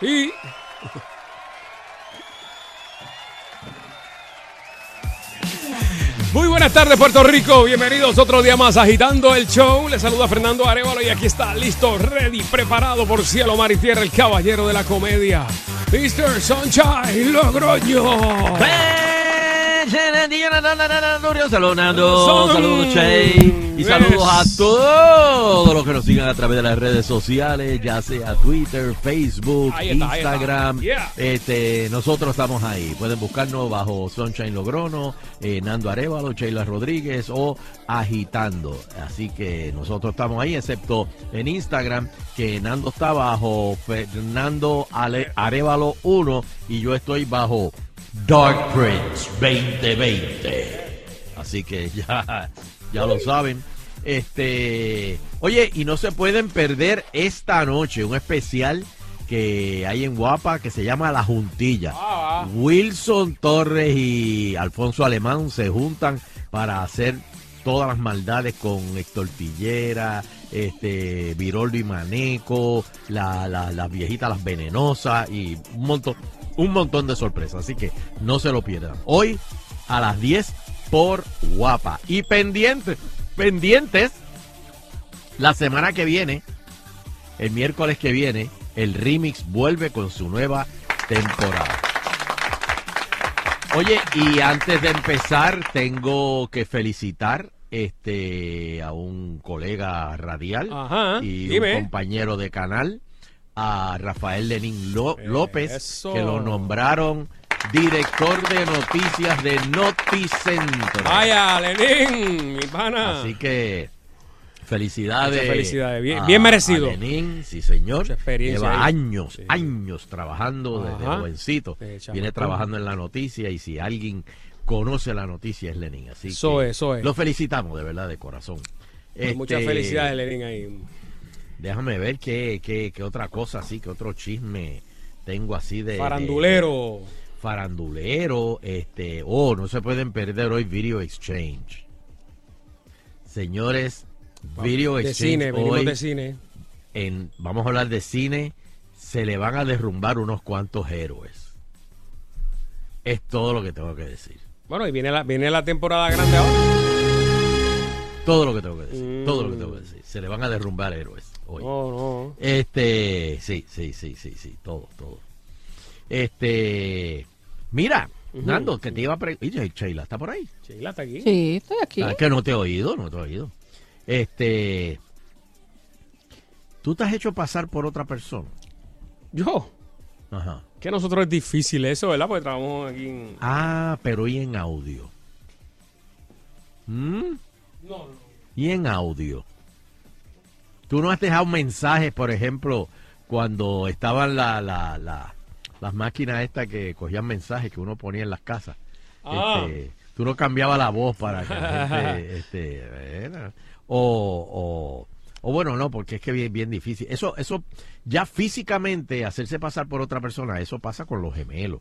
Y. Muy buenas tardes, Puerto Rico. Bienvenidos otro día más agitando el show. Les saluda Fernando Arevalo y aquí está listo, ready, preparado por cielo, mar y tierra, el caballero de la comedia, Mr. Sunshine Logroño. Saludos Che y saludos a todos los que nos sigan a través de las redes sociales, ya sea Twitter, Facebook, está. Instagram. Yeah. Este, nosotros estamos ahí. Pueden buscarnos bajo Sunshine Logrono, eh, Nando Arevalo, Sheila Rodríguez o Agitando. Así que nosotros estamos ahí, excepto en Instagram, que Nando está bajo Fernando Ale- Arevalo 1 y yo estoy bajo Dark Prince 2020. Así que ya, ya lo saben. Este, oye, y no se pueden perder esta noche un especial que hay en Guapa que se llama La Juntilla. Ah, Wilson Torres y Alfonso Alemán se juntan para hacer todas las maldades con Héctor Pillera, este, Viroldo y Maneco, la- la- las viejitas, las venenosas y un montón, un montón de sorpresas. Así que no se lo pierdan. Hoy a las 10 por Guapa. Y pendientes, pendientes, la semana que viene, el miércoles que viene, el remix vuelve con su nueva temporada. Oye, y antes de empezar, tengo que felicitar este a un colega radial Ajá, y dime. un compañero de canal, a Rafael Lenín Ló- López, Eso. que lo nombraron director de noticias de Noticentro. Vaya, Lenín, mi pana. Así que felicidades. Muchas felicidades. Bien- a- bien merecido. a Lenín, sí señor. Lleva ahí. años, Sí. años trabajando desde Ajá. jovencito. Viene trabajando en la noticia y si alguien conoce la noticia es Lenín. Así Eso que es, eso es. Lo felicitamos de verdad de corazón. Pues Muchas Este, felicidades, Lenín, ahí. Déjame ver qué, qué, qué otra cosa así, qué otro chisme tengo así de... de- Farandulero. farandulero, este, oh, no se pueden perder hoy Video Exchange. Señores, Video de Exchange cine, hoy de cine. en, vamos a hablar de cine, se le van a derrumbar unos cuantos héroes. Es todo lo que tengo que decir. Bueno, y viene la, viene la temporada grande ahora. Todo lo que tengo que decir. Mm. Todo lo que tengo que decir. Se le van a derrumbar héroes hoy. No, no. Este, sí, sí, sí, sí, sí, todo, todo. Este, mira. Nando, que te iba a preguntar. Sheila, ¿está por ahí? Sheila está aquí. Sí, estoy aquí. Ah, que no te he oído, no te he oído. Este, tú te has hecho pasar por otra persona. Yo. Ajá. Que a nosotros es difícil eso, ¿verdad? Porque trabajamos aquí en... Ah, pero y en audio. ¿Mm? No, no. Y en audio. Tú no has dejado mensajes, por ejemplo, cuando estaban la, la, la- las máquinas estas que cogían mensajes que uno ponía en las casas. Ah. Este, tú no cambiabas la voz para que la gente, este, era- o, o, o bueno, no, porque es que bien, bien difícil. Eso, eso, ya físicamente hacerse pasar por otra persona, eso pasa con los gemelos.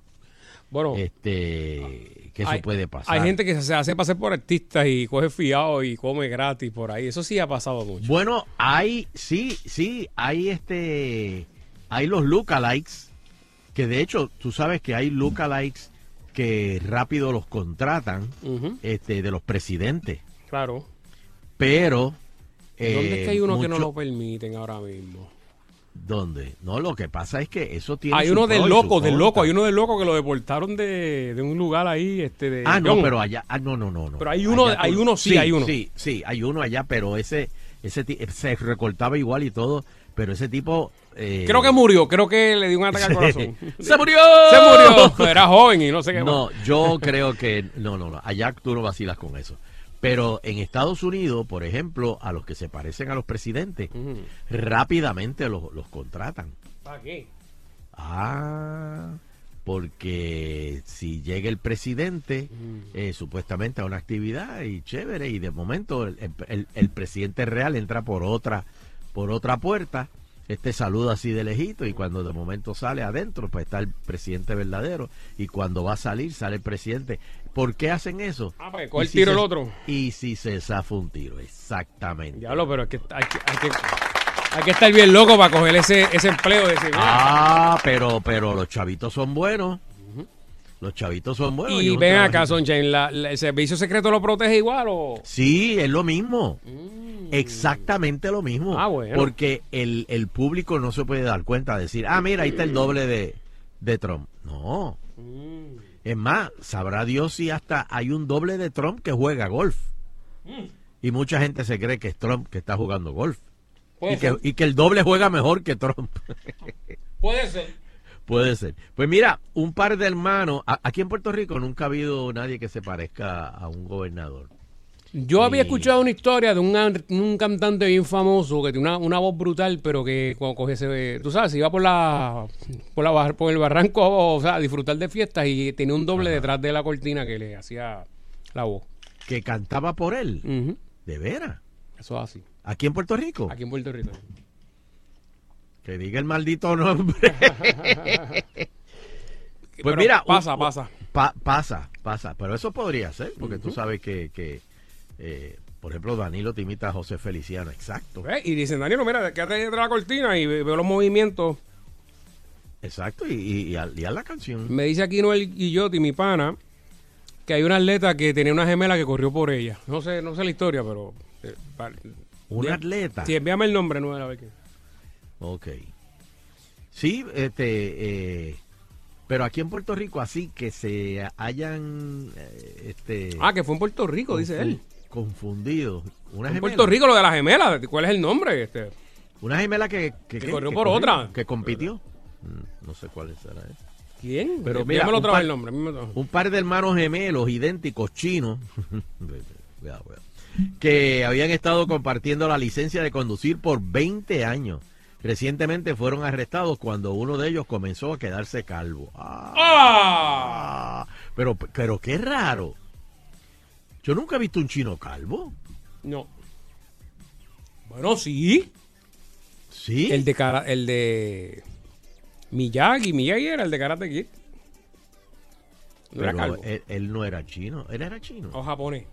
Bueno, Este, que eso hay, puede pasar. hay gente que se hace pasar por artistas y coge fiado y come gratis por ahí. Eso sí ha pasado mucho. Bueno, hay, sí, sí, hay este, hay los lookalikes, que de hecho, tú sabes que hay lookalikes que rápido los contratan este, de los presidentes. Claro. Pero. ¿Dónde es que hay eh, uno que no mucho- lo permiten ahora mismo? ¿Dónde? No, lo que pasa es que eso tiene. Hay uno del loco, del loco, hay uno del loco que lo deportaron de, de un lugar ahí, este de Ah, no, pero allá. Ah, no, no, no. no. Pero hay uno- Allá hay uno, sí, hay uno. Sí, sí, hay uno allá, pero ese. ese se recortaba igual y todo. Pero ese tipo. eh, Creo que murió, creo que le dio un ataque al corazón. ¡Se murió! Se murió, era joven y no sé qué No, más. yo creo que no, no, no. Allá tú no vacilas con eso. Pero en Estados Unidos, por ejemplo, a los que se parecen a los presidentes, rápidamente los, los contratan. ¿Para qué? Ah, porque si llega el presidente eh, supuestamente a una actividad y chévere y de momento el, el- el presidente real entra por otra por otra puerta este saluda así de lejito y cuando de momento sale adentro pues está el presidente verdadero y cuando va a salir sale el presidente ¿por qué hacen eso? Ah, para que Y el si tiro se- el otro. y si se zafa un tiro exactamente Diablo, pero es que hay que, hay que, hay que estar bien loco para coger ese, ese empleo de mira, Ah, pero, pero los chavitos son buenos. Los chavitos son buenos. Y ven acá, Sunshine, ¿la- la- ¿el servicio secreto lo protege igual o...? Sí, es lo mismo. Exactamente lo mismo. Ah, bueno. Porque el, el público no se puede dar cuenta, decir, ah, mira, ahí está el doble de, de Trump. No. Es más, sabrá Dios si hasta hay un doble de Trump que juega golf. Y mucha gente se cree que es Trump que está jugando golf. Y que, y que el doble juega mejor que Trump. Puede ser. Puede ser. Pues mira, un par de hermanos. aquí en Puerto Rico nunca ha habido nadie que se parezca a un gobernador. Yo había escuchado una historia de un, un cantante bien famoso que tiene una, una voz brutal, pero que cuando coge ese, tú sabes, iba por la, por la por el barranco, o sea, a disfrutar de fiestas y tenía un doble detrás de la cortina que le hacía la voz. Que cantaba por él. De veras. Eso es así. Aquí en Puerto Rico. Aquí en Puerto Rico. Que diga el maldito nombre. pues Pero mira. pasa, un- pasa. pa- pasa, pasa. Pero eso podría ser, porque tú sabes que, que, eh, por ejemplo, Danilo te imita a José Feliciano. Exacto. Y dicen, Daniel, mira, quédate detrás de la cortina y ve- veo los movimientos. Exacto. Y, y, y haz- y la canción. Me dice aquí Noel Guillotti, mi pana, que hay una atleta que tenía una gemela que corrió por ella. No sé, no sé la historia, pero... eh, vale. Un Bien. atleta. Sí, envíame el nombre, Noel, a ver qué. Ok. Sí, este, eh, pero aquí en Puerto Rico así que se hayan, eh, este, Ah, que fue en Puerto Rico, dice él. confundido. Una En gemela. Puerto Rico, lo de la gemela. ¿Cuál es el nombre? Este? Una gemela que, que, corrió Que por otra. Que compitió. Mm, No sé cuál será esa. ¿Quién? Pero mira, un par- el nombre. Un par de hermanos gemelos idénticos chinos cuidado, cuidado, que habían estado compartiendo la licencia de conducir por 20 años. Recientemente fueron arrestados cuando uno de ellos comenzó a quedarse calvo. Ah. ¡Ah! Pero, pero qué raro. Yo nunca he visto un chino calvo. No. Bueno, sí. Sí. El de cara, el de Miyagi, Miyagi era el de Karate Kid. No era calvo. él, él no era chino. Él era chino. O japonés.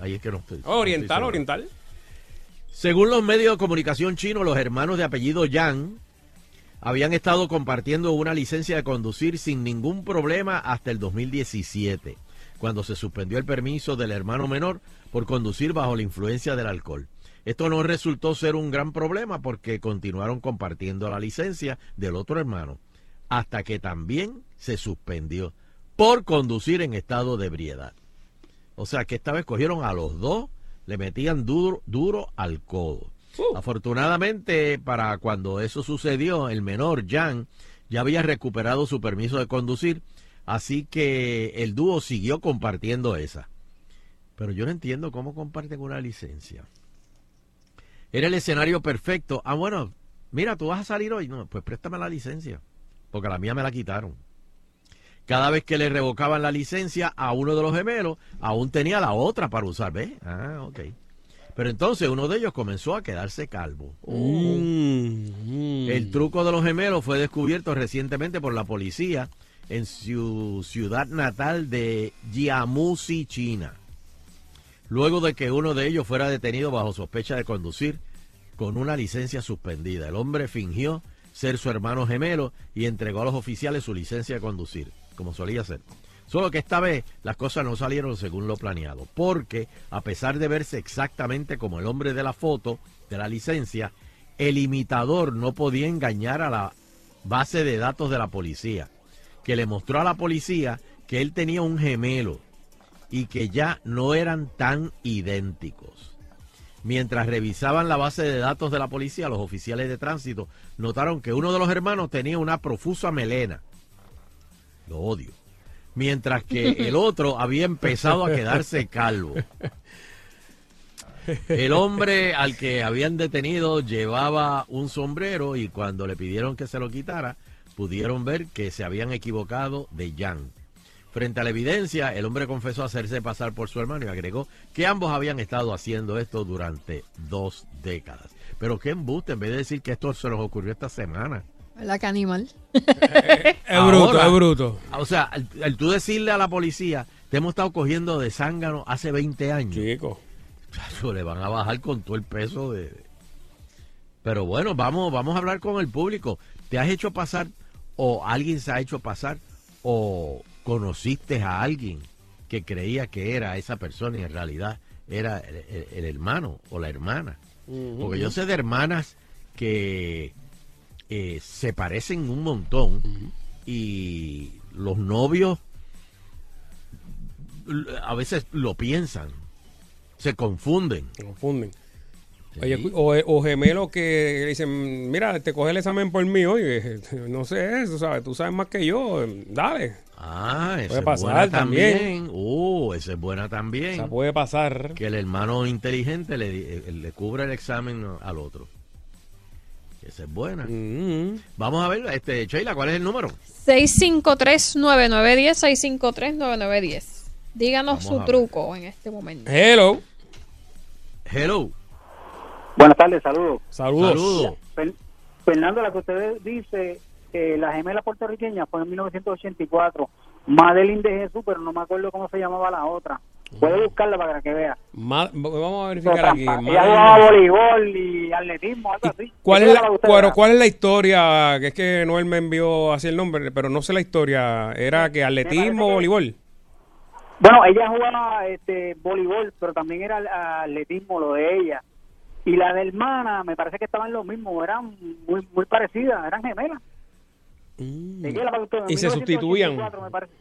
Ahí es que no estoy. no oriental, estoy oriental. Según los medios de comunicación chinos, los hermanos de apellido Yang habían estado compartiendo una licencia de conducir sin ningún problema hasta el 2017, cuando se suspendió el permiso del hermano menor por conducir bajo la influencia del alcohol. Esto no resultó ser un gran problema porque continuaron compartiendo la licencia del otro hermano, hasta que también se suspendió por conducir en estado de ebriedad. O sea que esta vez cogieron a los dos, le metían duro, duro al codo. Uh. Afortunadamente, para cuando eso sucedió, el menor, Jan, ya había recuperado su permiso de conducir, así que el dúo siguió compartiendo esa. Pero yo no entiendo cómo comparten una licencia. Era el escenario perfecto. Ah, bueno, mira, tú vas a salir hoy. No, pues préstame la licencia, porque la mía me la quitaron. Cada vez que le revocaban la licencia a uno de los gemelos, aún tenía la otra para usar. ¿Ves? Ah, ok. Pero entonces uno de ellos comenzó a quedarse calvo. Mm, mm. El truco de los gemelos fue descubierto recientemente por la policía en su ciudad natal de Jiamusi, China. Luego de que uno de ellos fuera detenido bajo sospecha de conducir con una licencia suspendida. El hombre fingió ser su hermano gemelo y entregó a los oficiales su licencia de conducir. Como solía ser. Solo que esta vez las cosas no salieron según lo planeado, porque a pesar de verse exactamente como el hombre de la foto, de la licencia, el imitador no podía engañar a la base de datos de la policía, que le mostró a la policía que él tenía un gemelo y que ya no eran tan idénticos. Mientras revisaban la base de datos de la policía, los oficiales de tránsito notaron que uno de los hermanos tenía una profusa melena. Odio. Mientras que el otro había empezado a quedarse calvo. El hombre al que habían detenido llevaba un sombrero y cuando le pidieron que se lo quitara, pudieron ver que se habían equivocado de Jan. Frente a la evidencia, el hombre confesó hacerse pasar por su hermano y agregó que ambos habían estado haciendo esto durante dos décadas. Pero qué embuste, en vez de decir que esto se nos ocurrió esta semana. ¿Verdad que animal? Es bruto, Ahora- es bruto. O sea, al, al tú decirle a la policía, te hemos estado cogiendo de zángano hace 20 años, Chico. chacho, le van a bajar con todo el peso de... Pero bueno, vamos, vamos a hablar con el público. ¿Te has hecho pasar o alguien se ha hecho pasar o conociste a alguien que creía que era esa persona y en realidad era el, el- el hermano o la hermana? Porque yo sé de hermanas que eh, se parecen un montón y los novios a veces lo piensan, se confunden. Se confunden. Sí. Oye, cu- o, o gemelos que dicen, mira, te coge el examen por mí hoy. No sé eso, ¿sabes? Tú sabes más que yo. Dale. Ah, esa Puede es pasar buena también. también. Uh, esa es buena O también. sea, puede pasar. Que el hermano inteligente le, eh, le cubra el examen al otro. Esa es buena. Mm. Vamos a ver, este, Sheila, ¿cuál es el número? 653-9910, 653-9910. Díganos Vamos su truco en este momento. Hello. Hello. Buenas tardes, saludos. Saludos. Saludos. Fer- Fernando, la que usted dice, eh, la gemela puertorriqueña fue en 1984. Madeline de Jesús, pero no me acuerdo cómo se llamaba la otra. Puede buscarla para que vea. Ma- vamos a verificar aquí. Ella jugaba voleibol y atletismo, algo así. ¿Cuál es, la. ¿Cuál es la historia? Que es que Noel me envió así el nombre, pero no sé la historia. ¿Era que atletismo o voleibol? Bueno, ella jugaba este, voleibol, pero también era atletismo lo de ella. Y la de hermana, me parece que estaban los mismos, eran muy muy parecidas, eran gemelas. Vea, Y se 1984, sustituían. me parece.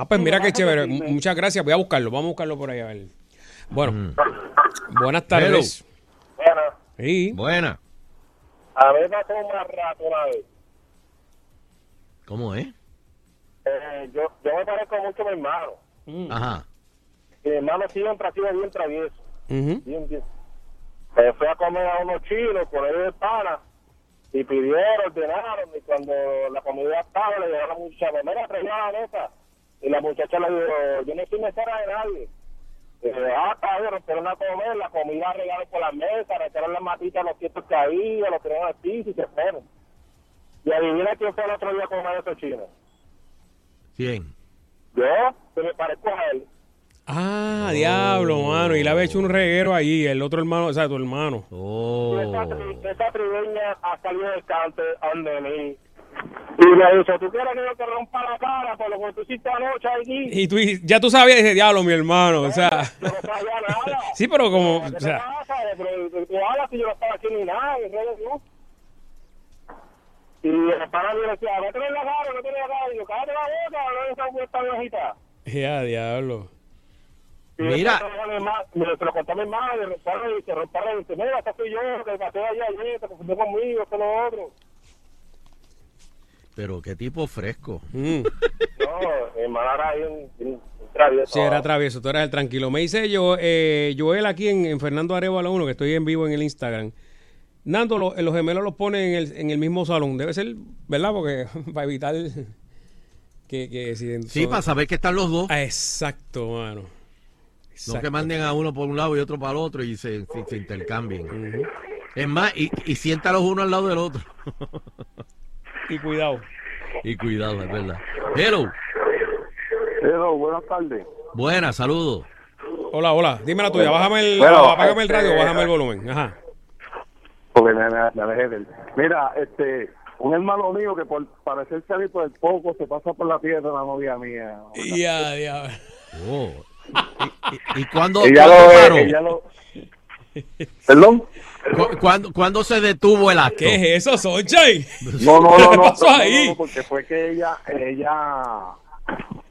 Ah, pues mira qué chévere. me- Muchas gracias. Voy a buscarlo. Vamos a buscarlo por ahí a ver. Bueno, Mm. buenas tardes. Bueno, Sí. Buena. a me pasó un más rato una vez. ¿Cómo es? Eh, yo, yo me parezco mucho a mi hermano. Ajá. Y mi hermano siempre ha sido bien travieso. Bien, bien. Me fui a comer a unos chinos con él de pana y pidieron, ordenaron. Y cuando la comida estaba, le dijeron a la muchacha, mira, trae la mesa. Y la muchacha le dijo, yo no soy mesera de nadie. Le ah, cabrón, empezaron a comer, la comida regaron por las mesas, retiraron las matitas, los que había, los tiraron al piso y se fueron. Y adivina quién fue el otro día a comer esos chinos. ¿Quién? Yo, que me parezco a él. Ah, diablo, mano. Y le había hecho un reguero allí. El otro hermano, o sea, tu hermano. Oh. Esa, tri- esa trigueña ha salido del cante ande mí. Y me dice, ¿tú quieres que yo te rompa la cara por lo que tú hiciste anoche aquí? Y tú ya tú sabías, dice, diablo, mi hermano. O sea, Yo no sabía nada. sí, pero como, ¿Qué o sea, pasa? Pero tú hablas si yo no estaba aquí ni nada, y redes no. Y el pana me decía, no tenés la cara, no tenés la cara. Y yo, cállate la boca, no esa vuelta viejita. ya, diablo. Y Mira. me lo conté a mi hermana, y se y dice, mira, esta soy yo, que pasé allá ayer, te confundió conmigo, esto lo otro. Pero qué tipo fresco. Mm. No, mi era un, un, un travieso. Sí, era travieso, tú eras el tranquilo. Me dice yo, eh, Joel aquí en, en Fernando Arevalo 1, que estoy en vivo en el Instagram. Nando, lo- los gemelos los ponen en el, en el mismo salón. Debe ser, ¿verdad? Porque para evitar que... que si, Sí, para saber que están los dos. Ah, exacto, mano. No Exacto. que manden a uno por un lado y otro para el otro y se, se- se intercambien. Es más, y, y siéntalos uno al lado del otro. Y cuidado. y cuidado, es verdad. Hello. Hello, buenas tardes. Buenas, saludos. Hola, hola. Dime la tuya. Bájame el, Bueno, apágame el este, radio, bájame el volumen. Ajá. Porque me, me, me alejé de él. Mira, este, un hermano mío que por parecerse a mí por el poco se pasa por la piedra la novia mía. Ya, ya. Oh. ¿Y, y, y cuándo, Ella lo, ella lo... ¿Perdón? ¿Cu- ¿Cuándo, cuándo se detuvo el acto? ¿Qué es eso, Sonchai? No, no, no, ¿Qué no, pasó no, no, ahí? no, porque fue que ella, ella,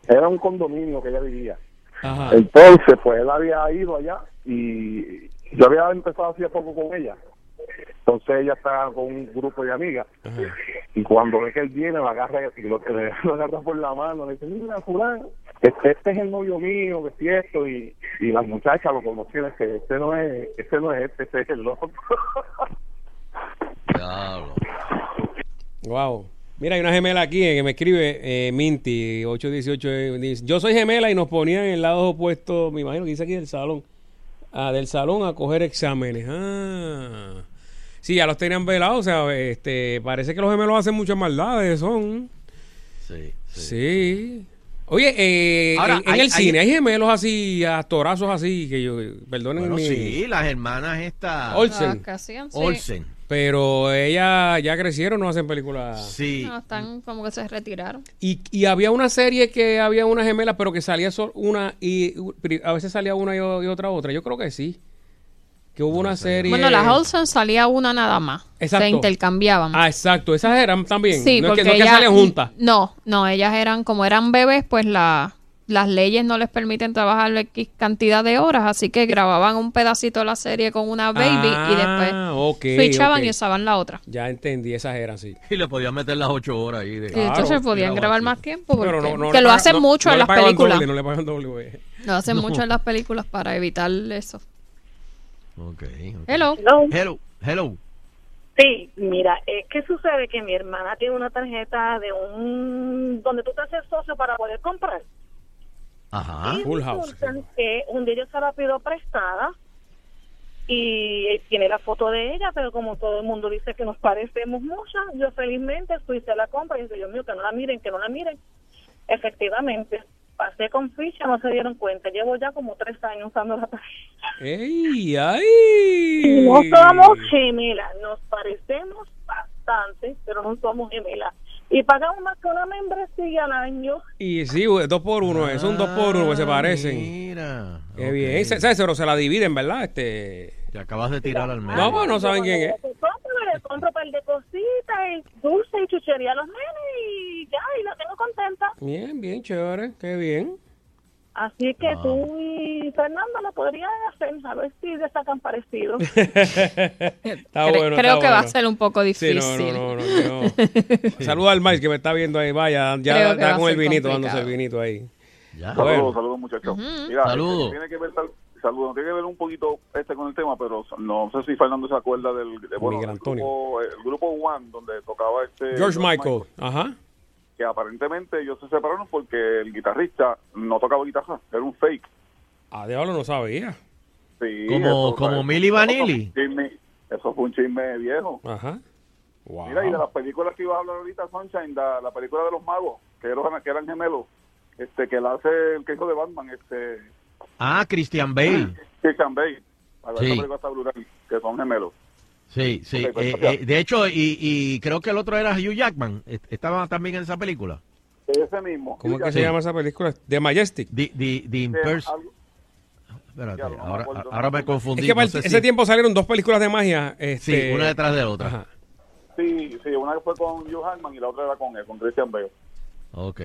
era un condominio que ella vivía. Ajá. Entonces, pues él había ido allá y yo había empezado hacía poco con ella. Entonces ella estaba con un grupo de amigas y cuando ve que él viene lo agarra y lo, lo agarra por la mano, le dice, mira, fulano, este, este es el novio mío, que es esto, y, y las muchachas lo conocieron, que este no es, este no es este, este es el otro. Diablo. Wow. Mira, hay una gemela aquí eh, que me escribe eh, Minty 818. eh, dice, Yo soy gemela y nos ponían en lados opuestos, me imagino que dice aquí del salón. Ah, del salón a coger exámenes. Ah. Sí, ya los tenían velados, o sea, este, parece que los gemelos hacen muchas maldades, son. Sí, sí. Sí. Oye, eh, Ahora, en, en hay- el cine hay- hay gemelos así, actorazos así, que yo, perdonen Bueno, mi... sí, las hermanas estas. Olsen. Sí. Olsen. Pero ellas ya crecieron, no hacen películas. Sí. No, están como que se retiraron. Y, y había una serie que había una gemela, pero que salía solo una y a veces salía una y, y otra otra. Yo creo que sí. Que hubo una serie. Bueno, las Olsen salía una nada más. Exacto. Se intercambiaban. Ah, exacto. Esas eran también. sí, no es porque que, no es que salían juntas. No, no, ellas eran, como eran bebés, pues la, las leyes no les permiten trabajar X cantidad de horas, así que grababan un pedacito de la serie con una baby y después Ah, ok, switchaban ok. y usaban la otra. Ya entendí, esas eran, sí. Y le podían meter las ocho horas ahí. De... Y entonces Claro, podían mira, grabar más tiempo, porque, Pero no, no que le lo pagan- hacen mucho no en las pagan películas. doble, no le pagan doble. Lo hacen mucho en las películas para evitar eso. Ok, ok. Hello. Hello. Hello, hello. Sí, mira, es que sucede que mi hermana tiene una tarjeta de un donde tú te haces socio para poder comprar. Ajá. Y Full House. que un día yo se la pido prestada y tiene la foto de ella, pero como todo el mundo dice que nos parecemos mucho, yo felizmente fui a la compra y dije, Dios mío, que no la miren, que no la miren. Efectivamente, pasé con ficha, no se dieron cuenta. Llevo ya como tres años usando la tarjeta. ¡Ey! ¡Ay! No somos gemelas, nos parecemos bastante, pero no somos gemelas. Y pagamos más que una membresía al año. Y sí, dos por uno, es un dos por uno que se Ah, parecen. Mira. Qué ok. bien. Se, se- pero se la dividen, ¿verdad? Este. Te acabas de tirar al medio. No, pues no saben quién es. Compro, le compro un par de cositas, y dulce y chuchería a los nenes y ya, y la tengo contenta. Bien, bien, chévere. Qué bien. Así que Ah. tú y Fernando lo podrían hacer, a ver si le sacan parecido. Está Cre- bueno. Creo está que va a ser un poco Sí, difícil. no, no, no. no. Saluda al Mike que me está viendo ahí. Vaya, ya está con el vinito, complicado. dándose el vinito ahí. Ya. Bueno. Saludos, saludos muchachos. Mira, Saludos. este, tiene que ver tal- saludos, tiene que ver un poquito este con el tema, pero no sé si Fernando se acuerda del de, bueno, Miguel el Antonio. grupo, el grupo One donde tocaba este George Michael. Ajá. que aparentemente ellos se separaron porque el guitarrista no tocaba guitarra, era un fake. Ah, diablo, no sabía. Sí, Como- eso, como. Milli Vanilli. Eso fue un chisme viejo. Ajá. Wow. Mira, y de las películas que ibas a hablar ahorita, Sunshine, la, la película de los magos, que eran, que eran gemelos, este que la hace el que hizo de Batman, este Ah, Christian Bale. Christian Bale. Sí. que son gemelos. Sí, sí. Pues, eh, eh, de hecho, y, y creo que el otro era Hugh Jackman. Est- Estaba también en esa película. Ese mismo. ¿Cómo es que se llama esa película? The Majestic. The, the, the ya- Impers- algo- Espérate, Ya, no me ahora, acuerdo. ahora me confundí. Es que para no sé ese si- tiempo salieron dos películas de magia. Sí, Este... una detrás de otra. Ajá. Sí, sí, una fue con Hugh Jackman y la otra era con él, con Christian Bale. Ok.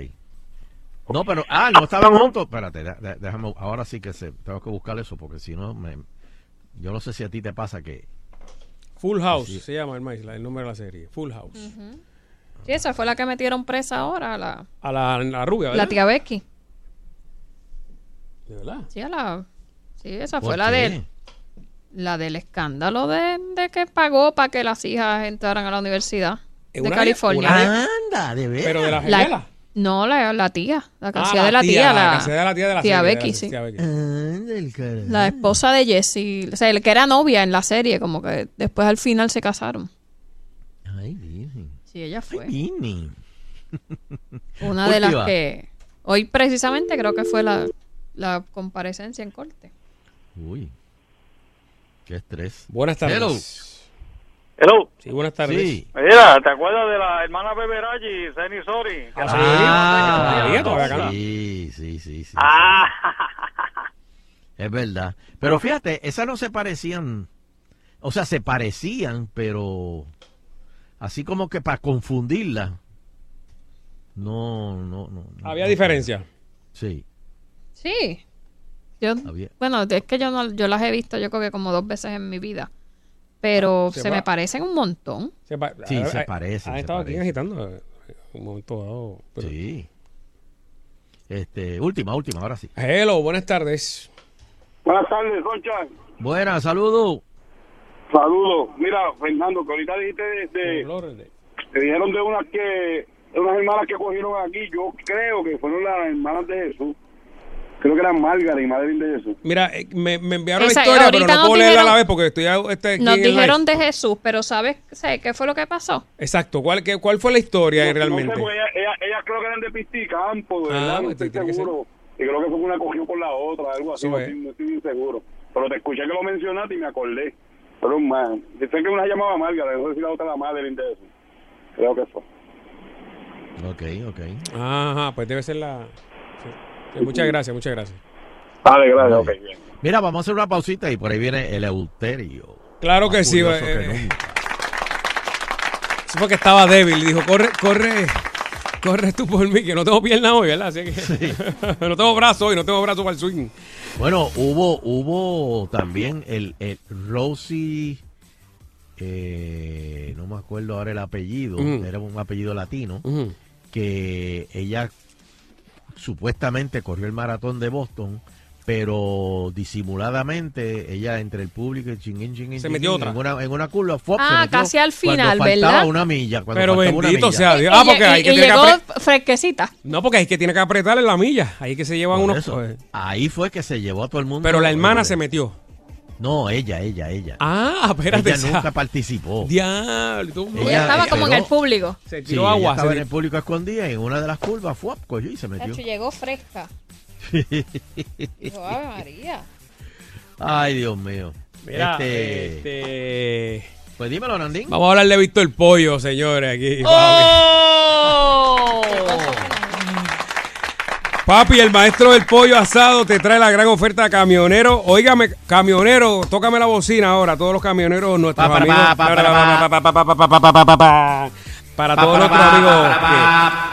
No, pero, ah, no estaban juntos. Espérate, déjame, ahora sí que sé, tengo que buscar eso porque si no, me, yo no sé si a ti te pasa que... Full House Sí. se llama el, maíz, la- el nombre de la serie. Full House. Sí, esa fue la que metieron presa ahora, la, A la, la rubia, ¿verdad? la tía Becky. ¿De verdad? Sí, a la, sí esa ¿Por fue la qué? de la del escándalo de, de que pagó para que las hijas entraran a la universidad de una- California. una- Anda, de veras. Pero de la La- gemela. No, la, la tía, la Ah, hacía de la tía, la, de la tía de la tía serie, de Becky, la- sí. tía Becky. Carajo. la esposa de Jesse, o sea, el que era novia en la serie, como que después al final se casaron. Ay, virgen. Sí, ella fue. Ay. Una de las que hoy precisamente creo que fue la, la comparecencia en corte. Uy. Qué estrés. Buenas tardes. Hello. Hello. Sí, buenas tardes. Sí. Mira, ¿te acuerdas de la hermana Beberaji, Zeni Sori? Ah, acá. sí, sí, sí, sí. Ah. Es verdad. Pero fíjate, esas no se parecían. O sea, se parecían, pero así como que para confundirlas. No, no, no. no. Había diferencia. Sí. Sí. Yo, Había. bueno, es que yo no, yo las he visto yo creo que como dos veces en mi vida. Pero Se se, me parecen un montón. Se pa- Sí, ah, se ah, parecen, Han estado aquí agitando eh, un momento dado. pero- Sí. Este, última, última, ahora sí. Hello, buenas tardes. Buenas tardes, Soncha. Buenas, saludos. Saludos. Mira, Fernando, que ahorita dijiste de, de- te dijeron de unas que, de unas hermanas que cogieron aquí. Yo creo que fueron las hermanas de Jesús. Creo que eran Margaret y Madeline de Jesús. Mira, eh, me, me enviaron Esa- la historia, pero no puedo leerla a la dijeron- vez porque estoy a- este, aquí Nos en dijeron live. de Jesús, pero ¿sabes sé, qué fue lo que pasó? Exacto, ¿cuál, qué- cuál fue la historia No realmente? sé, ellas ella, ella creo que eran de Pisticampo, Ah, verdad, no pues estoy tiene que seguro. Y creo que fue una cogió por la otra, algo así, Eso no, es. estoy, no estoy seguro. Pero te escuché que lo mencionaste y me acordé. Pero man, sé que una se llamaba Margaret, no sé si la otra era Madeline de Jesús. Creo que fue. Ok, ok. Ajá, pues debe ser la... sí. Sí, Muchas gracias, muchas gracias. Vale, gracias, ok, bien. Mira, vamos a hacer una pausita y por ahí viene el Euterio. Claro que sí. curioso eh, que eh. Eso fue que estaba débil. Dijo, corre, corre, corre tú por mí, que no tengo pierna hoy, ¿verdad? Así que no tengo brazo hoy, no tengo brazo para el swing. Bueno, hubo, hubo también el, el Rosie, eh, no me acuerdo ahora el apellido, Ujú. era un apellido latino, Ujú. que ella supuestamente corrió el maratón de Boston, pero disimuladamente ella entre el público y chinguín, chinguín, Se metió otra. En una, en una curva, se Ah, metió casi al final, cuando faltaba ¿verdad? una milla. cuando Pero faltaba una bendito milla. sea Dios. Ah, porque y- hay que y tiene que llegó apre- fresquecita. No, porque hay que tiene que apretarle la milla. Ahí que se llevan Por unos. eso, eh, ahí fue que se llevó a todo el mundo. Pero la hermana se metió. No, ella, ella, ella. Ah, espérate. ella esa- nunca participó. Diablo, tú- Ella- Ella estaba como en el quedó- público. Se Sí, tiró ella agua. estaba en el público escondida y en una de las curvas fue, cogió y se metió. Chacho, llegó fresca. Dijo, Ave María. Ay, Dios mío. Mira, Este, este, Pues dímelo, Nandín. Vamos a hablar de Víctor Pollo, señores, aquí. ¡Oh! Papi, el maestro del pollo asado te trae la gran oferta camionero. Óigame, camionero, tócame la bocina ahora, todos los camioneros, nuestros amigos. Para todos nuestros amigos.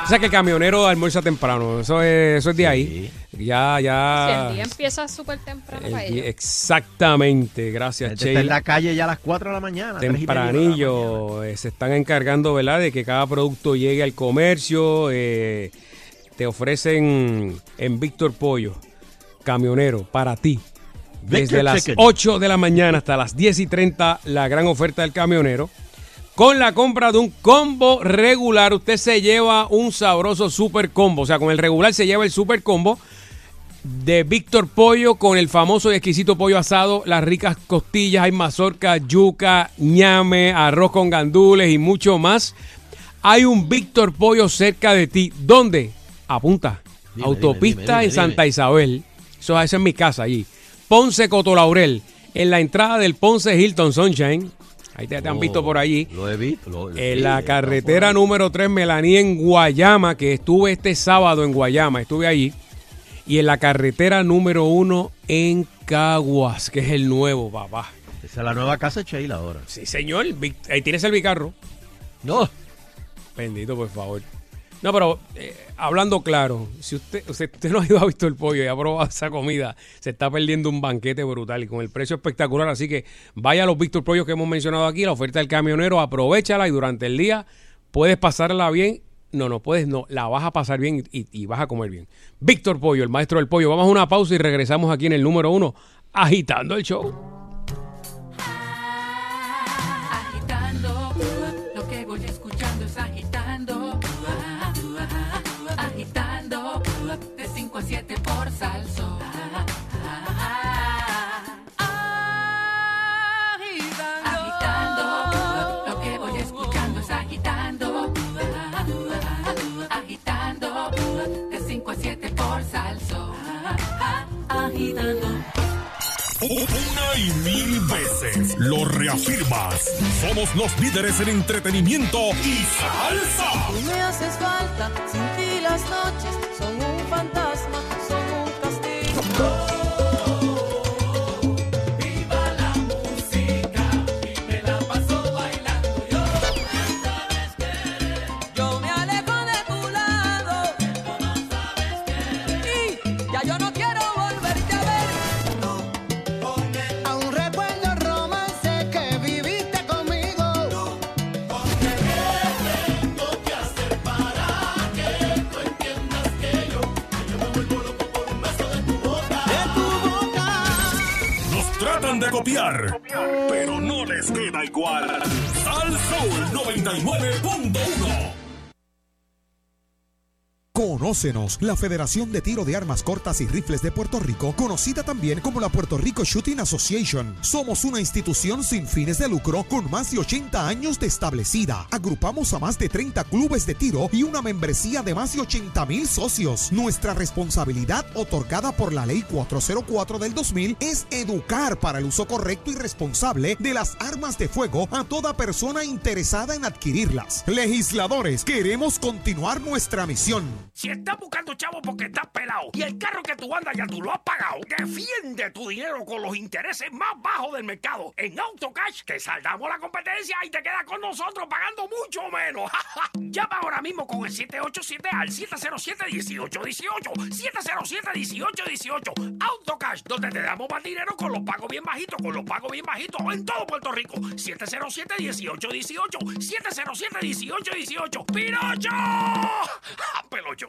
O sea que el camionero almuerza temprano, eso es, eso es de ahí. Ya, ya. Si el día empieza súper temprano para ellos. Exactamente, gracias, Che. Está en la calle ya a las 4 de la mañana. Tempranillo, se están encargando, ¿verdad?, de que cada producto llegue al comercio. Eh, te ofrecen en Víctor Pollo, camionero, para ti. Desde Victor las Chicken. 8 de la mañana hasta las 10 y 30, la gran oferta del camionero. Con la compra de un combo regular, usted se lleva un sabroso super combo. O sea, con el regular se lleva el super combo de Víctor Pollo con el famoso y exquisito pollo asado, las ricas costillas, hay mazorca, yuca, ñame, arroz con gandules y mucho más. Hay un Víctor Pollo cerca de ti. ¿Dónde? Apunta. Dime, Autopista dime, dime, en dime. Santa Isabel. Eso, esa es mi casa allí. Ponce Cotolaurel. En la entrada del Ponce Hilton Sunshine. Ahí te, te han Oh, visto por allí. Lo he visto. lo- sí, En la carretera número 3 Melaní en Guayama, que estuve este sábado en Guayama, estuve allí. Y en la carretera número 1 en Caguas, que es el nuevo, papá. Esa es la nueva casa de Sheila ahora. Sí, señor. Ahí tienes el bicarro. No. Bendito, por favor. No, pero eh, hablando claro, si usted, si usted no ha ido a visto el pollo y ha probado esa comida, se está perdiendo un banquete brutal y con el precio espectacular. Así que vaya a los Víctor Pollos que hemos mencionado aquí, la oferta del camionero, aprovechala y durante el día puedes pasarla bien. No, no puedes, no, la vas a pasar bien y, y vas a comer bien. Víctor Pollo, el maestro del pollo. Vamos a una pausa y regresamos aquí en el número uno, agitando el show. Una y mil veces lo reafirmas. Somos los líderes en entretenimiento y salsa. Tú me haces falta, sin ti las noches son un fantasma, son un castigo. De copiar, pero no les queda igual. Sal Soul 99.1. Conócenos, la Federación de Tiro de Armas Cortas y Rifles de Puerto Rico, conocida también como la Puerto Rico Shooting Association. Somos una institución sin fines de lucro con más de 80 años de establecida. Agrupamos a más de 30 clubes de tiro y una membresía de más de 80 mil socios. Nuestra responsabilidad otorgada por la Ley 404 del 2000 es educar para el uso correcto y responsable de las armas de fuego a toda persona interesada en adquirirlas. Legisladores, queremos continuar nuestra misión. Si estás buscando chavo porque estás pelado y el carro que tú andas ya tú lo has pagado, defiende tu dinero con los intereses más bajos del mercado. En AutoCash te saldamos la competencia y te quedas con nosotros pagando mucho menos. Llama ahora mismo con el 787 al 707-1818. 707-1818. AutoCash, donde te damos más dinero con los pagos bien bajitos, con los pagos bien bajitos en todo Puerto Rico. 707-1818. 707-1818. ¡Pinocho! ¡Pelocho!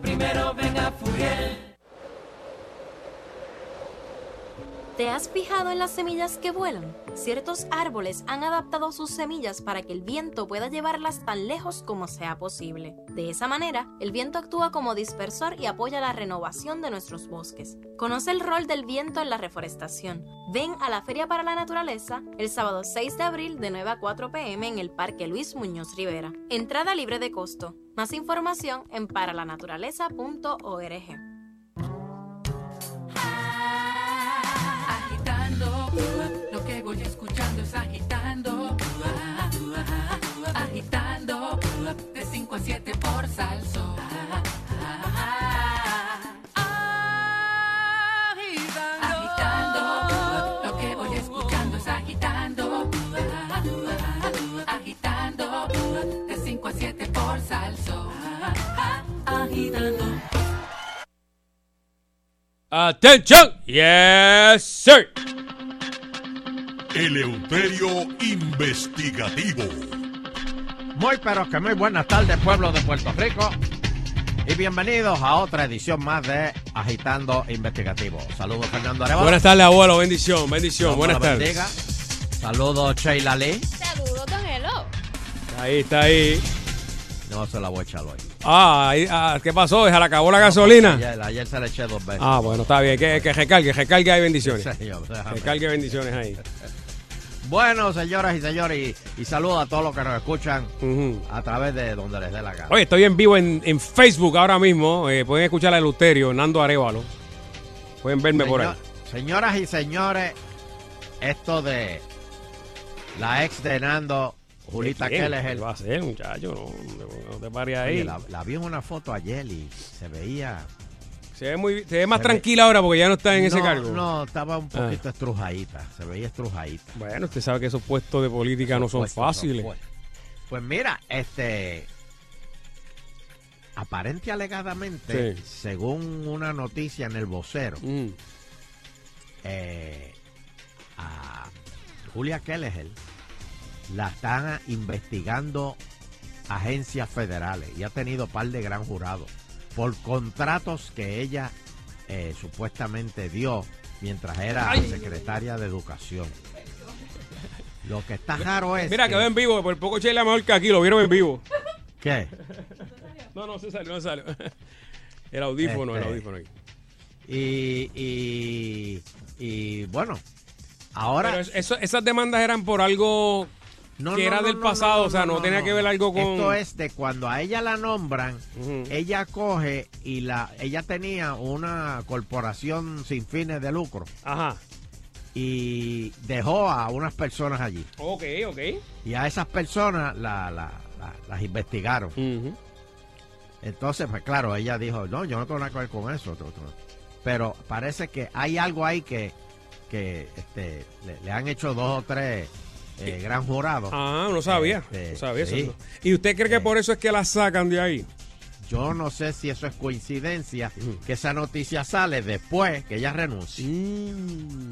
Primero ven a Furiel. ¿Te has fijado en las semillas que vuelan? Ciertos árboles han adaptado sus semillas para que el viento pueda llevarlas tan lejos como sea posible. De esa manera, el viento actúa como dispersor y apoya la renovación de nuestros bosques. Conoce el rol del viento en la reforestación. Ven a la Feria para la Naturaleza el sábado 6 de abril de 9 a 4 pm en el Parque Luis Muñoz Rivera. Entrada libre de costo. Más información en paralanaturaleza.org. Agitando. Attention, yes sir. Eleuterio Investigativo. Muy pero que muy buenas tardes pueblo de Puerto Rico y bienvenidos a otra edición más de Agitando Investigativo. Saludos Fernando Arevalo. Buenas tardes, abuelo. Bendición, bendición. Dios Buenas tardes. bendiga. Saludos Sheila Lee. Saludos, don Elo. Ahí está ahí. No se la voy a echar hoy. Ah, ah, ¿qué pasó? ¿Se le acabó la gasolina? Ayer, ayer se le eché dos veces. Ah, bueno, está bien. Que, que recargue, recargue hay bendiciones. Sí, señor. Recargue bendiciones ahí. Bueno, señoras y señores, y, y saludos a todos los que nos escuchan a través de donde les dé la gana. Oye, estoy en vivo en, en Facebook ahora mismo. Eh, pueden escuchar a Luterio, Nando Arevalo. Pueden verme por ahí. Señor- Señoras y señores, esto de la ex de Nando, Julita ¿Quién? Keller. ¿Qué va a hacer, muchacho? No, no te pares ahí. Oye, la, la vi en una foto ayer y se veía. Se ve, muy, se ve más Se ve- tranquila ahora porque ya no está en ese cargo. No, estaba un Ah. poquito estrujadita. Se veía estrujadita. Bueno, usted sabe que esos puestos de política no son Puestos, fáciles. Pues mira, este. Aparente y alegadamente, Sí. según una noticia en el vocero, Mm. eh, a Julia Kelleher la están investigando agencias federales y ha tenido par de gran jurados por contratos que ella eh, supuestamente dio mientras era Ay. secretaria de educación. Lo que está raro es. Mira, quedó en vivo. Por poco Sheila mejor que aquí. Lo vieron en vivo. ¿Qué? No, no se salió, no salió. El audífono, el Este, audífono. ahí. Y, y, y bueno, ahora. Pero es- eso- esas demandas eran por algo No, que no, era no, del pasado. o sea, no, tenía que ver algo con. Esto es de cuando a ella la nombran, ella coge y la ella tenía una corporación sin fines de lucro. Ajá. Y dejó a unas personas allí. Ok, ok. Y a esas personas la- la- la- las investigaron. Entonces, pues claro, ella dijo, no, yo no tengo nada que ver con eso. otro, otro". Pero parece que hay algo ahí que, que este, le, le han hecho dos o tres eh, gran jurados. Ah, no sabía. Este, no sabía sí. eso. ¿Y usted cree que por eso es que la sacan de ahí? Yo no sé si eso es coincidencia, que esa noticia sale después que ella renuncia. Mm.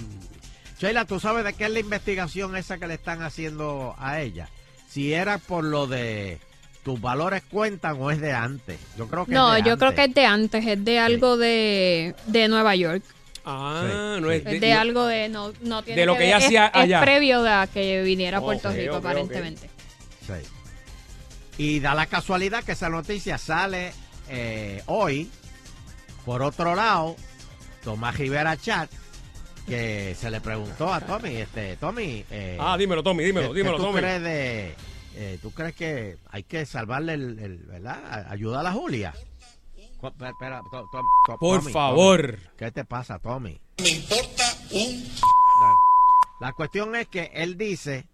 Sheila, ¿tú sabes de qué es la investigación esa que le están haciendo a ella? Si era por lo de tus valores cuentan o es de antes. Yo creo que No, es de yo creo que es de antes, es de algo de, de Nueva York. Ah, no es Es de algo de no, no tiene de lo que ver- ella hacía es, allá. previo de a que viniera a Puerto Rico aparentemente. Sí. Y da la casualidad que esa noticia sale eh, hoy. Por otro lado, Tomás Rivera Chat, que se le preguntó a Tommy, este, Tommy. eh, Ah, dímelo, Tommy, dímelo, ¿qué- dímelo, qué tú Tommy. crees de, eh, ¿Tú crees que hay que salvarle el, el- ¿verdad? A- Ayudar a Julia. Espera, espera, to- to- to- Por Tommy, favor. Tommy, ¿Qué te pasa, Tommy? Me importa un... La cuestión es que él dice,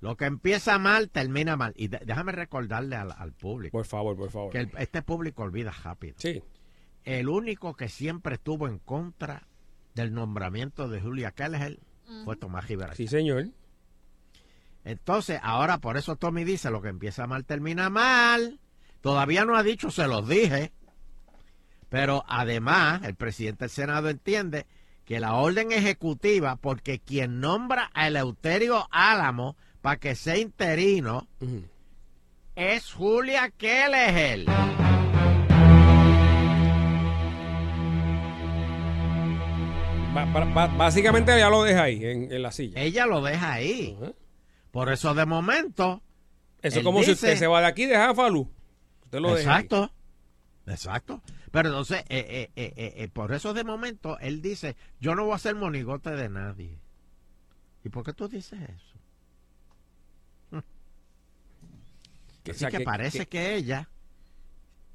lo que empieza mal, termina mal. Y déjame recordarle al, al público. Por favor, por favor. Que el- este público olvida rápido. Sí. El único que siempre estuvo en contra del nombramiento de Julia Keller fue Tomás Rivera. Sí, señor. Entonces, ahora por eso Tommy dice, lo que empieza mal, termina mal. Todavía no ha dicho, se los dije. Pero además, el presidente del Senado entiende que la orden ejecutiva, porque quien nombra a Eleuterio Álamo para que sea interino, es Julia Keller. Ba- ba- ba- básicamente ya lo deja ahí, en, en la silla. Ella lo deja ahí. Por eso de momento... Eso es como si usted se va de aquí y deja a Falú. Usted lo deja ahí. Exacto. Pero entonces, eh, eh, eh, eh, por eso de momento, él dice, yo no voy a ser monigote de nadie. ¿Y por qué tú dices eso? Que- Así o sea, que, que- parece que- que, ella,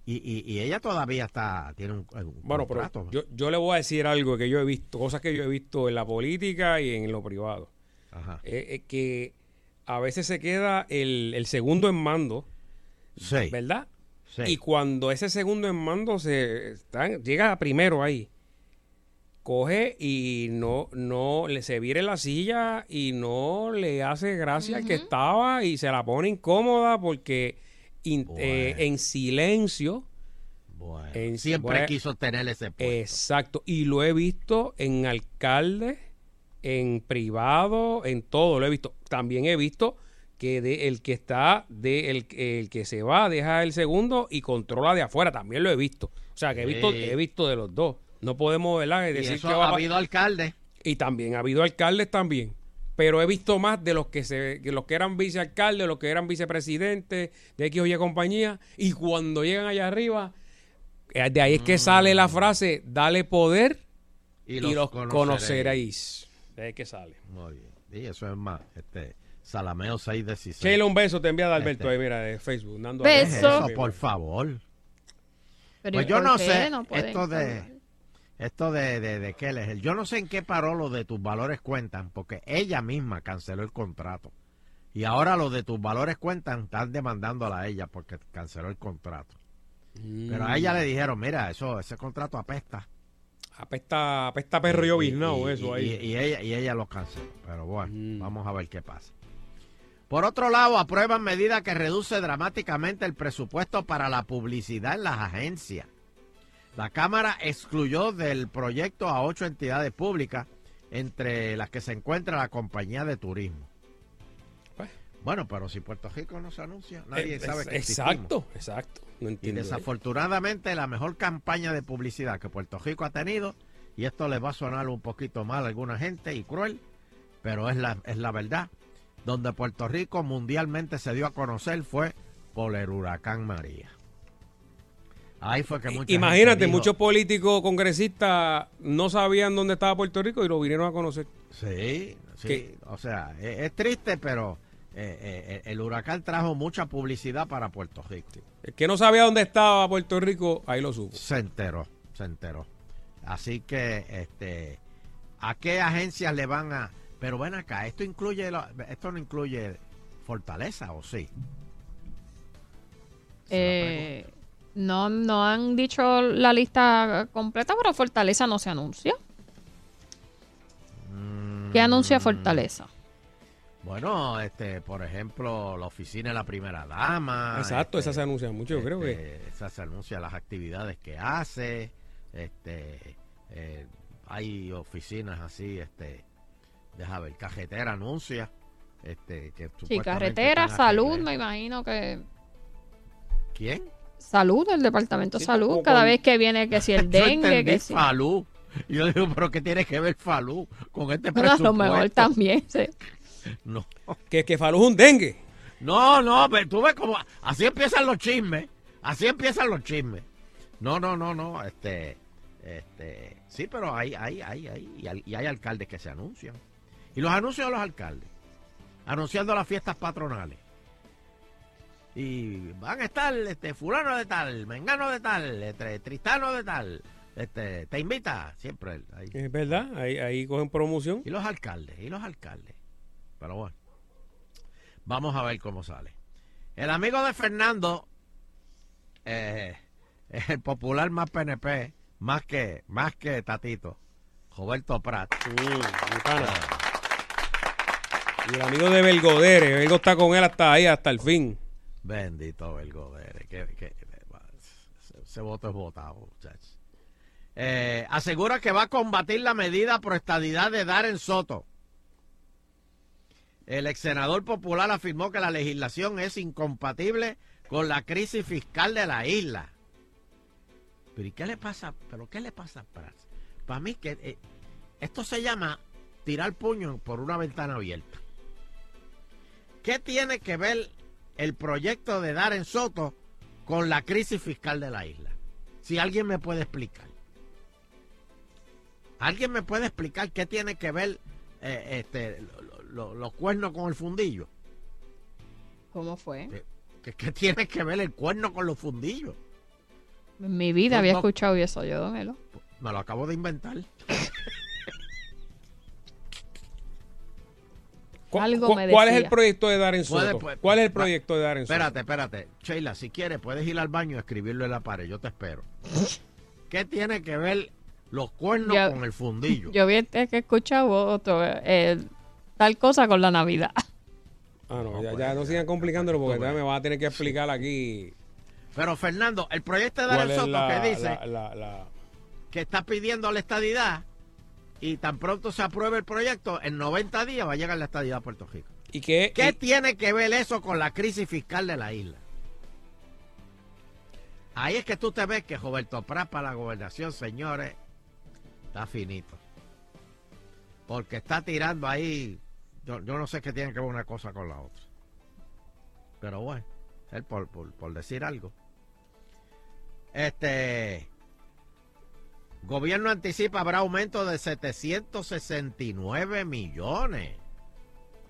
y, y- y ella todavía está, tiene un, un Bueno, pero yo, yo le voy a decir algo que yo he visto, cosas que yo he visto en la política y en lo privado. Ajá. Que a veces se queda el, el segundo en mando, Sí. ¿verdad? Sí. Y cuando ese segundo en mando se está- llega primero ahí, coge y no, no le se vire la silla y no le hace gracia al que estaba y se la pone incómoda porque in- eh, en silencio. en- Siempre bueno, quiso tener ese puesto. Exacto. Y lo he visto en alcalde, en privado, en todo. Lo he visto. También he visto que de, el que está, de el, el que se va, deja el segundo y controla de afuera. También lo he visto. O sea, que he visto, Sí. he visto de los dos. No podemos ¿verdad? y decir eso que va ha habido alcalde. y también ha habido alcaldes también. Pero he visto más de los que se, que los que eran vicealcaldes, los que eran vicepresidentes de X o Y compañía. Y cuando llegan allá arriba, eh, de ahí es que sale la frase, dale poder Y y los los, conoceréis". conoceréis. De ahí es que sale. Muy bien. Y eso es más, este, Salameo 616. Sheila, un beso te envía de Alberto Este. ahí, mira, de Facebook. Nando Beso. Eso, por favor. Pero Pues ¿y yo no sé, no esto de esto de, de, de Keller, yo no sé en qué paró lo de tus valores cuentan, porque ella misma canceló el contrato. Y ahora lo de tus valores cuentan, están demandándola a ella porque canceló el contrato. Pero a ella le dijeron, mira, eso ese contrato apesta. Apesta, apesta perro y Y- eso ahí. Y, y ella, y ella lo canceló. Pero bueno, Mm. vamos a ver qué pasa. Por otro lado, aprueban medida que reduce dramáticamente el presupuesto para la publicidad en las agencias. La Cámara excluyó del proyecto a ocho entidades públicas, entre las que se encuentra la compañía de turismo. Pues. Bueno, pero si Puerto Rico no se anuncia, nadie Eh, sabe es- que existimos. Exacto, exacto. No Y desafortunadamente la mejor campaña de publicidad que Puerto Rico ha tenido, y esto les va a sonar un poquito mal a alguna gente y cruel, pero es la, es la verdad, donde Puerto Rico mundialmente se dio a conocer fue por el huracán María. Ahí fue que mucha Imagínate, gente dijo- muchos políticos congresistas no sabían dónde estaba Puerto Rico y lo vinieron a conocer. Sí, sí. O sea, es, es triste, pero eh, eh, el huracán trajo mucha publicidad para Puerto Rico. El que no sabía dónde estaba Puerto Rico, ahí lo supo. Se enteró, se enteró. Así que, este, ¿a qué agencias le van a...? Pero ven acá, esto incluye, lo- esto no incluye Fortaleza, ¿o sí? Eh, no, no han dicho la lista completa, pero Fortaleza no se anuncia. ¿Qué anuncia Fortaleza? Bueno, este, por ejemplo, la oficina de la primera dama. Exacto, este, esa se anuncia mucho, yo creo que. este, Esa se anuncia las actividades que hace. Este, eh, hay oficinas así, este, deja ver, cajetera anuncia. Este, que Sí, carretera, salud, me imagino que... ¿Quién? Salud, el departamento de Sí, salud, cada con- vez que viene que si el dengue, que si... Falú. Y Yo digo, pero ¿qué tiene que ver Falú con este Bueno, a presupuesto? lo mejor también, sí. No. Que, que Falú es un dengue. No, no, pero tú ves como así empiezan los chismes, así empiezan los chismes. No, no, no, no, este, este, sí, pero hay, hay, hay, hay, y hay alcaldes que se anuncian. Y los anuncios de los alcaldes, anunciando las fiestas patronales. Y van a estar, este, fulano de tal, mengano de tal, este, tristano de tal, este, te invita, siempre ahí. Es verdad, ahí, ahí cogen promoción. Y los alcaldes, y los alcaldes. Pero bueno, vamos a ver cómo sale. El amigo de Fernando eh, el popular más PNP, más que, más que Tatito, Roberto Prat. Y el amigo de Belgodere, Belgo está con él hasta ahí, hasta el fin. Bendito Belgodere. Ese, voto es votado, muchachos. Eh, asegura que va a combatir la medida por estadidad de Darren Soto. El ex senador popular afirmó que la legislación es incompatible con la crisis fiscal de la isla. Pero ¿y qué le pasa? ¿Pero qué le pasa a? Para mí que eh, esto se llama tirar puño por una ventana abierta. ¿Qué tiene que ver el proyecto de Darren Soto con la crisis fiscal de la isla? Si alguien me puede explicar. ¿Alguien me puede explicar qué tiene que ver eh, este, lo- lo- los cuernos con el fundillo? ¿Cómo fue? ¿Qué, qué tiene que ver el cuerno con los fundillos? En mi vida había no. escuchado eso yo, Domelo. Me lo acabo de inventar. Algo cu- me ¿Cuál es el proyecto de Darren Soto? pues, ¿Cuál es el va- proyecto de Darren Soto? Espérate, espérate. Sheila, si quieres, puedes ir al baño y escribirlo en la pared. Yo te espero. ¿Qué tiene que ver los cuernos Yo- con el fundillo? Yo había que escuchado otro, eh, tal cosa con la Navidad. Ah, no, ya, pues, ya no sigan complicándolo porque me vas a tener que explicar aquí Pero Fernando, el proyecto de Darren Soto la, que dice la- la- la- que está pidiendo la estadidad y tan pronto se apruebe el proyecto, en 90 días va a llegar la estadidad a Puerto Rico. ¿Y qué, ¿Qué y- tiene que ver eso con la crisis fiscal de la isla? Ahí es que tú te ves que Roberto Prat para la gobernación, señores, está finito. Porque está tirando ahí, yo, yo no sé qué tiene que ver una cosa con la otra. Pero bueno, él por, por, por decir algo. Este gobierno anticipa habrá aumento de 769 millones.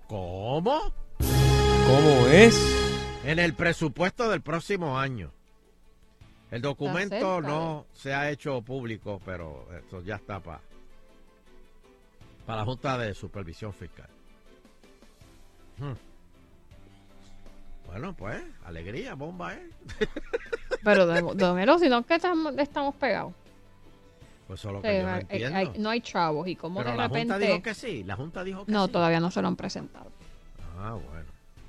¿Cómo? ¿Cómo es? En el presupuesto del próximo año. El documento no se ha hecho público, pero esto ya está para para la Junta de Supervisión Fiscal. Hmm. Bueno, pues, alegría, bomba, ¿eh? Pero, Dom- Domelo, si no es que estamos, estamos pegados. Pues eso es lo O que sea, yo no hay- entiendo. hay- no hay chavos. ¿Y cómo pero de la repente.? Junta dijo que sí, la Junta dijo que no, sí. todavía no se lo han presentado. Ah, bueno.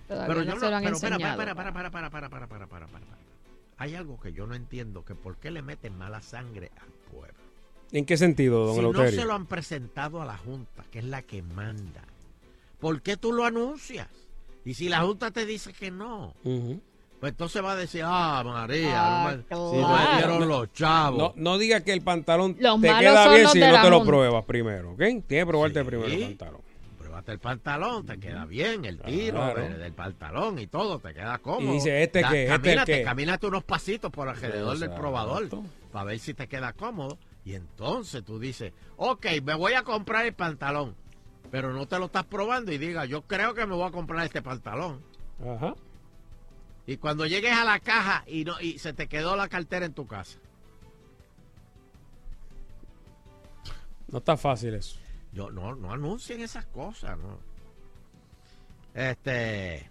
Todavía Pero no yo se lo han pero espera, enseñado. para, para, para, para, para, para, para, para, para, para. Hay algo que yo no entiendo, que por qué le meten mala sangre al pueblo. ¿En qué sentido, don Si no se lo han presentado a la Junta, que es la que manda, ¿por qué tú lo anuncias? Y si la Junta te dice que no. Pues entonces va a decir, ah, María, Ah, no me, claro. si me dieron los chavos. No, no digas que el pantalón Los te queda bien si no te lo Junta. pruebas primero, ¿ok? Tienes que probarte Sí. primero el pantalón. llévate el pantalón, te queda bien, el tiro Claro. del pantalón y todo, te queda cómodo. dice, ¿este Da- qué? ¿Este camínate, qué? camínate unos pasitos por alrededor del probador para ver si te queda cómodo. Y entonces tú dices, ok, me voy a comprar el pantalón, pero no te lo estás probando y diga, yo creo que me voy a comprar este pantalón. Ajá. Y cuando llegues a la caja y no y se te quedó la cartera en tu casa. No está fácil eso. Yo no, no anuncien esas cosas, ¿no? Este.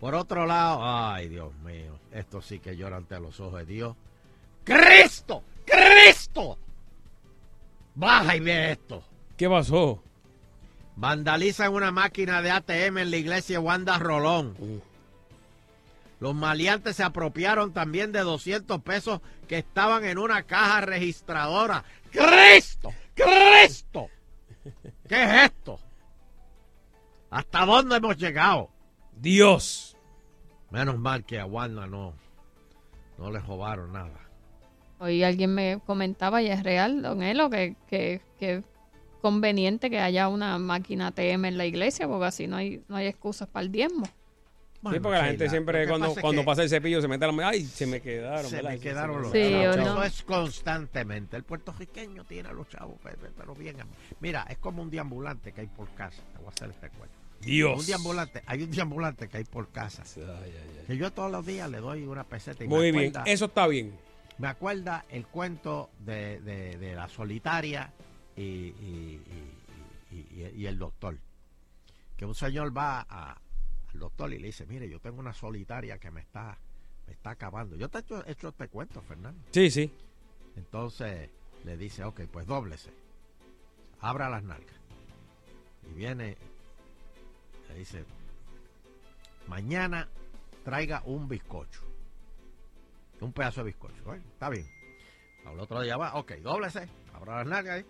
Por otro lado, ay Dios mío, esto sí que llora ante los ojos de Dios. ¡Cristo! ¡Cristo! Baja y ve esto. ¿Qué pasó? Vandalizan una máquina de ATM en la iglesia Wanda Rolón. Los maleantes se apropiaron también de 200 pesos que estaban en una caja registradora. ¡Cristo! ¡Cristo! ¿Qué es esto? ¿Hasta dónde hemos llegado? Dios. Menos mal que a Wanda no, no le robaron nada. Hoy alguien me comentaba, y es real, don Elo, que, que, que es conveniente que haya una máquina ATM en la iglesia, porque así no hay, no hay excusas para el diezmo. Sí, porque la gente siempre cuando, pasa cuando pasa el cepillo se mete la... Ay, se me quedaron. se ¿verdad? me quedaron los me Sí, chavos. Eso es constantemente. El puertorriqueño tiene a los chavos, pe- pe- pero bien. Mira, es como un deambulante que hay por casa. Te voy a hacer el recuerdo. Dios. Un deambulante, hay un deambulante que hay por casa. Que yo todos los días le doy una peseta. Y me Muy bien, acuerda- eso está bien. Me acuerda el cuento de, de- de la solitaria y, y- y- y- y- y el doctor. Que un señor va a- al doctor y le dice, mire, yo tengo una solitaria que me está, me está acabando. Yo te he hecho, he hecho este cuento, Fernando. Sí, sí. Entonces le dice, ok, pues dóblese. Abra las nalgas. Y viene, le dice, mañana traiga un bizcocho. Un pedazo de bizcocho. Está bien. Al otro día va, ok, dóblese, abra las nalgas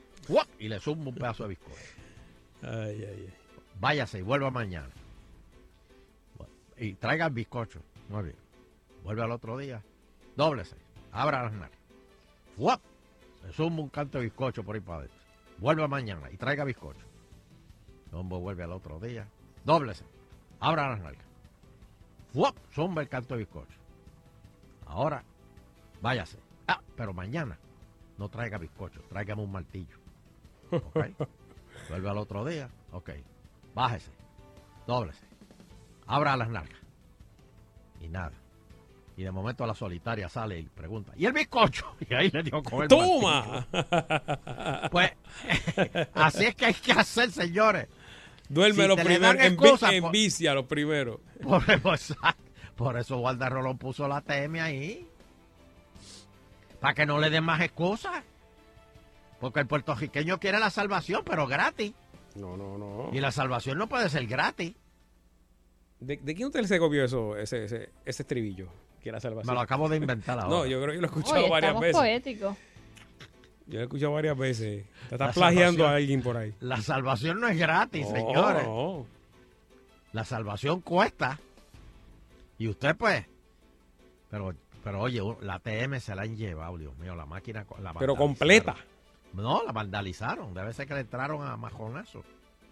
y, le zumba un pedazo de bizcocho. Ay, ay, ay. Váyase y vuelva mañana. Y traiga el bizcocho. Muy bien. Vuelve al otro día. Dóblese. Abra las nalgas. ¡Fuap! Le zumba un canto de bizcocho por ahí para adentro. Vuelva mañana y traiga bizcocho. Hombre vuelve al otro día. Dóblese. Abra las nalgas. ¡Fuap! Zumba el canto de bizcocho. Ahora, váyase. Ah, pero mañana no traiga bizcocho. Tráigame un martillo. ¿Ok? Vuelve al otro día. Ok. Bájese. Dóblese. Abra las nalgas. Y nada. Y de momento la solitaria sale y pregunta, ¿y el bizcocho? Y ahí le dio con el ¡Toma! martillo. Pues así es que hay que hacer, señores. Duerme Si lo primero, dan en, por- vicia lo primero. Por, eso- por eso Walter Rolón puso la TM ahí. Para que no le den más excusas. Porque el puertorriqueño quiere la salvación, pero gratis. No, no, no. Y la salvación no puede ser gratis. ¿De, de quién usted se copió eso, ese, ese, ese estribillo? Que era salvación. Me lo acabo de inventar ahora. No, yo creo que lo he escuchado Oye, varias veces. poéticos. Yo lo he escuchado varias veces. Te estás plagiando a alguien por ahí. La salvación no es gratis, No, señores. no. La salvación cuesta. Y usted, pues. Pero, pero oye, la TM se la han llevado, Dios mío. La máquina. La Pero completa. No, la vandalizaron. Debe ser que le entraron a majonazo.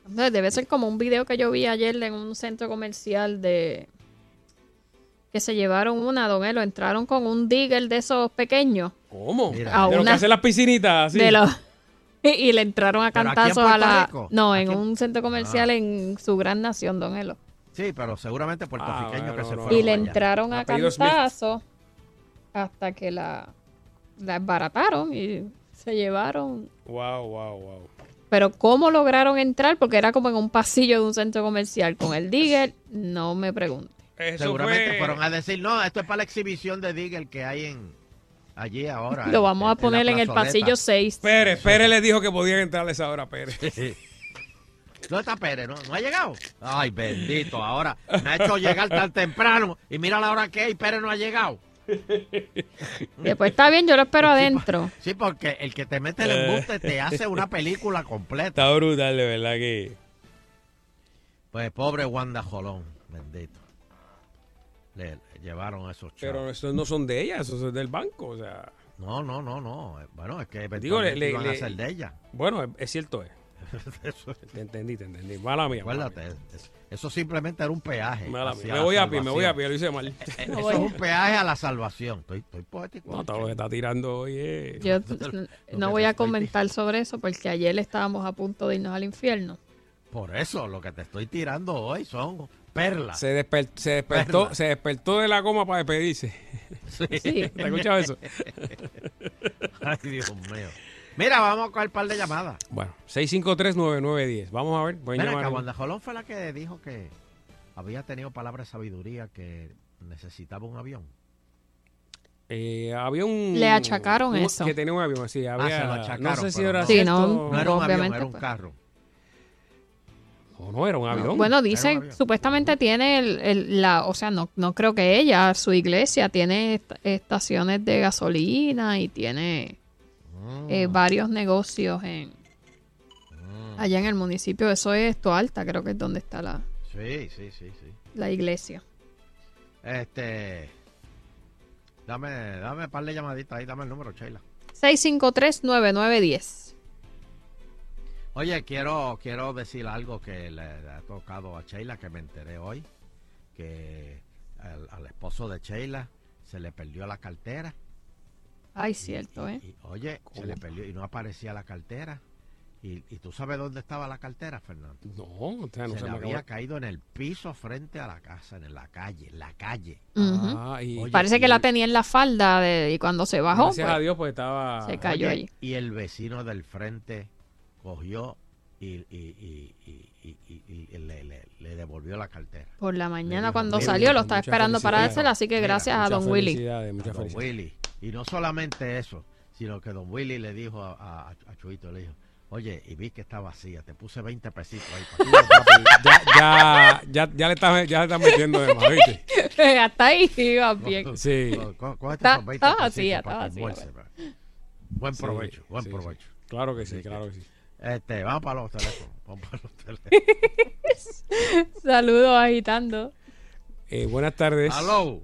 Debe ser como un video que yo vi ayer en un centro comercial de que se llevaron una, don Elo, entraron con un digger de esos pequeños. ¿Cómo? Mira. A de lo que una- hacen las piscinitas, así. de los y, y le entraron a ¿Pero aquí en cantazos a la Rico? no, en un centro comercial Ah. en su gran nación, don Elo. Sí, pero seguramente puertorriqueños Ah, bueno, que se no, fueron. Y le allá. entraron a cantazos hasta que la la barataron y se llevaron Wow, wow, wow. Pero cómo lograron entrar, porque era como en un pasillo de un centro comercial con el digger, no me pregunte. Eso Seguramente fue- fueron a decir, no, esto es para la exhibición de Digger que hay en allí ahora. Lo vamos a poner en el pasillo 6. Pérez, Pérez le dijo que podían entrar a esa hora, Pérez. ¿Dónde está Pérez? ¿No, ¿No ha llegado? Ay, bendito. Ahora me ha hecho llegar tan temprano y mira la hora que es y Pérez no ha llegado. Después está bien, yo lo espero adentro. Sí, porque el que te mete el embuste te hace una película completa. Está brutal, de verdad que. Pues pobre Wanda Jolón, bendito. Le, le llevaron a esos chavos. Pero esos no son de ella, esos son del banco, o sea. No, no, no, no. Bueno, es que Digo, le- iban le- a ser de ella. Bueno, es, es cierto, es. Eso- Te entendí, te entendí. Mala mía. mala Acuérdate, es- eso simplemente era un peaje. Mala Me voy a pie, me voy a pie, lo hice mal. Eso es un peaje a la salvación. Estoy, estoy poético. No, todo lo que está tirando hoy es... Yo no voy a comentar sobre eso porque ayer estábamos a punto de irnos al infierno. Por eso, lo que te estoy tirando hoy son perlas. Se, desper- se despertó, Perla. se despertó de la coma para despedirse. Sí. Sí. ¿Te has escuchado eso? Ay, Dios mío. Mira, vamos a coger un par de llamadas. Bueno, 6539910. Vamos a ver. Pueden Mira, llamar. que Wanda Jolón fue la que dijo que había tenido palabra de sabiduría que necesitaba un avión. Eh, había un. Le achacaron un- eso. Que tenía un avión así. Había, se lo achacaron, no sé si pero era no. Sí, cierto. no, No era un avión, obviamente, era un pues. carro. No, no, era un avión. Bueno, Era dicen, avión. supuestamente tiene el, el- la, o sea, no, no creo que ella, su iglesia tiene est- estaciones de gasolina y tiene. Eh, varios negocios en Mm. allá en el municipio. Eso es Toalta, creo que es donde está la, Sí, sí, sí, sí. la iglesia. Este. Dame, dame un par de llamaditas ahí, dame el número, Sheila. 653-9910. Oye, quiero, quiero decir algo que le, le ha tocado a Sheila, que me enteré hoy, que al, al esposo de Sheila se le perdió la cartera. Ay, cierto, ¿eh? Y, oye, se le perdió y no aparecía la cartera. Y, y tú sabes dónde estaba la cartera, Fernando. No, o sea, no se se me había acabó. caído en el piso frente a la casa, en la calle, en la calle. Ah, y Oye, Parece que la tenía en la falda de, y cuando se bajó, gracias pues, a Dios, pues estaba. se cayó Oye, allí. Y el vecino del frente cogió y, y, y, y, y- y- y le, le- le devolvió la cartera. Por la mañana dijo, cuando "Mira, salió lo muchas estaba esperando para felicidades". dársela, así que Mira, gracias a Muchas Don Willy. felicidades, muchas a don felicidades. Y no solamente eso, sino que don Willy le dijo a, a, a Chuito, le dijo, oye, y vi que está vacía, te puse 20 pesitos ahí Ya, ya, ya, ya le estás ya le estás metiendo de más, ¿viste? Hasta ahí iba bien. Sí. Cógete Está- esos 20 estaba pesitos vacía, que vacía. Buen Sí, provecho, buen sí, provecho. Claro que sí, claro que sí. Este, vamos para los teléfonos. Vamos para los teléfonos. Saludos agitando. Eh, buenas tardes. Aló.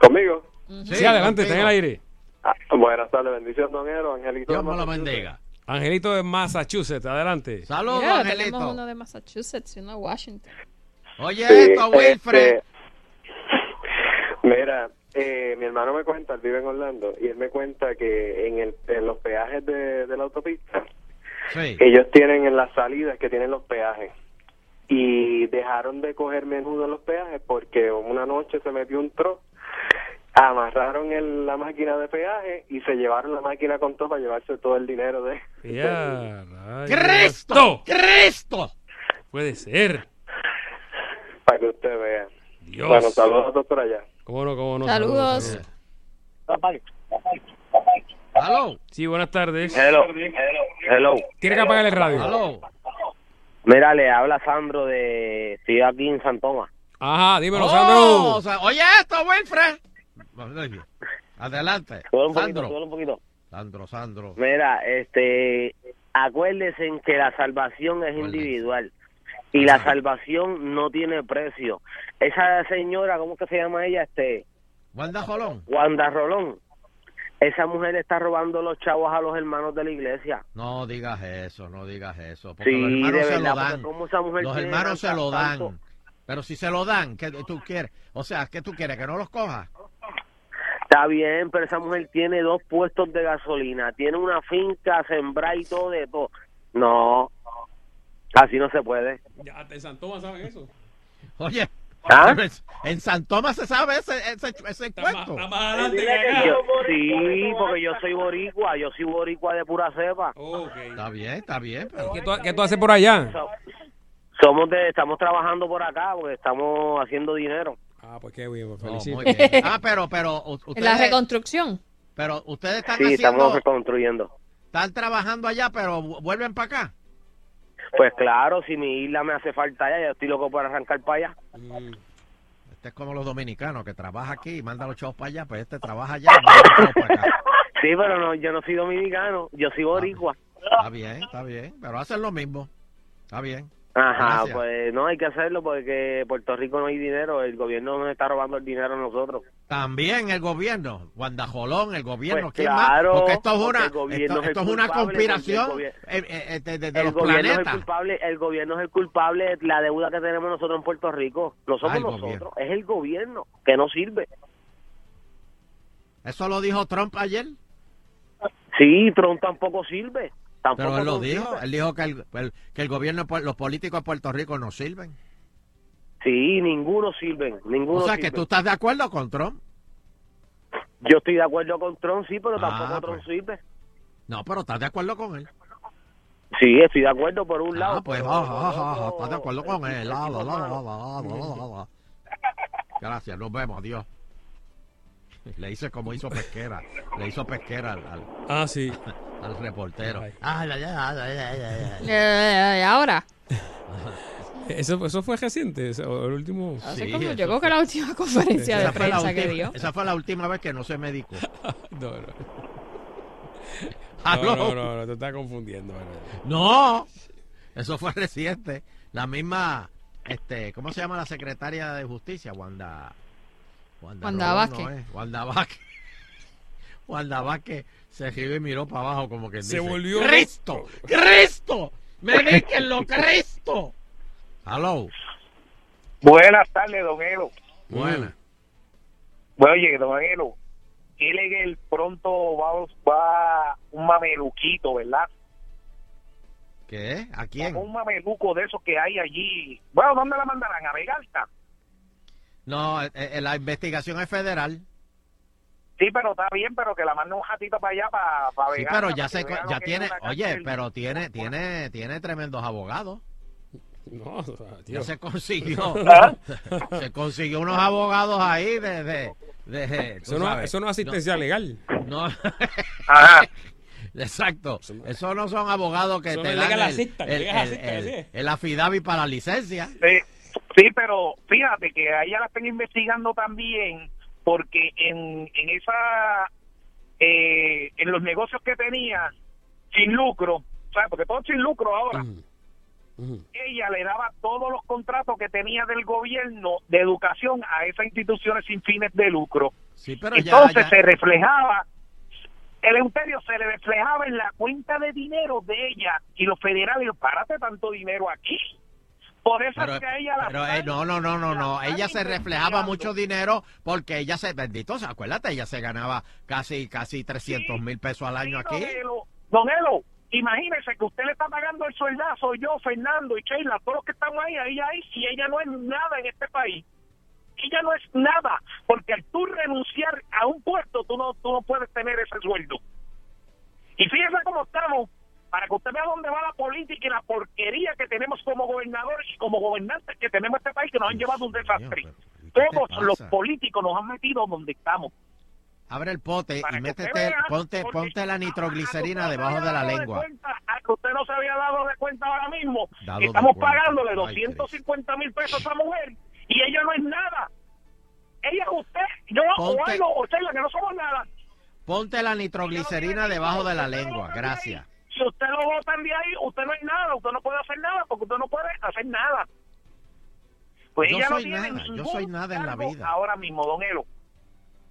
¿Conmigo? Sí, adelante, está en el aire. Ah, buenas tardes, bendición, don Ero, Angelito. Dios me lo bendiga. Angelito de Massachusetts, adelante. Saludos, Mira, Angelito. tenemos uno de Massachusetts y uno de Washington. Oye, Sí, esto, Wilfred. este, mira, eh, mi hermano me cuenta, él vive en Orlando, y él me cuenta que en, el, en los peajes de, de la autopista, Sí. ellos tienen en las salidas que tienen los peajes. Y dejaron de coger menudo en los peajes porque una noche se metió un tro, amarraron el- la máquina de peaje y se llevaron la máquina con todo para llevarse todo el dinero de... Ya. ¡Cristo! ¡Cristo! Puede ser. para que usted vea. Dios. Bueno, saludos a todos por allá. ¿Cómo no, cómo no? Saludos. Aló. Sí, buenas tardes. Hello. Hello. Tiene que apagar el radio. Aló. Mira, le habla Sandro de... Estoy aquí en San Tomás. Ajá, dímelo, Oh, Sandro. o sea, oye esto, Wilfred. Adelante. Súbele un poquito, Sandro. súbele un poquito. Sandro, Sandro. Mira, este... Acuérdense en que la salvación es individual. Y la salvación no tiene precio. Esa señora, ¿cómo que se llama ella? Este... Wanda Jolón. Wanda Rolón. Esa mujer está robando los chavos a los hermanos de la iglesia. No digas eso, no digas eso. Porque Sí, los hermanos se lo dan. esa mujer Los hermanos se lo dan. tanto- Pero si se lo dan, ¿qué tú quieres? O sea, ¿qué tú quieres? ¿Que no los coja? Está bien, pero esa mujer tiene dos puestos de gasolina, tiene una finca sembrada y todo de todo. No, así no se puede. Ya, hasta en San Tomás saben eso. Oye, ¿Ah? en San Tomás se sabe ese, ese, ese cuento. Yo- sí, porque yo soy boricua, yo soy boricua de pura cepa. Está bien, está bien. Pero... ¿Qué tú, qué tú haces por allá? So- somos de, estamos trabajando por acá porque estamos haciendo dinero. Ah, pues qué bien, pues No, felicito. Ah, pero, pero, u- En la ustedes, reconstrucción. pero ustedes están Sí, haciendo, estamos reconstruyendo. están trabajando allá, pero vu- vuelven para acá. Pues claro, si mi isla me hace falta allá, yo estoy loco por arrancar para allá. Mm. Este es como los dominicanos, que trabaja aquí y manda los chavos para allá, pues este trabaja allá y manda los chavos para acá. Sí, pero no, yo no soy dominicano, yo soy boricua. Está bien, está bien, pero hacen lo mismo. Está bien. Ajá, Gracias. pues no hay que hacerlo porque Puerto Rico no hay dinero, el gobierno nos está robando el dinero a nosotros. También el gobierno, Guandajolón, el gobierno, Pues ¿quién claro, más? Porque esto es una, esto, es el esto es una conspiración de, de- los gobierno es el planetas. culpable, el gobierno es el culpable de la deuda que tenemos nosotros en Puerto Rico. No somos Ah, el nosotros, es el gobierno que no sirve. Eso lo dijo Trump ayer. Sí, Trump tampoco sirve. Tampoco Pero él lo Trump dijo, sirve. él dijo que el, que el gobierno, los políticos de Puerto Rico no sirven. Sí, ninguno sirve, ninguno O sea, sirve. que tú estás de acuerdo con Trump. Yo estoy de acuerdo con Trump, sí, pero Ah, tampoco Trump pues. sirve. No, pero estás de acuerdo con él. Sí, estoy de acuerdo por un lado. Ah, pues, pero ja, por ja, ja, otro- estás de acuerdo con él. Gracias, nos vemos, adiós. Le hice como hizo Pesquera. Le hizo Pesquera al, al, Ah, sí. al reportero. Ah, ya, ya, ya, ya, ya, ya. Eh, ahora. Eso, eso fue reciente, eso, el último. Así Sí, como creo que la última conferencia de Esa fue, la prensa que última, dio. esa fue la última vez que no se medicó. No, no. Aló. No, no, no, no, te estás confundiendo. No, eso fue reciente. La misma, este, ¿cómo se llama la secretaria de justicia? Wanda. Wanda, Wanda Vázquez. no Wanda Vázquez. Wanda Vázquez se giró y miró para abajo como que Se dice, volvió ¡Cristo! loco". ¡Cristo! ¡Medíquenlo, Cristo! Hello. Buenas tardes, don Elo. Buena. Bueno, oye, don Elo, él en el pronto va, va un mameluquito, ¿verdad? ¿Qué? ¿A quién? Un mameluco de esos que hay allí. Bueno, ¿dónde la mandarán? ¿A Vegalta? No, eh, eh, la investigación es federal. Sí, pero está bien, pero que la mande un ratito para allá, para, para Sí, pero ya se, ya tiene, oye, pero tiene, tiene, tiene tremendos abogados. No, o sea, tío. Ya se consiguió. ¿Ah? se consiguió unos abogados ahí de, de, Eso no, eso no es asistencia legal. No. Ajá. Exacto. Eso no son abogados que Eso te dan el, el, el, el- affidavit para la licencia. Sí, sí, pero fíjate que a ella la están investigando también porque en, en esa eh, en los negocios que tenía sin lucro, ¿sabes? Porque todo sin lucro ahora. Ella le daba todos los contratos que tenía del gobierno de educación a esas instituciones sin fines de lucro. Sí, pero ya- Entonces ya- se reflejaba, el Euterio se le reflejaba en la cuenta de dinero de ella y los federales, párate tanto dinero aquí. Por eso Pero, es que ella la pero, eh, no, no, no, no, no. están Ella se reflejaba mucho dinero porque ella se, bendito, acuérdate, ella se ganaba casi, casi 300 mil pesos al año aquí. Don Elo, don Elo, imagínese que usted le está pagando el sueldazo, yo, Fernando y Sheila, todos los que estamos ahí, ahí, ahí, si ella no es nada en este país. Ella no es nada, porque al tú renunciar a un puesto, tú no, tú no puedes tener ese sueldo. Y fíjese cómo estamos, para que usted vea dónde va la política y la porquería que tenemos como gobernadores y como gobernantes que tenemos en este país, que nos han llevado a un desastre. Todos los políticos nos han metido donde estamos. Abre el pote Para y métete, vea, ponte, ponte la nitroglicerina debajo de la lengua. cuenta, a que usted no se había dado de cuenta ahora mismo. Dado que estamos cuenta. pagándole Ay, 250 mil pesos a esa mujer y ella no es nada. Ella es usted, yo o Ponte- algo, o Sheila, que no somos nada. Ponte la nitroglicerina debajo de la lengua. Gracias. Si usted lo botan de ahí, usted no es nada, usted no puede hacer nada porque usted no puede hacer nada. Pues Yo ella soy no tiene nada, yo soy nada en la vida. Ahora mismo, don Elo.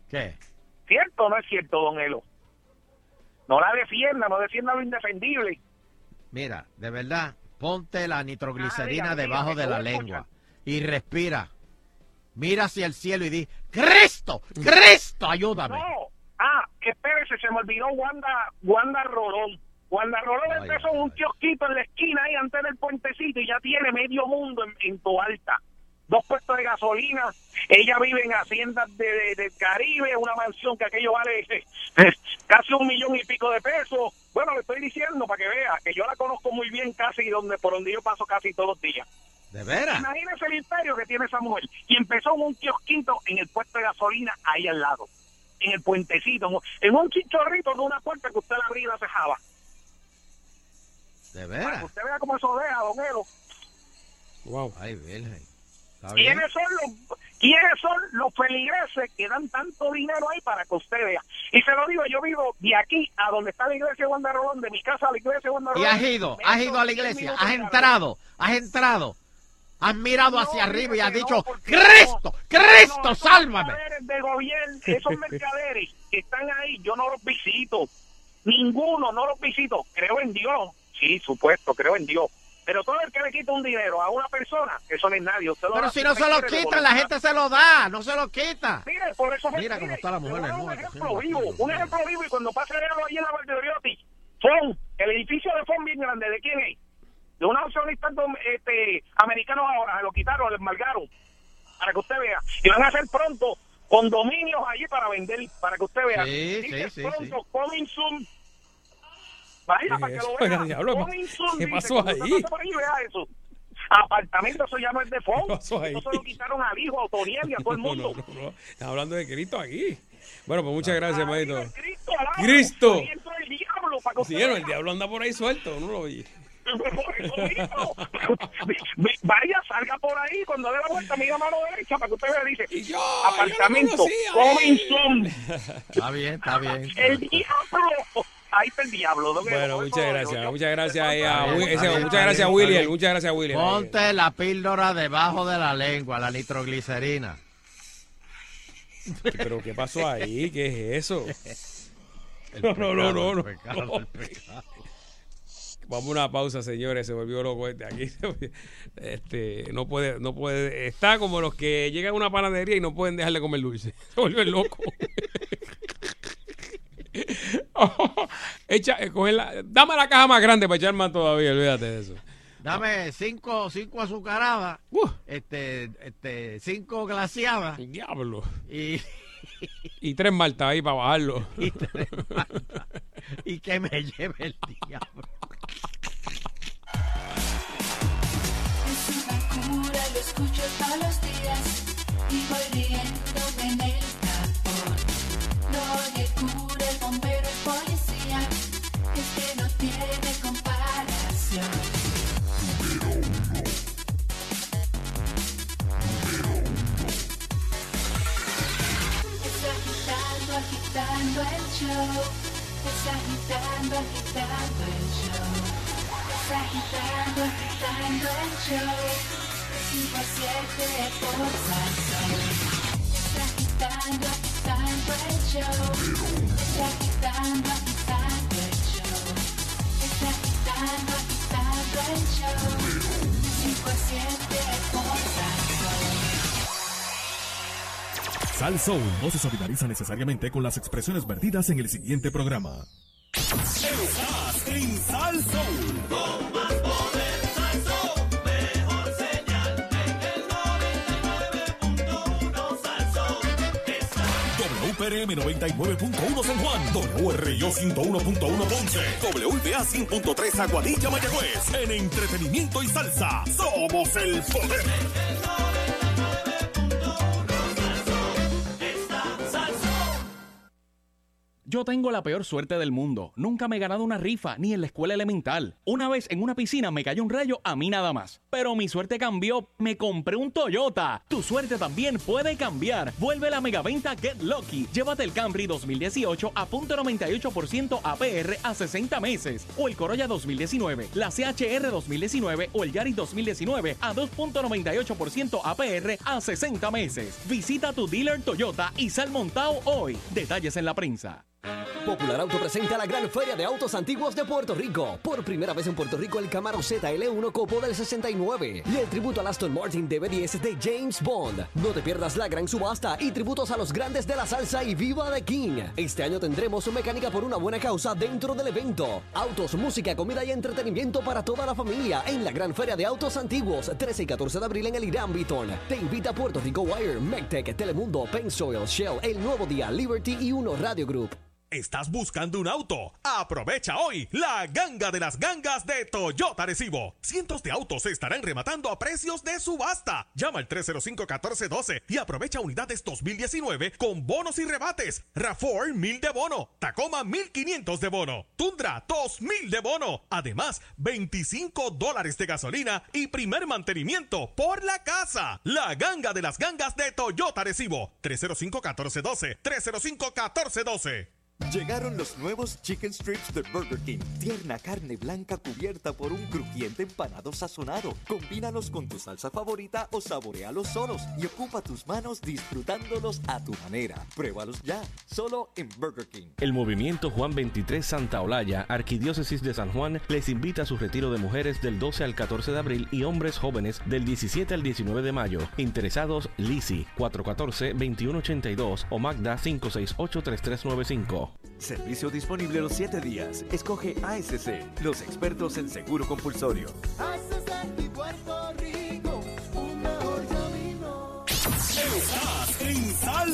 ¿Qué? ¿Cierto o no es cierto, don Elo? No la defienda, no defienda lo indefendible. Mira, de verdad, ponte la nitroglicerina Ah, debajo de la lengua y respira. Mira hacia el cielo y di, Cristo, Cristo, ayúdame. No. Ah, espérese, se me olvidó Wanda, Wanda Rolón. Rolón Ay, empezó un kiosquito en la esquina ahí antes del puentecito y ya tiene medio mundo en, en Toalta. Dos puestos de gasolina. Ella vive en haciendas de, de- del Caribe, una mansión que aquello vale eh, casi un millón y pico de pesos. Bueno, le estoy diciendo para que vea que yo la conozco muy bien casi donde por donde yo paso casi todos los días. ¿De veras? Imagínese el imperio que tiene esa mujer. Y empezó en un kiosquito en el puesto de gasolina ahí al lado. En el puentecito. en un- En un chichorrito de una puerta que usted la abría y la cejaba. ¿De Para que veras? usted vea cómo eso deja, don Elo. Wow. Ay, virgen. ¿Quiénes son los, ¿Quiénes son los feligreses que dan tanto dinero ahí para que usted vea? Y se lo digo, yo vivo de aquí a donde está la iglesia de Wanda Rolón, de mi casa a la iglesia de Wanda Y Rolón. has ido, has ido a la 10 iglesia, has entrado, has entrado. Has mirado No, hacia arriba y has dicho, no, Cristo, no, Cristo, no, esos sálvame. mercaderes de gobierno, esos mercaderes que están ahí, yo no los visito. Ninguno, no los visito. Creo en Dios. Sí, supuesto, creo en Dios. Pero todo el que le quita un dinero a una persona, eso no es nadie. Usted lo Pero si no se lo quitan, la gente se lo da, no se lo quita. Mire, por eso Mira mire, cómo está la mujer un ejemplo vivo, un ejemplo vivo y cuando pase algo ahí en la Valdeoriotti, FON, el edificio de FON bien grande, ¿de quién es? De unos accionistas este, americanos ahora, se lo quitaron, les embargaron, para que usted vea. Y van a hacer pronto condominios allí para vender, para que usted vea. Sí, Dice sí, sí, pronto, coming soon. Vaya, para que lo Oiga, vea. diablo, ¿qué pasó ahí? ahí, vea eso. Apartamento, eso ya no es de FON. ¿Qué pasó ahí? Eso se lo quitaron al hijo, a Toriel y a todo el mundo. no, no, no. Estamos hablando de Cristo aquí. Bueno, pues muchas gracias, maestro. Cristo. Cristo. El diablo para que Sí, no, el diablo anda por ahí suelto, no lo vi. Ve- Vaya, salga por ahí, cuando dé la vuelta, mira mano derecha para que usted vea, dice, yo apartamento, eh. soon. Está bien, está bien. El diablo. Ahí está el diablo. ¿no? Bueno, muchas gracias. yo- Muchas gracias ahí a Muchas gracias William. Muchas gracias William. Ponte la píldora debajo de la lengua, la nitroglicerina. Pero ¿qué pasó ahí? ¿Qué es eso? El No, no, no, no, pecado, el pecado, el pecado. Vamos a una pausa, señores. Se volvió loco este aquí. Este, no puede, no puede. Está como los que llegan a una panadería y no pueden dejarle comer dulce. Se volvió el loco. Echa, eh, la- dame la caja más grande para echar más todavía, olvídate de eso. Dame cinco, cinco azucaradas, este, este, cinco glaciadas. Diablo. Y, Y tres maltas ahí para bajarlo. y, tres maltas. y que me lleve el diablo. Es una cura, lo escucho todos los días y voy riéndome agitando, el show. Está agitando, agitando el show. Está agitando, agitando el show. Siete por Salsón. Está agitando, agitando el show. Está agitando, agitando el show. Está agitando, agitando el show. Siete por. Salsoul no se solidariza necesariamente con las expresiones vertidas en el siguiente programa. Estás en Salsoul. Con más poder, Salsoul. Mejor señal en el 99.1 Salsoul. WPRM 99.1 San Juan, WRIO 101.1 Ponce, WBA 100.3 Aguadilla Mayagüez. En entretenimiento y salsa, somos el poder. Yo tengo la peor suerte del mundo. Nunca me he ganado una rifa, ni en la escuela elemental. Una vez en una piscina me cayó un rayo a mí nada más. Pero mi suerte cambió. Me compré un Toyota. Tu suerte también puede cambiar. Vuelve la megaventa Get Lucky. Llévate el Camry 2018 a .98% APR a 60 meses. O el Corolla 2019, la CHR 2019 o el Yaris 2019 a 2.98% APR a 60 meses. Visita tu dealer Toyota y sal montado hoy. Detalles en la prensa. Popular Auto presenta la gran feria de autos antiguos de Puerto Rico. Por primera vez en Puerto Rico el Camaro ZL1 Copo del 69 y el tributo al Aston Martin DB10 de James Bond. No te pierdas la gran subasta y tributos a los grandes de la salsa y viva de King. Este año tendremos mecánica por una buena causa dentro del evento. Autos, música, comida y entretenimiento para toda la familia en la gran feria de autos antiguos 13 y 14 de abril en el Irán Beaton. Te invita a Puerto Rico Wire, MecTech, Telemundo, Pensoil, Shell, El Nuevo Día, Liberty y Uno Radio Group. ¿Estás buscando un auto? Aprovecha hoy la ganga de las gangas de Toyota Recibo. Cientos de autos se estarán rematando a precios de subasta. Llama al 305-1412 y aprovecha unidades 2019 con bonos y rebates. RAFOR 1000 de bono. Tacoma 1500 de bono. Tundra 2000 de bono. Además, 25 dólares de gasolina y primer mantenimiento por la casa. La ganga de las gangas de Toyota Recibo. 305-1412. 305-1412. Llegaron los nuevos Chicken Strips de Burger King. Tierna carne blanca cubierta por un crujiente empanado sazonado. Combínalos con tu salsa favorita o saborealos solos y ocupa tus manos disfrutándolos a tu manera. Pruébalos ya, solo en Burger King. El movimiento Juan 23 Santa Olaya, Arquidiócesis de San Juan, les invita a su retiro de mujeres del 12 al 14 de abril y hombres jóvenes del 17 al 19 de mayo. Interesados, Lisi 414-2182 o Magda 568-3395. Servicio disponible los 7 días. Escoge ASC, los expertos en seguro compulsorio. y Puerto Rico, un mejor camino. Estás en Sal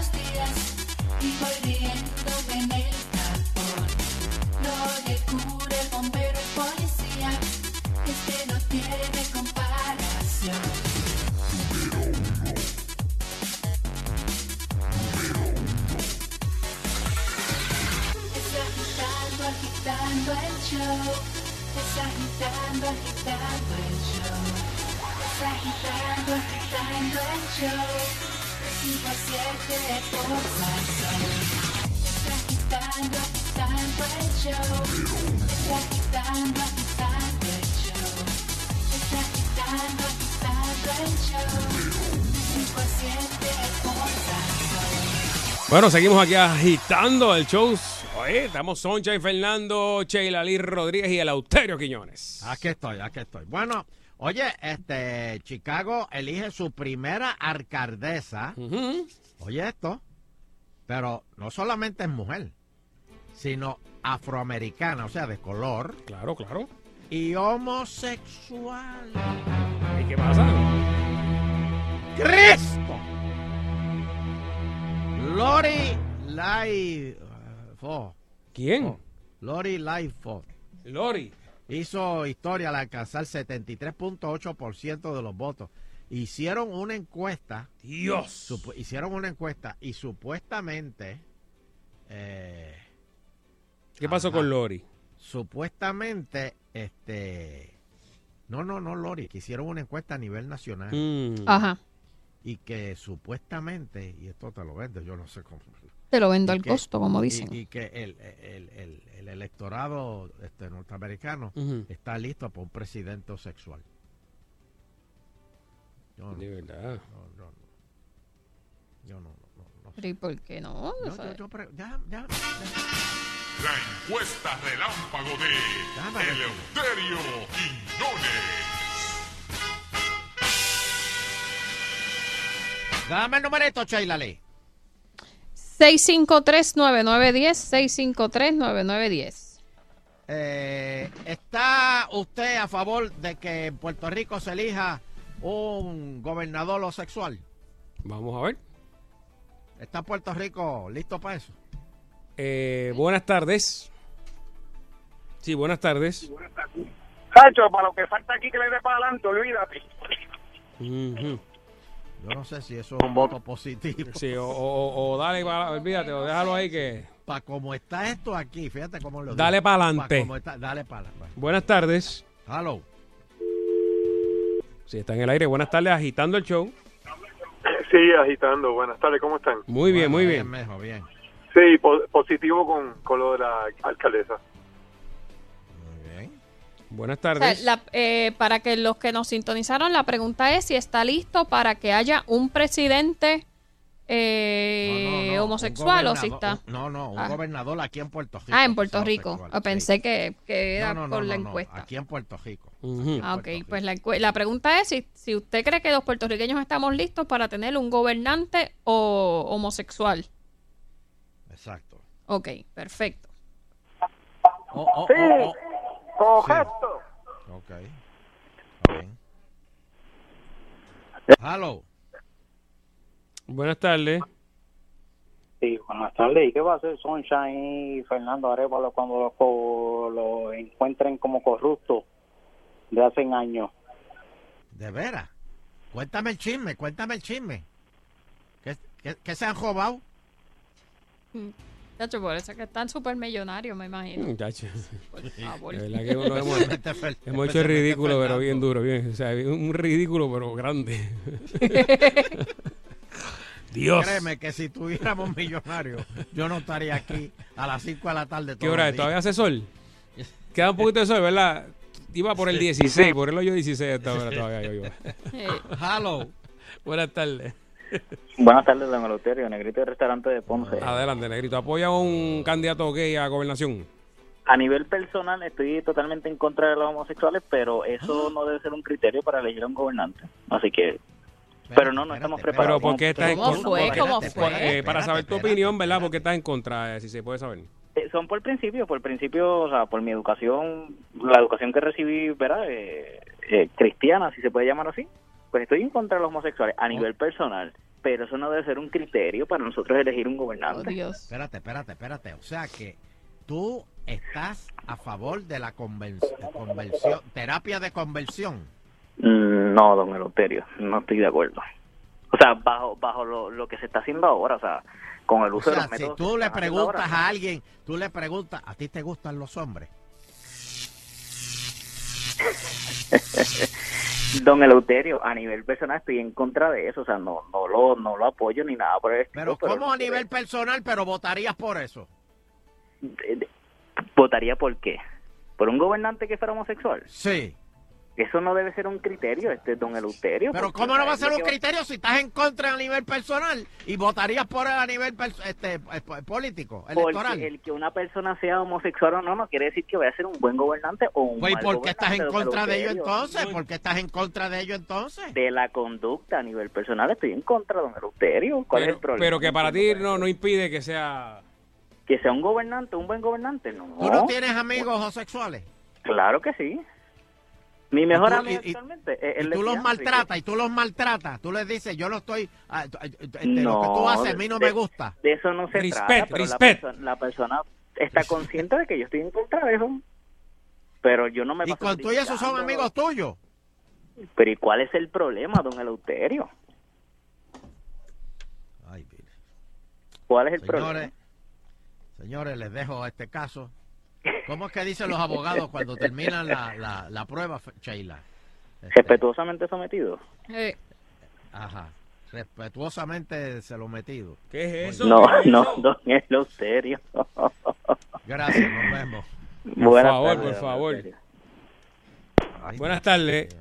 el show. Es agitando, agitando el show. Es agitando, agitando el show. A siete por Salsón. Es agitando, agitando el show. Es agitando, agitando el show. Es agitando, agitando el show. A siete por Salsón. Bueno, seguimos aquí agitando el show. Oye, estamos Soncha y Fernando, Sheila Lee Rodríguez y el Auterio Quiñones. Aquí estoy, aquí estoy. Bueno, oye, este Chicago elige su primera alcaldesa. Oye esto, pero no solamente es mujer, sino afroamericana, o sea, de color. Claro, claro. Y homosexual. ¿Y qué pasa? ¡Cristo! Lori Lightfoot. ¿Quién? Lori Lightfoot. Lori. Hizo historia al alcanzar 73.8% de los votos. Hicieron una encuesta. Dios. Hicieron una encuesta y supuestamente. eh, ¿Qué pasó Ajá. con Lori? supuestamente, este. No, no, no, Lori, que hicieron una encuesta a nivel nacional. Mm. Ajá. Y que supuestamente, y esto te lo vendo, yo no sé cómo. Te lo vendo y al que- costo, como dicen. Y, que el, el- el- el electorado este, norteamericano está listo para un presidente sexual. Yo no, De verdad. no, no, no. Yo no, no, no. Pero ¿y por qué no? Yo- O sea, yo- yo pre- ya, ya, La encuesta relámpago de Eleuterio Quiñones. Dame el numerito, Sheila Lee. 653-9910, 653-9910. Eh, ¿Está usted a favor de que en Puerto Rico se elija un gobernador homosexual? Vamos a ver. ¿Está Puerto Rico listo para eso? Eh, buenas tardes. Sí, buenas tardes. Sacho, para lo que falta aquí que le dé para adelante, olvídate. Yo no sé si eso es un voto positivo. Sí, o, o- o dale, olvídate, o déjalo ahí que... Para como está esto aquí, fíjate cómo lo Dale digo. pa'lante. Pa' como está- Dale para adelante. Buenas tardes. Hello. Sí, está en el aire. Buenas tardes, agitando el show. Sí, agitando. Buenas tardes, ¿cómo están? Muy bien, muy bien. Mejor, bien. Sí, po- positivo con, con lo de la alcaldesa. Buenas O sea, tardes. la- eh, para que los que nos sintonizaron, la pregunta es si está listo para que haya un presidente eh, No, no, homosexual un o si está. un- No, no, un Ah. gobernador aquí en Puerto Rico. Ah, en Puerto Rico. homosexual, Ah, sí. Pensé que, que era No, no, no, por la no, no, encuesta. Aquí en Puerto Rico. Ah, ok. Pues la, la pregunta es si, si usted cree que los puertorriqueños estamos listos para tener un gobernante o homosexual. Exacto. Ok, perfecto. Oh, oh, Sí, oh, correcto. Ok. Está bien. Hello. Buenas tardes. Sí, buenas tardes. ¿Y qué va a hacer Sunshine y Fernando Arevalo cuando lo, encuentren como corrupto de hace años? De veras. Cuéntame el chisme, cuéntame el chisme. ¿Qué, qué, qué se han robado? Mm. Chacho, por eso es que están súper millonarios, me imagino. Muchacho. Por favor. De verdad que uno hemos, hecho el ridículo, pero bien duro, bien. O sea, un ridículo, pero grande. Dios. Créeme que si tuviéramos millonarios, yo no estaría aquí a las 5 de la tarde. ¿Qué hora es? ¿Todavía hace sol? Queda un poquito de sol, ¿verdad? Iba por el 16, por el hoyo 16 hasta ahora todavía yo iba. Hello. Buenas tardes. Buenas tardes, don Eleuterio, negrito del restaurante de Ponce. Adelante, Negrito. ¿Apoya a un candidato gay a gobernación? A nivel personal estoy totalmente en contra de los homosexuales, pero eso no debe ser un criterio para elegir a un gobernante. Así que... Pero no, no estamos preparados. Pero ¿por qué estás en ¿Cómo contra? fue? Por- ¿Cómo fue? eh, para saber tu opinión, ¿verdad? ¿Por qué estás en contra? Eh, Si se puede saber. Eh, son por principio, por principio, o sea, por mi educación, la educación que recibí, ¿verdad? Eh, eh, cristiana, si se puede llamar así. Pues estoy en contra de los homosexuales a nivel personal, pero eso no debe ser un criterio para nosotros elegir un gobernante. Espérate, espérate, espérate. O sea que tú estás a favor de la conversión, terapia de conversión. Mm, No, don Eleuterio, no estoy de acuerdo. O sea, bajo bajo lo, lo que se está haciendo ahora, o sea, con el O uso de los si métodos. tú que le preguntas ahora. a alguien, tú le preguntas, ¿a ti te gustan los hombres? Don Eleuterio, a nivel personal estoy en contra de eso, o sea, no no lo no lo apoyo ni nada por el estilo, Pero ¿cómo no a nivel personal, pero votarías por eso? de- votaría por qué? ¿Por un gobernante que fuera homosexual? Sí. Eso no debe ser un criterio, este don Eleuterio. Pero ¿cómo no va a ¿sabes ser un que criterio si estás en contra a nivel personal y votarías por él a nivel este, po- político, electoral? Porque el que una persona sea homosexual o no, no quiere decir que vaya a ser un buen gobernante o un Pues, ¿y mal por qué estás en contra de ello entonces? ¿Por qué estás en contra de ello entonces? De la conducta a nivel personal estoy en contra, don Eleuterio. ¿Cuál es Pero, el problema? pero que para ti no, no impide que sea... Que sea un gobernante, un buen gobernante, no. ¿Tú no tienes amigos homosexuales? Claro que sí. Mi mejor amigo actualmente es Y el tú los así que- maltratas, y tú los maltratas. Tú les dices, yo no estoy... ah, ah, este, lo que tú haces a mí no de- me gusta. De eso no se Respect, trata, pero la, respect. perso- la persona está consciente de que yo estoy en contra de eso. Pero yo no me Y con tú y esos son amigos tuyos. Pero ¿y cuál es el problema, don Eleuterio? Ay, ¿Cuál es el Señores, problema? señores, les dejo este caso. ¿Cómo es que dicen los abogados cuando terminan la, la, la prueba, Sheila? Este, Respetuosamente sometido. Eh, Ajá. Respetuosamente se lo metido. ¿Qué es No, no, don Eleuterio. Gracias, nos vemos. Por Buenas favor, por favor. Buenas tardes.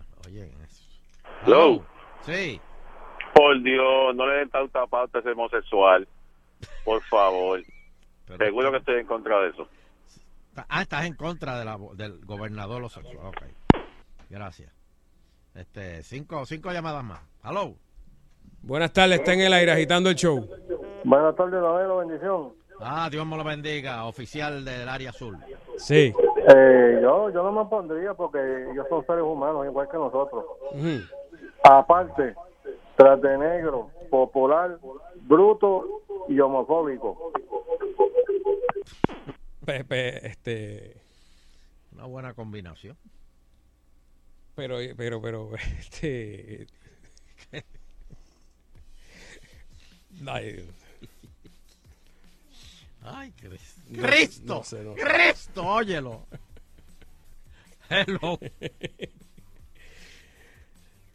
Hello. Sí. Por Dios, no le den tanta pauta a ese homosexual. Por favor. Seguro que estoy en contra de eso. Ah, estás en contra de la, del gobernador homosexual. Ok. Gracias. Este, cinco, cinco llamadas más. Hello. Buenas tardes, está en el aire agitando el show. Buenas tardes, Novelo, bendición. Ah, Dios me lo bendiga, oficial del área azul. Sí. Eh, yo, yo no me pondría porque ellos son seres humanos igual que nosotros. Aparte, tras de negro, popular, bruto y homofóbico. Este... Una buena combinación. Pero, pero, pero, este... Ay, No- Cristo. no sé, no. Cristo, óyelo. Hello.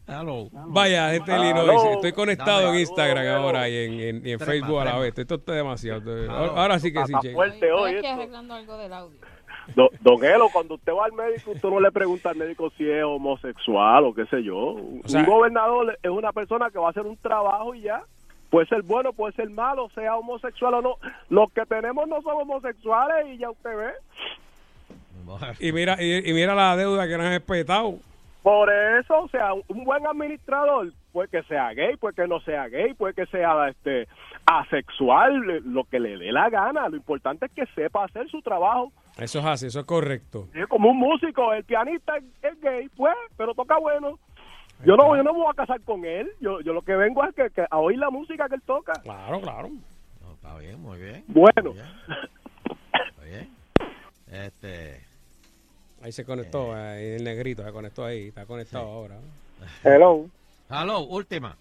Hello. Vaya, gente de. Illinois, estoy conectado Dame. en Instagram ahora y en, en- y en Trepa, Facebook a la vez. Esto está demasiado. Ahora, ahora sí que sí, che. fuerte hoy esto. arreglando algo del audio. Do- Don Elo, cuando usted va al médico, usted no le pregunta al médico si es homosexual o qué sé yo. sea- un gobernador es una persona que va a hacer un trabajo y ya. puede ser bueno, puede ser malo, sea homosexual o no. Los que tenemos no somos homosexuales y ya usted ve. Y mira, y, y mira la deuda que nos han espetado. Por eso, o sea, un buen administrador puede que sea gay, puede que no sea gay, puede que sea este asexual, lo que le dé la gana. Lo importante es que sepa hacer su trabajo. Eso es así, eso es correcto. Es como un músico, el pianista es, es gay, pues, pero toca bueno. Yo no, yo no me voy a casar con él. Yo, yo lo que vengo es que, que a oír la música que él toca. Claro, claro. Está bien, muy bien. Bueno. Está bien. Este. Ahí se conectó, ahí el negrito se conectó ahí, está conectado ahora. Hello. Hello, última.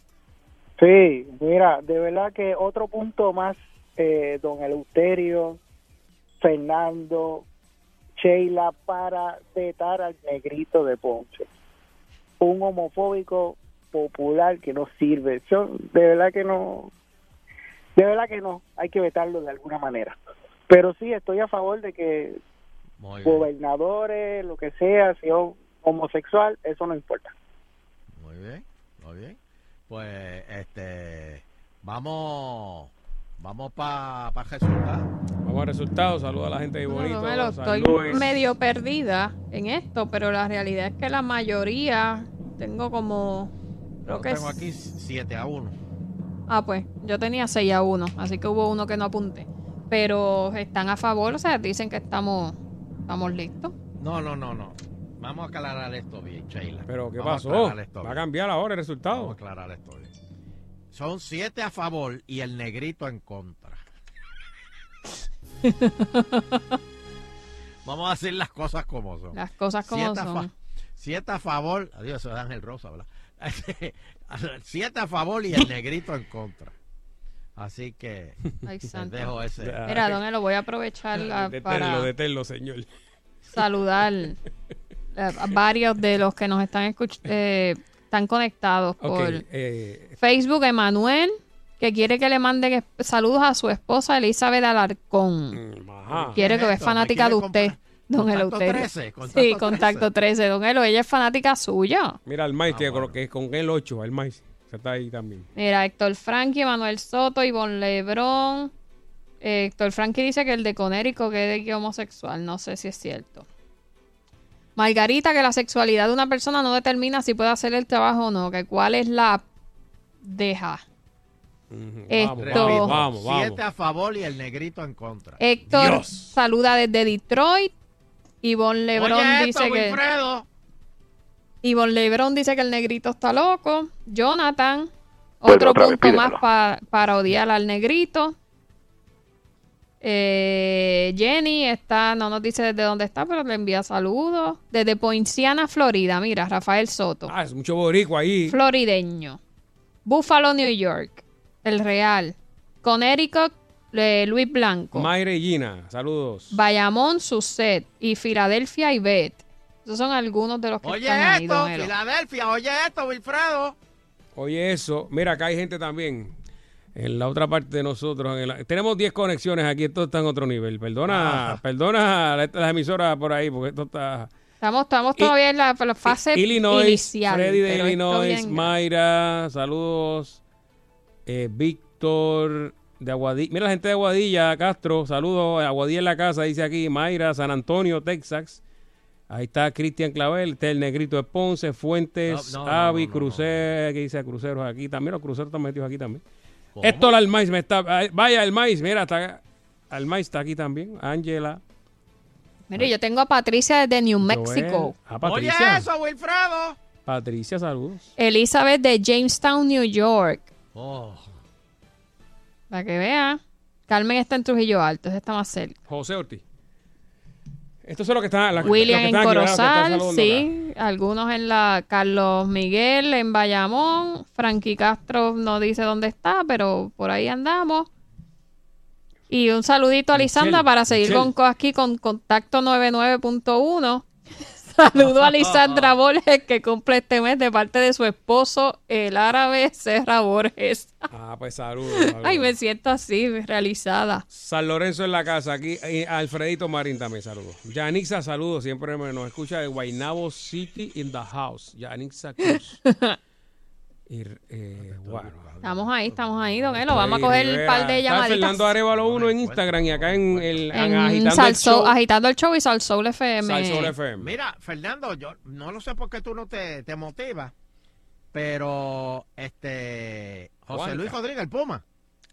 Sí, mira, de verdad que otro punto más, eh, don Eleuterio, Fernando, Sheila, para vetar al negrito de Ponce. Un homofóbico popular que no sirve. Yo, de verdad que no, de verdad que no, hay que vetarlo de alguna manera. Pero sí, estoy a favor de que Muy bien. gobernadores, lo que sea, si es homosexual, eso no importa. Muy bien, muy bien. Pues, este, vamos, vamos para pa resultado. Vamos a resultados, saluda a la gente de Bonito. Estoy Luis. medio perdida en esto, pero la realidad es que la mayoría, tengo como, creo Yo que tengo es- aquí 7 a 1. Ah, pues yo tenía 6 a 1, así que hubo uno que no apunté. Pero están a favor, o sea, dicen que estamos, estamos listos. No, no, no, no. Vamos a aclarar esto bien, Sheila. Pero, ¿qué Vamos a pasó? esto Va a cambiar ahora el resultado. Vamos a aclarar esto bien. Son 7 a favor y el negrito en contra. Vamos a decir las cosas como son. Las cosas como Siete a son. 7 a favor. Adiós, eso es Ángel Rosa, ¿verdad? 7 a favor y el negrito en contra. Así que Ay, les santo. dejo ese. Mira, don Elo, voy a aprovechar la- para señor. saludar a varios de los que nos están escuch- eh, están conectados por eh, Facebook. Emanuel, que quiere que le manden es- saludos a su esposa Elizabeth Alarcón. ajá. Quiere que es fanática de usted, don Contacto Eleuterio. 13, contacto sí, 13. contacto 13. Don Elo, ella es fanática suya. mira, el Ah, maíz, que con- que con el 8, el maíz. Que está ahí también. Mira, Héctor Frankie, Manuel Soto, Ivonne Lebrón. Eh, Héctor Frankie dice que el de Conérico que es de que homosexual. No sé si es cierto. Margarita, que la sexualidad de una persona no determina si puede hacer el trabajo o no. Que cuál es la deja. Esto- Repito, vamos, vamos. 7 a favor y el negrito en contra. Héctor Dios. saluda desde Detroit. Ivonne Lebrón Oye, dice esto, que. Ivonne Lebrón dice que el negrito está loco. Jonathan, Vuelve otro vez, punto más pa- para odiar al negrito. Eh, Jenny está, no nos dice desde dónde está, pero le envía saludos. Desde Poinciana, Florida. Mira, Rafael Soto. Ah, es mucho boricua ahí. Florideño. Buffalo, New York. El Real. Connecticut, eh, Luis Blanco. Mayre y Gina, saludos. Bayamón, Suset. Y Filadelfia, Ivette. Esos son algunos de los que Oye están ahí, esto. Filadelfia, oye esto, Wilfredo. Oye, eso. Mira, acá hay gente también. En la otra parte de nosotros. en la- tenemos 10 conexiones aquí. Esto está en otro nivel. Perdona, Ah. perdona la- las emisoras por ahí, porque esto está. Estamos, estamos todavía en la, la fase Illinois, inicial. Freddy de Illinois, bien- Mayra, saludos. Eh, Víctor de Aguadilla. Mira la gente de Aguadilla, Castro, saludos. Aguadilla en la casa, dice aquí. Mayra, San Antonio, Texas. Ahí está Cristian Clavel, está el negrito de Ponce, Fuentes, No, no, no, Avi, no, que dice Cruceros aquí también. Los cruceros están metidos aquí también. Héctor Almaiz me está. ay, Vaya, Almaiz, mira, está. Almaiz está aquí también. Ángela. Mire, yo tengo a Patricia desde New Mexico. Ah, Oye Patricia. eso, Wilfredo. Patricia, saludos. Elizabeth de Jamestown, New York. Oh. Para que vea. Carmen está en Trujillo Alto, está más cerca. José Ortiz. Estos son los que están. la- William en Corozal, sí. Algunos en la Carlos Miguel en Bayamón. Frankie Castro no dice dónde está, pero por ahí andamos. Y un saludito a Michelle, para seguir Michelle. con, aquí con Contacto 99.1. Saludo a Lisandra Borges que cumple este mes de parte de su esposo, el árabe Serra Borges. Ah, pues saludos. saludos. Ay, me siento así, realizada. San Lorenzo en la casa, aquí. y Alfredito Marín también, saludos. Yanixa, saludos. Siempre me- nos escucha de Guaynabo City in the house. Yanixa Cruz. Y, eh, bueno. Estamos ahí, estamos ahí, don Elo. Vamos a coger un par de Está llamaditas. Fernando Arevalo 1 en Instagram y acá en, el, en En agitando, el show. agitando el show y Salsoul FM. Salsoul FM. Mira, Fernando, yo no lo sé por qué tú no te, te motivas, pero este José. Luis Rodríguez, el Puma,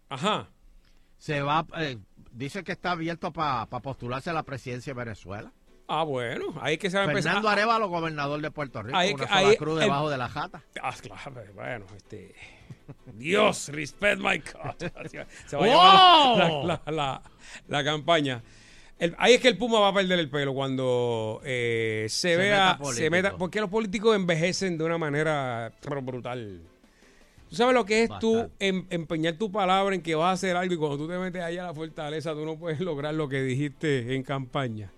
Ajá. se va, eh, dice que está abierto para postularse a la presidencia de Venezuela. Ah, bueno, ahí que se va a empezar. Fernando Arevalo, gobernador de Puerto Rico, Ahí- una sola ahí- cruz el- debajo de la jata. Ah, claro, bueno, este. Dios, respect my God. Se va a ¡Wow! llamar la, la- la- la campaña. El- ahí es que el Puma va a perder el pelo cuando eh, se, Se vea, meta se meta, porque los políticos envejecen de una manera pero brutal. ¿Tú sabes lo que es tú em- empeñar tu palabra en que vas a hacer algo y cuando tú te metes allá a la fortaleza tú no puedes lograr lo que dijiste en campaña?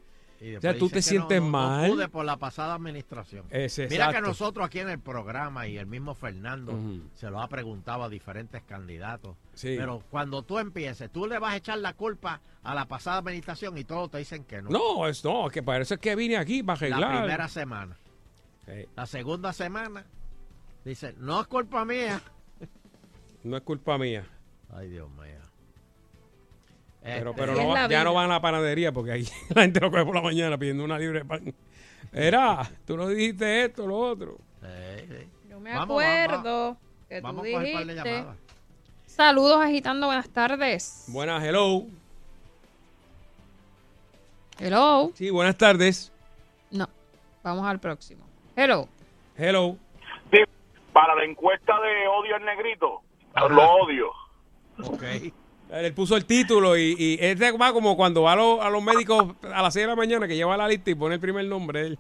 Y O sea, tú te sientes no, no- no mal. pude por la pasada administración. Mira que nosotros aquí en el programa y el mismo Fernando se lo ha preguntado a diferentes candidatos. Sí. Pero cuando tú empieces, tú le vas a echar la culpa a la pasada administración y todos te dicen que no. No, es, no, que es que vine aquí para La arreglar. primera semana. La segunda semana dice, no es culpa mía. No es culpa mía. Ay, Dios mío. Pero, Este- pero no ya no van a la panadería porque ahí la gente lo coge por la mañana pidiendo una libre de pan. Era, tú no dijiste esto, lo otro. Yo me Vamos, vamos, acuerdo que tú Vamos a coger un par de dijiste. llamadas. Saludos agitando, buenas tardes. Buenas, hello. Hello. Sí, buenas tardes. No, vamos al próximo. Hello. Hello. Sí, para la encuesta de odio al negrito, lo odio. Ok. Él puso el título y, y este va como cuando va a, los- a los médicos a las 6 de la mañana que lleva la lista y pone el primer nombre de él.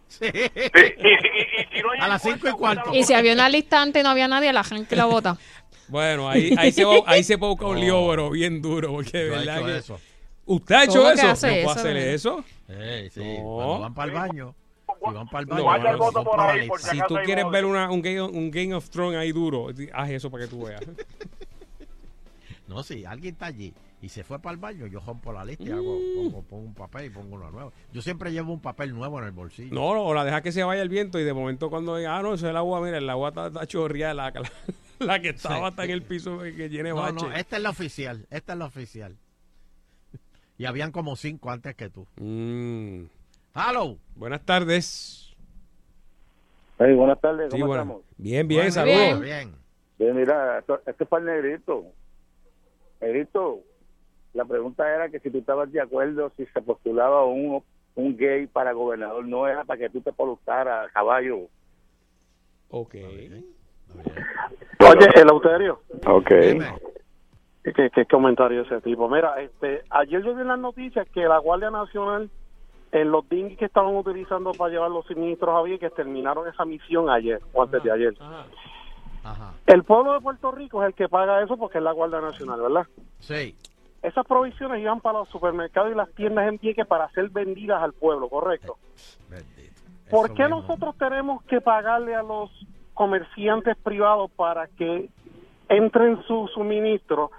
A las 5 y cuarto. Y si había una lista antes y no había nadie, la gente la vota. Bueno, ahí, ahí, se, ahí se puede buscar un lío, pero bien duro, porque de he verdad que... eso. ¿Usted ha hecho ¿Cómo que eso? hace ¿No puedo eso, hacer de eso? Eh, sí, No. cuando van para el baño. Si van para el baño, no, no. por si tú quieres ver una, un, game, un Game of Thrones ahí duro, haz eso para que tú veas. No, si alguien está allí y se fue para el baño, yo rompo la lista y hago, Mm. pongo, pongo un papel y pongo uno nuevo. Yo siempre llevo un papel nuevo en el bolsillo. No, no, o la deja que se vaya el viento y de momento cuando diga, ah, no, eso es el agua, mira, el agua está, está chorreada, la, la, la que estaba hasta en el piso que tiene No, bache. no, esta es la oficial, esta es la oficial. Y habían como cinco antes que tú. Mm. Hello. Buenas tardes. Hey, buenas tardes, Sí, ¿cómo estamos? Bien, bien, Bueno, saludos. Bien. Bien, mira, esto, esto es para el negrito. Negrito, la pregunta era que si tú estabas de acuerdo si se postulaba un, un gay para gobernador, no era para que tú te postularas caballo. Ok. Oye, el Euterio. Ok. ¿Qué, qué comentario ese tipo? Mira, este, ayer yo vi en las noticias que la Guardia Nacional, en los dinghies que estaban utilizando para llevar los suministros a Vieques, terminaron esa misión ayer o antes de ayer. El pueblo de Puerto Rico es el que paga eso porque es la Guardia Nacional, ¿verdad? Sí. Esas provisiones iban para los supermercados y las tiendas en Vieques para ser vendidas al pueblo, ¿correcto? ¿Por Eso qué mismo. nosotros tenemos que pagarle a los comerciantes privados para que entren su suministro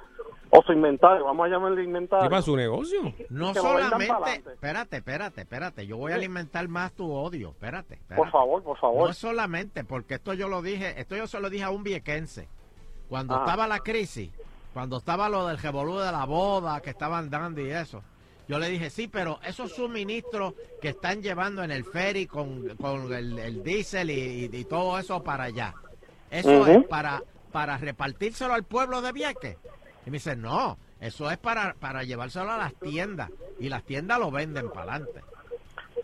o su inventario? Vamos a llamarle inventario. ¿Qué para su negocio? No solamente, espérate, espérate, espérate, yo voy a alimentar más tu odio, espérate, espérate. Por favor, por favor. No solamente, porque esto yo lo dije, esto yo se lo dije a un viequense, cuando Ah. estaba la crisis, cuando estaba lo del revolú de la boda que estaban dando y eso, yo le dije, sí, pero esos suministros que están llevando en el ferry con, con el, el diésel y, y- y todo eso para allá, eso es para, para repartírselo al pueblo de Vieques. Y me dice, no, eso es para, para llevárselo a las tiendas y las tiendas lo venden para adelante.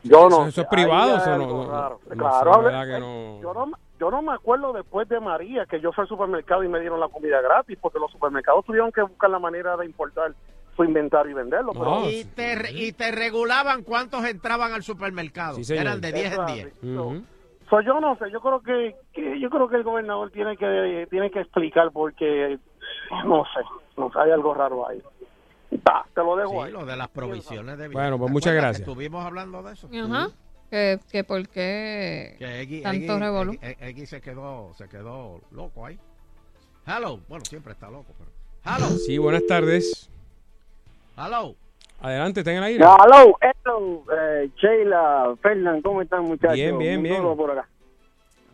Yo no. Eso- eso es privado, eso no- no- claro, sé, hable- ¿verdad que no? Yo, no, me- yo no me acuerdo después de María que yo fui al supermercado y me dieron la comida gratis porque los supermercados tuvieron que buscar la manera de importar su inventario y venderlo. Pero y, te, y te regulaban cuántos entraban al supermercado. Sí. Eran de 10 en Eso 10. Ujú. So, yo no sé, yo creo que, que- yo creo que el gobernador tiene que tiene que explicar porque no sé, no sé, hay algo raro ahí. Te lo dejo Sí, ahí. lo de las provisiones de Bueno, pues ¿Te muchas gracias. Estuvimos hablando de eso. Ajá. Que, que por qué Que Eggy, tanto revolú. Eggy se quedó, se quedó loco ahí. Hello. Bueno, siempre está loco, pero. Hello. Sí, buenas tardes. Hello. Adelante, está en el aire. Hello, hello, eh, Sheila, Fernán, ¿cómo están muchachos? Bien, bien, bien. por acá.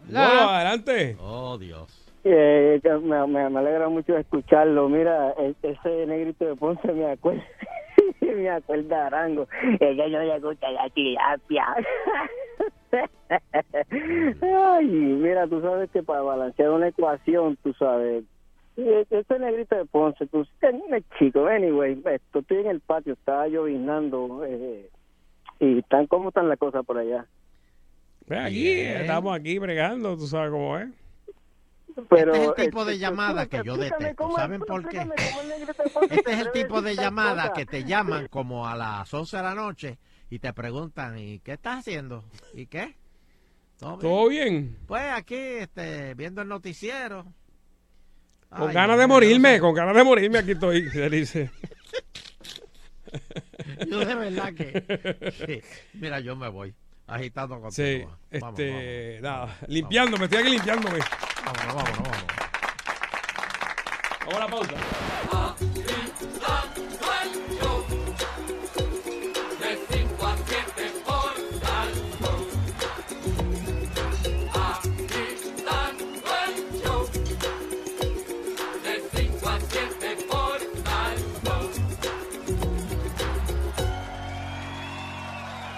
Bueno, adelante. Oh, Dios. Eh, que me, me- me alegra mucho escucharlo. Mira, e- ese negrito de Ponce me acuerda, me acuerda a Arango. Ella no le escucha la tilapia. Ay, mira, tú sabes que para balancear una ecuación, tú sabes, e- ese negrito de Ponce, tú es chico. Anyway, esto, estoy en el patio, estaba lloviznando. Eh, y tan, ¿cómo están las cosas por allá? Aquí, estamos aquí bregando, tú sabes cómo es. Pero, este es el tipo de este, llamada que yo detesto. ¿Saben por qué? Este es el tipo de llamada que te llaman como a las 11 de la noche y te preguntan, ¿y qué estás haciendo? ¿Y qué? ¿Todo bien? Pues aquí, este, viendo el noticiero. Con Ay, ganas de morirme, con ganas de morirme aquí estoy, se dice. Yo de verdad que... sí. Mira, yo me voy agitando contigo. Sí, Vamos, este, nada, limpiándome, estoy aquí limpiándome. Vámonos, vámonos, vámonos. Vamos a la pausa.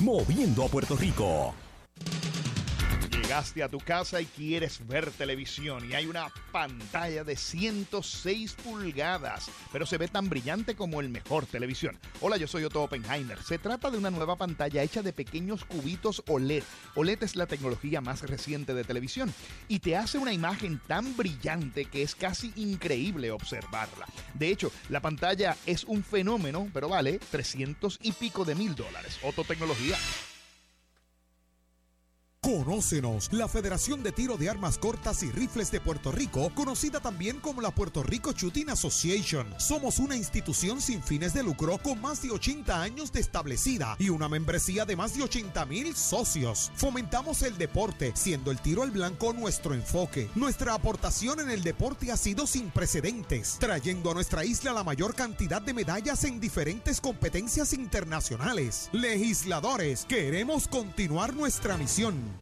moviendo a Puerto Rico. Llegaste a tu casa y quieres ver televisión y hay una pantalla de 106 pulgadas, pero se ve tan brillante como el mejor televisión. Hola, yo soy Otto Oppenheimer. Se trata de una nueva pantalla hecha de pequeños cubitos OLED. OLED es la tecnología más reciente de televisión y te hace una imagen tan brillante que es casi increíble observarla. De hecho, la pantalla es un fenómeno, pero vale 300 y pico de mil dólares. Otto Tecnología. Conócenos, la Federación de Tiro de Armas Cortas y Rifles de Puerto Rico, conocida también como la Puerto Rico Shooting Association. Somos una institución sin fines de lucro con más de 80 años de establecida y una membresía de más de 80 mil socios. Fomentamos el deporte, siendo el tiro al blanco nuestro enfoque. Nuestra aportación en el deporte ha sido sin precedentes, trayendo a nuestra isla la mayor cantidad de medallas en diferentes competencias internacionales. Legisladores, queremos continuar nuestra misión.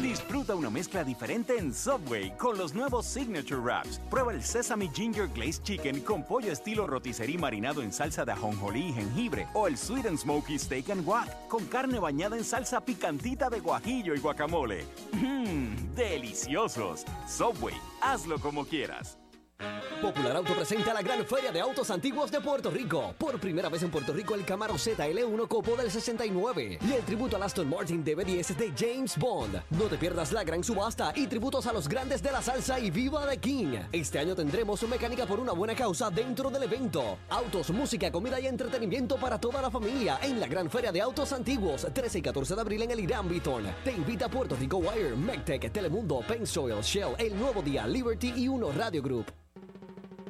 Disfruta una mezcla diferente en Subway con los nuevos Signature Wraps. Prueba el Sesame Ginger Glazed Chicken con pollo estilo rotisserie marinado en salsa de ajonjolí y jengibre. O el Sweet and Smoky Steak and Guac con carne bañada en salsa picantita de guajillo y guacamole. Mmm, deliciosos. Subway, hazlo como quieras. Popular Auto presenta la gran feria de autos antiguos de Puerto Rico. Por primera vez en Puerto Rico, el Camaro ZL1 Copo del 69 y el tributo al Aston Martin DB10 de James Bond. No te pierdas la gran subasta y tributos a los grandes de la salsa y Viva de King. Este año tendremos mecánica por una buena causa dentro del evento. Autos, música, comida y entretenimiento para toda la familia en la gran feria de autos antiguos, 13 y 14 de abril en el Irán Beaton. Te invita Puerto Rico Wire, MecTech, Telemundo, Pensoil, Shell, El Nuevo Día, Liberty y Uno Radio Group.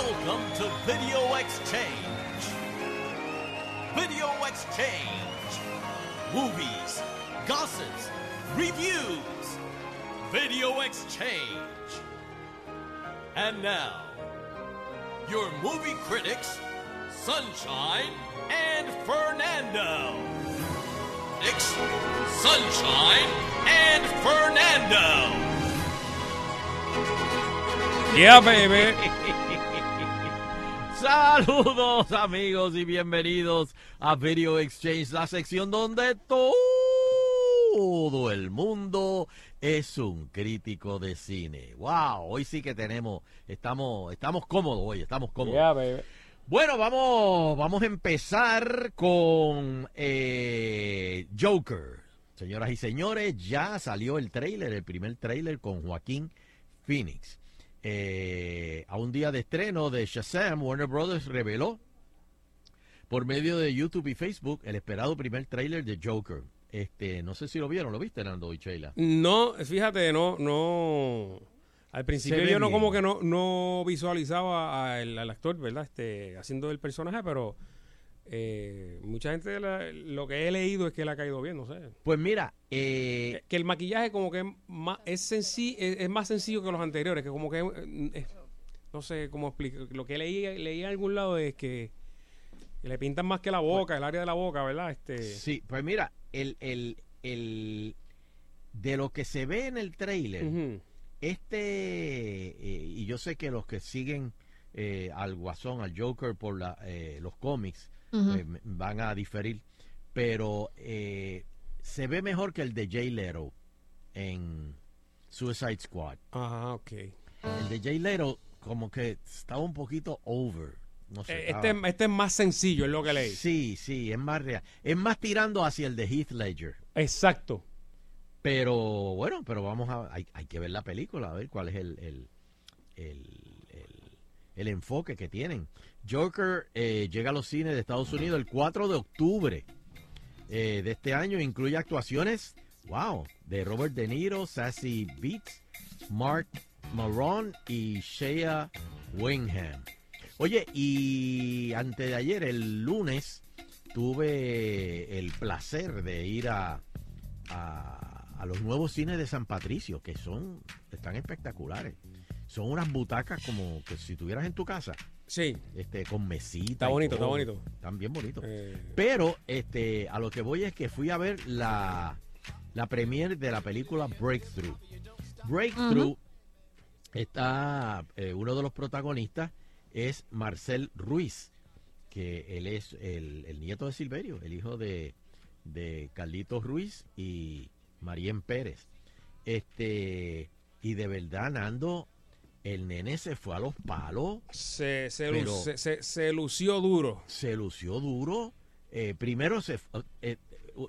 Welcome to Video Exchange. Video Exchange. Movies, gossips, reviews. Video Exchange. And now, your movie critics, Sunshine and Fernando. Nix, Sunshine and Fernando. Yeah, baby. Saludos amigos y bienvenidos a Video Exchange, la sección donde todo el mundo es un crítico de cine. Wow, hoy sí que tenemos, estamos, estamos cómodos hoy, estamos cómodos. Yeah, baby. Bueno, vamos, vamos a empezar con eh, Joker. Señoras y señores, ya salió el trailer, el primer trailer con Joaquín Phoenix. Eh, a un día de estreno de Shazam, Warner Brothers reveló por medio de YouTube y Facebook el esperado primer trailer de Joker. Este, no sé si lo vieron, ¿lo viste, Nando y Sheila? No, fíjate, no, no. Al principio yo no bien. como que no, no visualizaba al, al actor, ¿verdad? Este, haciendo el personaje, pero eh, mucha gente la- lo que he leído es que le ha caído bien, no sé. Pues mira, eh, que el maquillaje como que es más, es, senci- es, es más sencillo que los anteriores, que como que eh, es- no sé cómo explicar. Lo que leí, leí en algún lado es que le pintan más que la boca, el área de la boca, ¿verdad? Este, Sí, pues mira, el, el, el- de lo que se ve en el trailer, este, eh, y yo sé que los que siguen eh, al Guasón, al Joker por la, eh, los cómics, Eh, van a diferir, pero eh, se ve mejor que el de Jay Lero en Suicide Squad. Ajá, ok. El de Jay Lero como que estaba un poquito over. No sé, Eh, estaba- este, este es más sencillo, es lo que leí. Sí, sí, es más real. Es más tirando hacia el de Heath Ledger. Exacto. Pero bueno, pero vamos a. Hay, hay que ver la película, a ver cuál es el, el, el- el enfoque que tienen. Joker eh, llega a los cines de Estados Unidos el 4 de octubre eh, de este año. Incluye actuaciones, wow, de Robert De Niro, Sassy Beats, Mark Maron y Shea Wingham. Oye, y antes de ayer, el lunes, tuve el placer de ir a, a, los nuevos cines de San Patricio, que son, están espectaculares. Son unas butacas como que si tuvieras en tu casa. Sí. Este, con mesita. Está bonito, está bonito. Están bien bonitos. Eh, Pero este, a lo que voy es que fui a ver la, la premiere de la película Breakthrough. Breakthrough está, eh, uno de los protagonistas es Marcel Ruiz, que él es el, el nieto de Silverio, el hijo de, de Carlitos Ruiz y Marien Pérez. Este, y de verdad, Nando, el nene se fue a los palos. se, se, lu- Pero- se, se- se lució duro. se lució duro. Eh, primero se eh,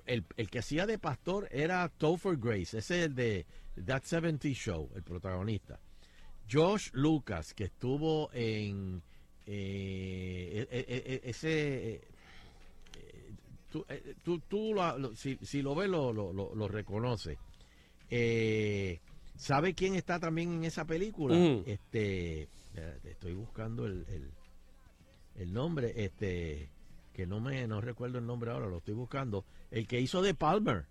el, el que hacía de pastor era Topher Grace, ese es el de That 70 Show, el protagonista. Josh Lucas, que estuvo en eh, eh, eh, eh, ese tú, tú- tú lo- si, si lo ves lo, lo, lo- lo reconoce. Eh, ¿Sabe quién está también en esa película? Ujú. Este, estoy buscando el, el, el nombre, este, que no me no recuerdo el nombre ahora, lo estoy buscando. El que hizo de Palmer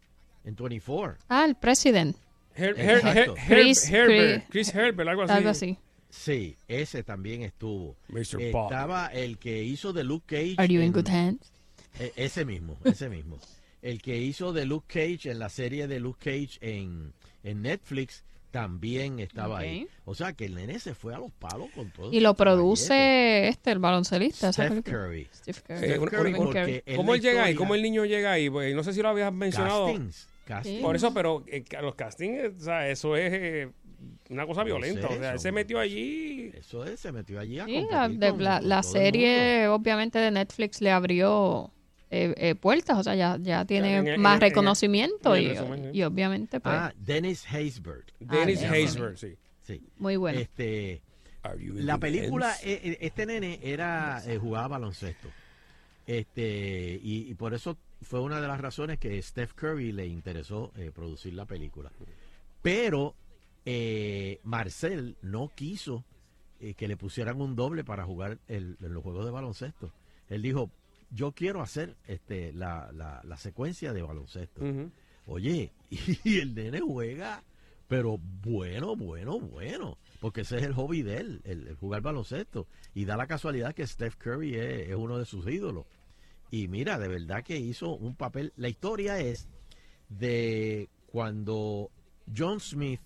en 24. Ah, el president. Her- Her- Exacto. Her- Chris- Herbert, Chris- Herbert, algo así. Algo así. Sí, ese también estuvo. Mr. Estaba el que hizo de Luke Cage. Are you in en- good hands? E- ese mismo, ese mismo. El que hizo de Luke Cage en la serie de Luke Cage en, en Netflix también estaba ahí. O sea que el nene se fue a los palos con todo. Y lo produce este, el baloncelista. Steph. Curry. Steph Curry. Eh, una- una- ¿Cómo él llega ahí? ¿Cómo el niño llega ahí? Pues, no sé si lo habías mencionado. Castings, castings. Por eso, pero eh, los castings, eh, o sea, eso es eh, una cosa No violenta. sé, o sea, él se metió allí. Eso es, se metió allí a Sí, competir la, de- con- la- con la todo el serie, obviamente, de Netflix le abrió eh, eh, puertas, o sea, ya, ya tiene en más en reconocimiento y, resumen, sí. y obviamente, pues, Ah, Dennis Haysbert. Dennis ya. Haysbert, sí. Sí. muy bueno. Este, la película, eh, este nene era eh, jugaba baloncesto. Este, y, y por eso fue una de las razones que Steph Curry le interesó eh, producir la película. Pero eh, Marcel no quiso eh, que le pusieran un doble para jugar el- en los juegos de baloncesto. Él dijo, yo quiero hacer este la, la, la secuencia de baloncesto. Oye, y el nene juega, pero bueno, bueno, bueno, porque ese es el hobby de él, el, el jugar baloncesto. Y da la casualidad que Steph Curry es, es uno de sus ídolos. Y mira, de verdad que hizo un papel. La historia es de cuando John Smith,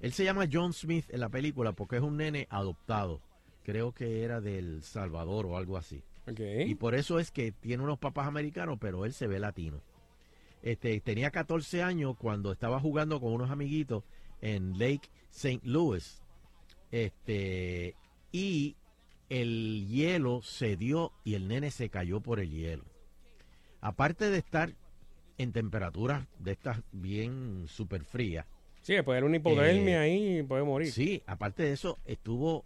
él se llama John Smith en la película porque es un nene adoptado. Creo que era del Salvador o algo así. Y por eso es que tiene unos papás americanos, pero él se ve latino. Este, tenía 14 años cuando estaba jugando con unos amiguitos en Lake St. Louis. Este, y el hielo se dio y el nene se cayó por el hielo. Aparte de estar en temperaturas de estas bien súper frías. Sí, puede haber una hipotermia Eh, ahí y puede morir. Sí, aparte de eso, estuvo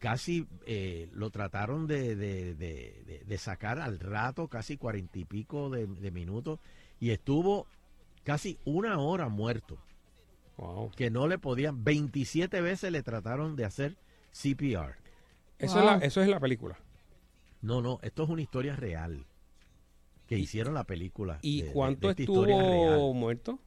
casi, eh, lo trataron de, de- de- de- de sacar al rato, casi cuarenta y pico de, de minutos, y estuvo casi una hora muerto. Que no le podían, 27 veces le trataron de hacer CPR. Eso, es la, eso es la película. No, no, esto es una historia real. Que hicieron la película. ¿Y cuánto estuvo real. muerto?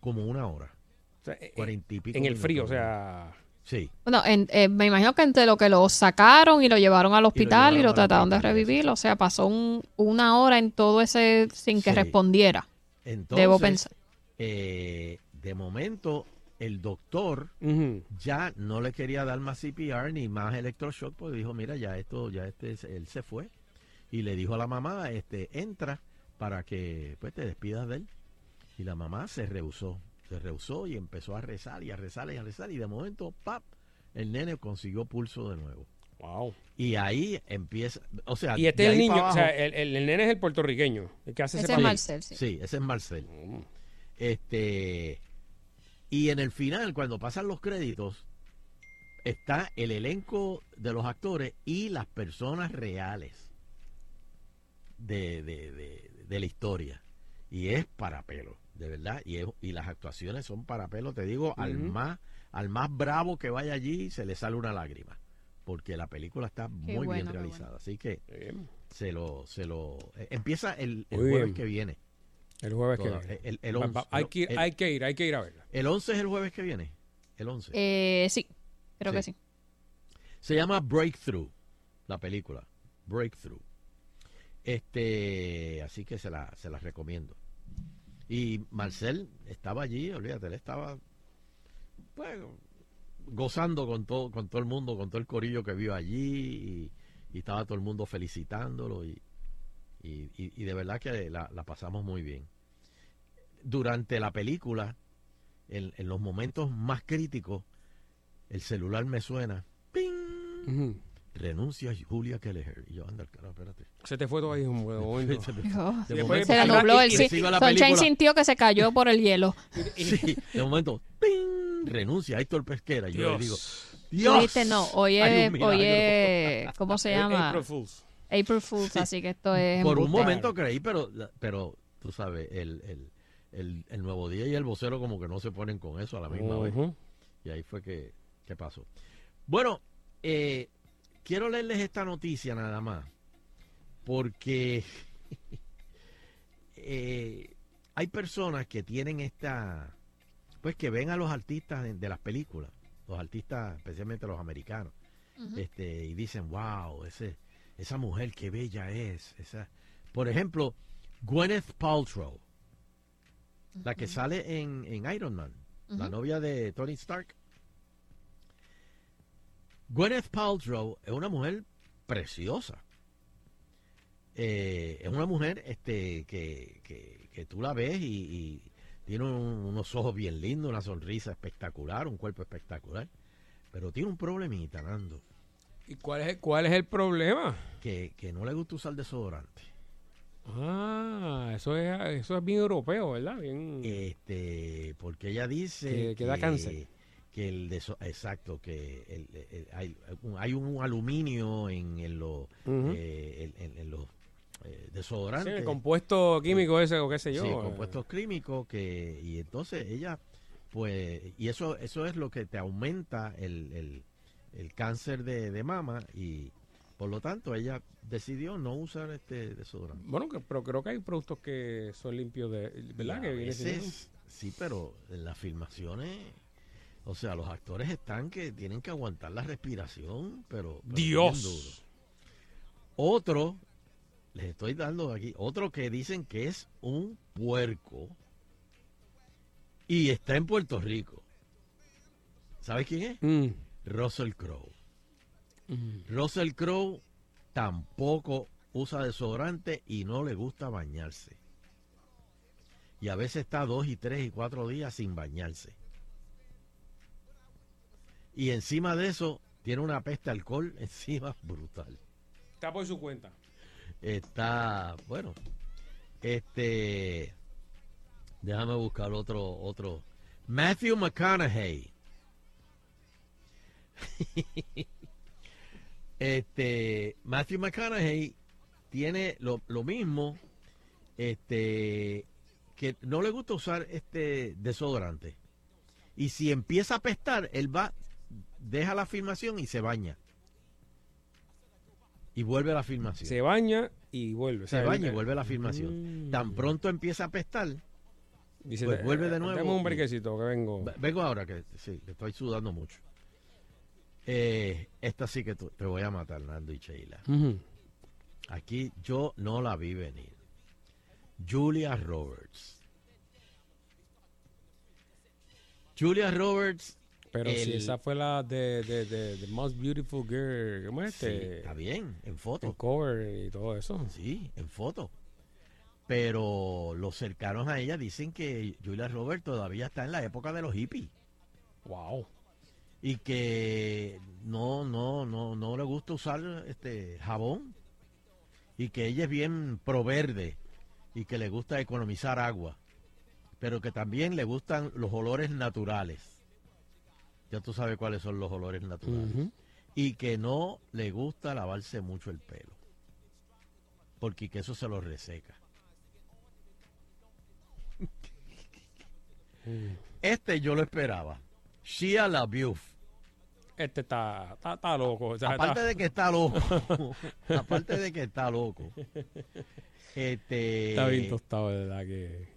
Como una hora. O sea, eh, Cuarenta y pico en el minutos. frío, o sea... Sí. Bueno, en- eh, me imagino que entre lo que lo sacaron y lo llevaron al hospital y lo, trataron de revivir, o sea, pasó un- una hora en todo ese sin que Sí. respondiera. Entonces, Debo pensar. eh, de momento, el doctor ya no le quería dar más CPR ni más electroshock, porque dijo, mira, ya esto, ya este, él se fue. Y le dijo a la mamá, este, entra para que pues te despidas de él. Y la mamá se rehusó, se rehusó y empezó a rezar y a rezar y a rezar. Y de momento, ¡pap! El nene consiguió pulso de nuevo. Wow. Y ahí empieza, o sea, Y este es el niño, o sea, el, el- el nene es el puertorriqueño, el que hace ese Ese es. Marcel, sí. Sí, ese es Marcel. Mm. Este, y en el final, cuando pasan los créditos, está el elenco de los actores y las personas reales de, de- de- de la historia. Y es para pelo, de verdad. Y, es- y las actuaciones son para pelo, te digo, al más al más bravo que vaya allí se le sale una lágrima. Porque la película está Qué muy bueno, bien realizada. Así que se lo, se lo eh, empieza el, el jueves bien. que viene. El jueves que viene. el- el Va- 11, va- hay, que ir, el- hay que ir, hay que ir a verla. el 11 es el jueves que viene. El 11. Eh, sí, creo que sí. Se llama Breakthrough, la película. Breakthrough. Este, así que se la, se la recomiendo. Y Marcel estaba allí, olvídate, él estaba pues, gozando con todo, con todo el mundo, con todo el corillo que vio allí, y, estaba todo el mundo felicitándolo, y, y, y- de verdad que la, la pasamos muy bien. Durante la película, en, en los momentos más críticos, el celular me suena. ¡Ping! Renuncia Julia Kelleher. Y yo, anda, carajo, espérate. Se te fue todo ahí un momento. Se Dios. Se le y- nubló el sí. Sunshine sintió que se cayó por el hielo. Sí, de momento, ¡ping! Renuncia Héctor Pesquera. Y yo le digo, Dios. Dios. dijiste, no, hoy Hay es, un milagro". hoy es, ¿cómo se llama? April Fools. April Fools, así que esto es Por un momento creí, pero, pero tú sabes, el, el, el, el Nuevo Día y el vocero como que no se ponen con eso a la misma vez. Ujú. Y ahí fue que, que pasó. Bueno, eh, quiero leerles esta noticia nada más. Porque eh, hay personas que tienen esta, pues que ven a los artistas de, de las películas, los artistas, especialmente los americanos, este, y dicen, wow, ese, esa mujer qué bella es. Esa. Por ejemplo, Gwyneth Paltrow, la que sale en, en Iron Man, la novia de Tony Stark. Gwyneth Paltrow es una mujer preciosa. Eh, es una mujer este, que, que- que tú la ves y, y tiene un- unos ojos bien lindos, una sonrisa espectacular, un cuerpo espectacular. Pero tiene un problemita, Nando, ¿Y cuál es, cuál es el problema? que, que no le gusta usar desodorante. Ah, eso es, eso es bien europeo, ¿verdad? Bien... Este, porque ella dice Que- que da cáncer. Que el deso- exacto, que el- el- hay, un- hay un aluminio en, en los Ujú. eh, en, en- en los eh, Sí, desodorantes. el compuesto químico ese o qué sé yo. Sí, eh. compuestos químicos que y entonces ella pues y eso eso es lo que te aumenta el, el, el cáncer de, de mama y por lo tanto ella decidió no usar este desodorante. Bueno, que- pero creo que hay productos que son limpios de. ¿Verdad? Y a Que viene sí, pero en las filmaciones, o sea, los actores están que tienen que aguantar la respiración, pero, Dios. duro. Otro, les estoy dando aquí, otro que dicen que es un puerco y está en Puerto Rico. ¿Sabes quién es? Mm. Russell Crowe. Russell Crowe tampoco usa desodorante y no le gusta bañarse. Y a veces está dos y tres y cuatro días sin bañarse. Y encima de eso, tiene una peste alcohol encima brutal. Está por su cuenta. Está, bueno, este, déjame buscar otro, otro. Matthew McConaughey. este, Matthew McConaughey tiene lo, lo mismo, este, que no le gusta usar este desodorante. Y si empieza a apestar, él va, deja la filmación y se baña. Y vuelve a la filmación. Se baña y vuelve. Se baña y vuelve a la filmación. Mm. Tan pronto empieza a apestar, Dice, pues "Eh, vuelve de nuevo. dame un brequecito que vengo. Ve- Vengo ahora, que sí, que estoy sudando mucho. Eh, esta sí que te voy a matar, Nando y Sheila. Aquí yo no la vi venir. Julia Roberts. Julia Roberts. Pero si esa fue la de, de, de, The Most Beautiful Girl. ¿Cómo es Sí, este? está bien, en foto. En cover y todo eso. Sí, en foto. Pero los cercanos a ella dicen que Julia Roberts todavía está en la época de los hippies. Wow. Y que no, no, no, no le gusta usar este jabón. Y que ella es bien pro verde. Y que le gusta economizar agua. Pero que también le gustan los olores naturales. Ya tú sabes cuáles son los olores naturales. Y que no le gusta lavarse mucho el pelo. Porque que eso se lo reseca. Este yo lo esperaba. Shia LaBeouf. Este está, está, está loco. o sea, Aparte está- de que está loco. aparte de que está loco. Este, Está bien tostado, de verdad que.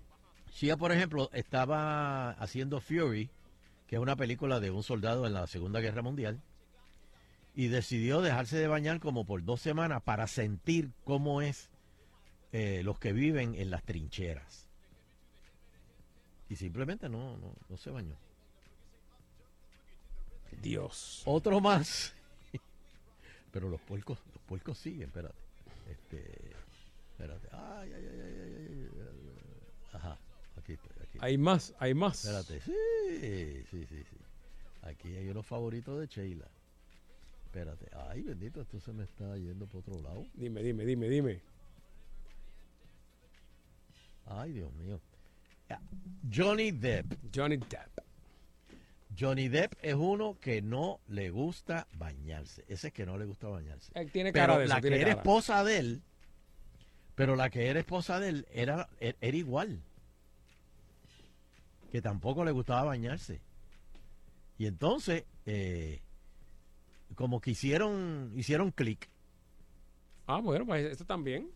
Shia, por ejemplo, estaba haciendo Fury, que es una película de un soldado en la Segunda Guerra Mundial, y decidió dejarse de bañar como por dos semanas para sentir cómo es eh, los que viven en las trincheras. Y simplemente no, no, no se bañó. Dios. Otro más. Pero los puercos, los puercos siguen, espérate. Este, espérate. Ay, ay, ay, aquí. Hay más, hay más. Espérate. Sí, sí, sí, sí. Aquí hay unos favoritos de Sheila. Espérate. Ay, bendito, esto se me está yendo por otro lado. Dime, dime, dime, dime. Ay, Dios mío. Johnny Depp. Johnny Depp. Johnny Depp es uno que no le gusta bañarse. Ese es que no le gusta bañarse. Él tiene pero cara de eso, la que era esposa de él, pero la que era esposa de él era, er- era igual. Que tampoco le gustaba bañarse. Y entonces, eh, como que hicieron, hicieron clic. Ah, bueno, pues esto también.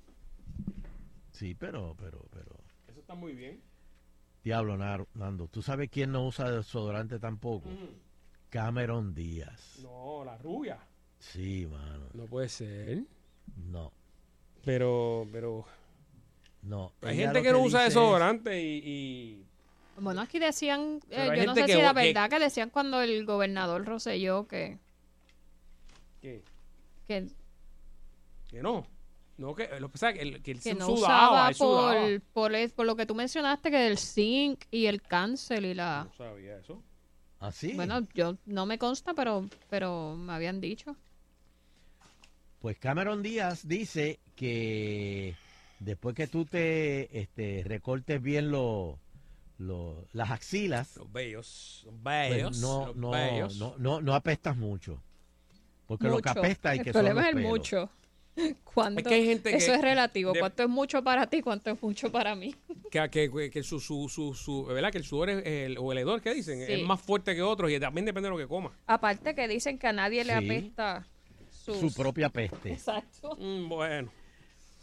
Sí, pero, pero, pero. Eso está muy bien. Diablo, Nando. ¿Tú sabes quién no usa desodorante tampoco? Cameron Díaz. No, la rubia. Sí, mano. No puede ser. No, Pero, pero. no. Hay gente que no usa es- desodorante y. y- Bueno, aquí decían, eh, yo no sé gente si que- era que- verdad que decían cuando el gobernador Rosselló que, ¿Qué? que, Que no. No, que, lo que pasa que, el- que él que no sudaba, usaba sudaba. por, por, lo que tú mencionaste, que del zinc y el cáncer y la... No sabía eso. ¿Ah, sí? Bueno, yo no me consta, pero, pero me habían dicho. Pues Cameron Díaz dice que después que tú te este, recortes bien lo- lo- las axilas, Los bellos. Los pues bellos. no, los no, bellos. no, no, no apestas mucho. Porque lo que apesta hay el que son problema los es el pelos. mucho. ¿Cuánto? Es que hay gente Eso que- es relativo. de- ¿Cuánto es mucho para ti? ¿Cuánto es mucho para mí? Que, que, que su, su, su, su- ¿verdad? Que el sudor es el, o el hedor que dicen Sí. es más fuerte que otros y también depende de lo que coma. Aparte que dicen que a nadie le Sí. apesta sus... Su propia peste. Exacto. Mm, bueno.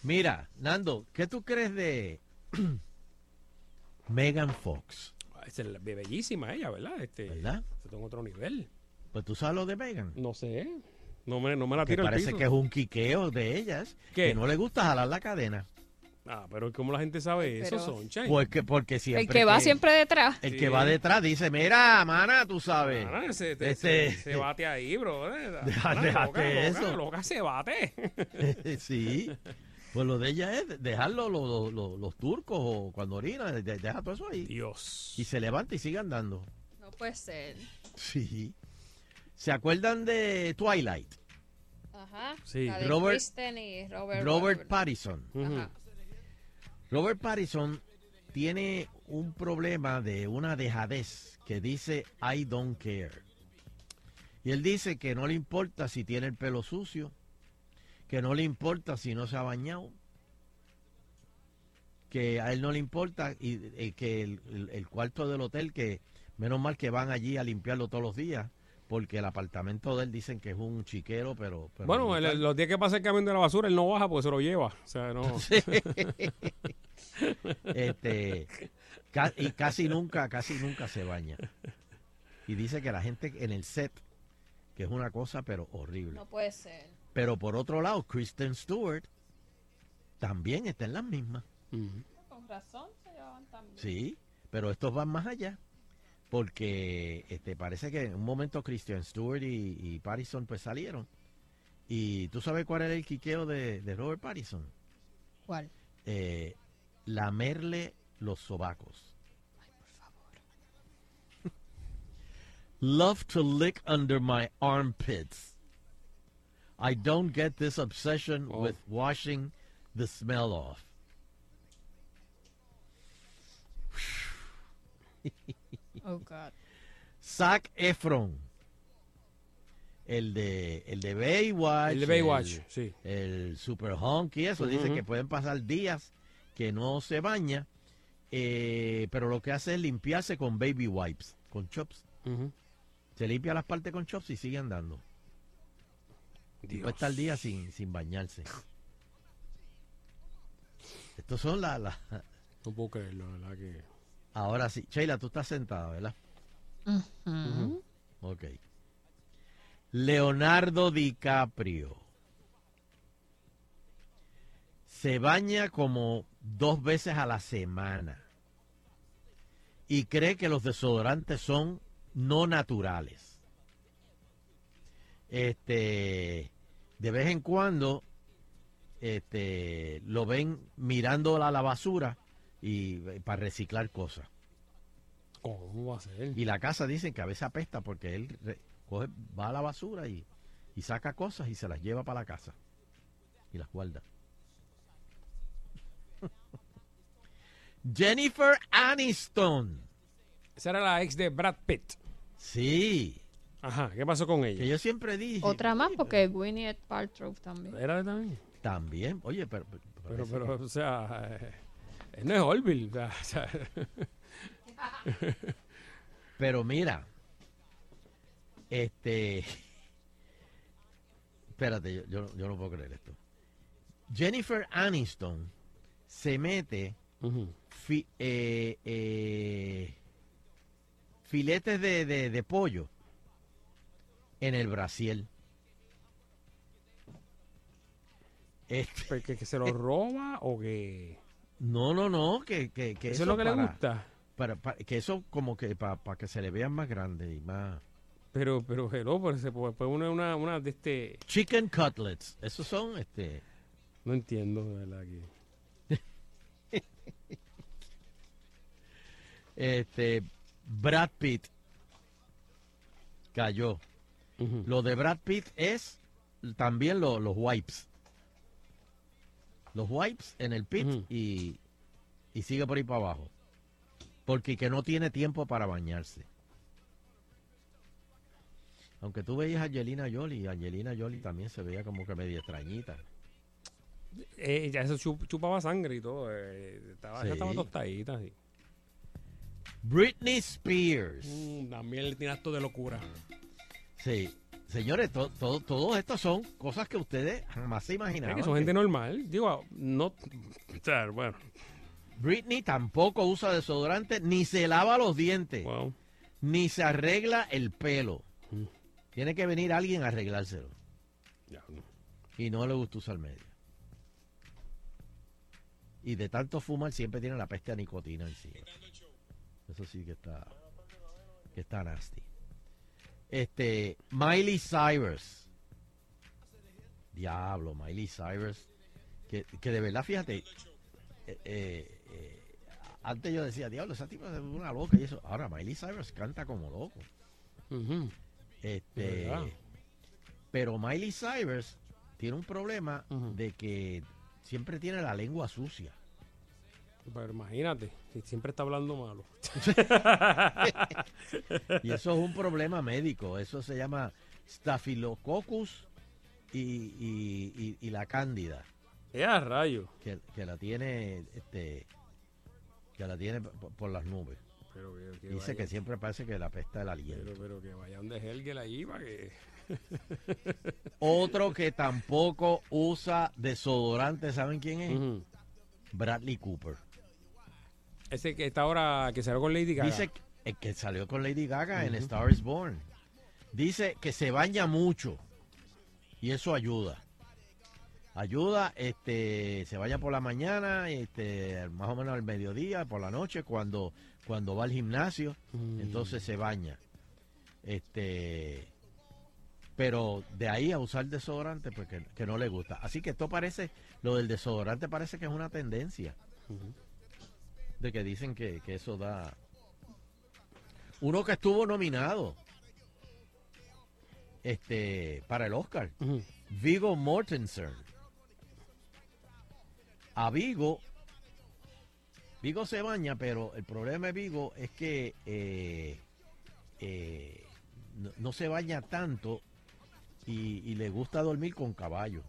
Mira, Nando, ¿qué tú crees de Megan Fox? Es el- bellísima ella, ¿verdad? Este, ¿Verdad? Está en otro nivel. Pues tú sabes lo de Megan. No sé. No me, no me la Que tiro al parece piso. que es un quiqueo de ellas. ¿Qué? Que no le gusta jalar la cadena. Ah, pero ¿cómo la gente sabe eso, Pero- Sunshine? Porque, porque siempre. El que va siempre detrás. El Sí. que va detrás dice: Mira, mana, tú sabes. Se, te- Este- se, se bate ahí, bro. Deja- Mana, déjate loca, loca, eso. Loca, se bate. sí. Pues lo de ella es dejarlo los, los- turcos o cuando orina, de- deja todo eso ahí. Dios. Y se levanta y sigue andando. No puede ser. Sí. ¿Se acuerdan de Twilight? Ajá. Sí. La de Robert- Kristen y Robert. Robert. Pattinson. Ajá. Robert Pattinson tiene un problema de una dejadez que dice I don't care. Y él dice que no le importa si tiene el pelo sucio, que no le importa si no se ha bañado, que a él no le importa y eh, que el, el- el cuarto del hotel, que menos mal que van allí a limpiarlo todos los días, porque el apartamento de él dicen que es un chiquero, pero... pero bueno, el- los días que pasa el camión de la basura, él no baja porque se lo lleva. O sea, no. este ca- y casi nunca casi nunca se baña y dice que la gente en el set que es una cosa pero horrible No puede ser. Pero por otro lado Kristen Stewart también está en las mismas Con razón se llevaban tan bien. sí pero estos van más allá porque este parece que en un momento Kristen Stewart y, y Pattinson pues salieron y tú sabes cuál era el quiqueo de, de Robert Pattinson ¿Cuál? eh, lamerle los sobacos. Love to lick under my armpits. I don't get this obsession Oh. with washing the smell off. Oh, God. Zac Efron. El de, el de Baywatch. El de Baywatch, sí. El Super Hunk y eso. Dice que pueden pasar días que no se baña. eh, pero lo que hace es limpiarse con baby wipes, con chops. Se limpia las partes con chops y sigue andando. Y puede estar día sin, sin bañarse. Estos son las... las- No puedo creerlo, la verdad que. Ahora sí. Sheila, tú estás sentada, ¿verdad? Ok. Leonardo DiCaprio. Se baña como dos veces a la semana. Y cree que los desodorantes son no naturales. Este, de vez en cuando, este, lo ven mirando a la basura y eh, para reciclar cosas. ¿Cómo va a ser? Y la casa dicen que a veces apesta porque él coge, va a la basura y, y saca cosas y se las lleva para la casa. Y las guarda. Jennifer Aniston. Esa era la ex de Brad Pitt. Sí. Ajá, ¿qué pasó con ella? Que yo siempre dije. Otra más porque Gwyneth Paltrow también. ¿Era de también? También. Oye, pero. pero- Pero, parece pero, que- o sea, eh, no es Orville. o sea, o sea, Pero mira. Este. Espérate, yo, yo, yo no puedo creer esto. Jennifer Aniston se mete fi- eh, eh, filetes de, de- de pollo en el Brasil. Este- ¿Que, que se lo roba o que.? no, no, no, que, que, que ¿Eso es lo que le gusta? para- para- que eso como que para que se le vean más grandes y más... Pero, pero, hello, pues se puede una, una, una de este. Chicken cutlets, esos son este... No entiendo, de verdad que. Este, Brad Pitt cayó. Lo de Brad Pitt es también lo- los wipes. Los wipes en el pit y, y sigue por ahí para abajo. Porque que no tiene tiempo para bañarse. Aunque tú veías a Angelina Jolie, Angelina Jolie también se veía como que media extrañita. Eh, ya eso chup- chupaba sangre y todo. eh, estaba, esa Sí. estaba tostadita. Sí. Britney Spears. Mm, también le tiene acto de locura. Sí. Señores, to- to- todos estos son cosas que ustedes jamás se Es imaginaban. que son gente normal. Digo, no. O sea, bueno. Britney tampoco usa desodorante, ni se lava los dientes, ni se arregla el pelo. Tiene que venir alguien a arreglárselo. Y no le gusta usar media. Y de tanto fumar siempre tiene la peste a nicotina encima. Eso sí que está, que está nasty. Este, Miley Cyrus. Diablo, Miley Cyrus. Que, que de verdad, fíjate, eh, eh, eh, antes yo decía, diablo, esa tipa es una loca y eso. Ahora Miley Cyrus canta como loco. Este, pero Miley Cyrus tiene un problema de que siempre tiene la lengua sucia. Pero imagínate, si siempre está hablando malo. y eso es un problema médico. Eso se llama Staphylococcus y, y- y- y la cándida. ¡Ya, rayo! Que, que la tiene, este, que la tiene por las nubes. Pero que- que Dice que siempre parece que la pesta el aliento. Pero, pero que vayan de Helgel ahí para que. Otro que tampoco usa desodorante, ¿saben quién es? Bradley Cooper. Ese que está ahora, que salió con Lady Gaga. Dice que, el que salió con Lady Gaga en. Star is Born. Dice que se baña mucho y eso ayuda. Ayuda, este, se baña por la mañana, este, más o menos al mediodía, por la noche, cuando, cuando va al gimnasio, Mm. entonces se baña. Este, pero de ahí a usar desodorante, pues que, que no le gusta. Así que esto parece, lo del desodorante parece que es una tendencia. De que dicen que, que eso da. Uno que estuvo nominado este para el Oscar. Vigo Mortensen. A Vigo. Vigo se baña, pero el problema de Vigo es que eh, eh, no, no se baña tanto y, y le gusta dormir con caballo.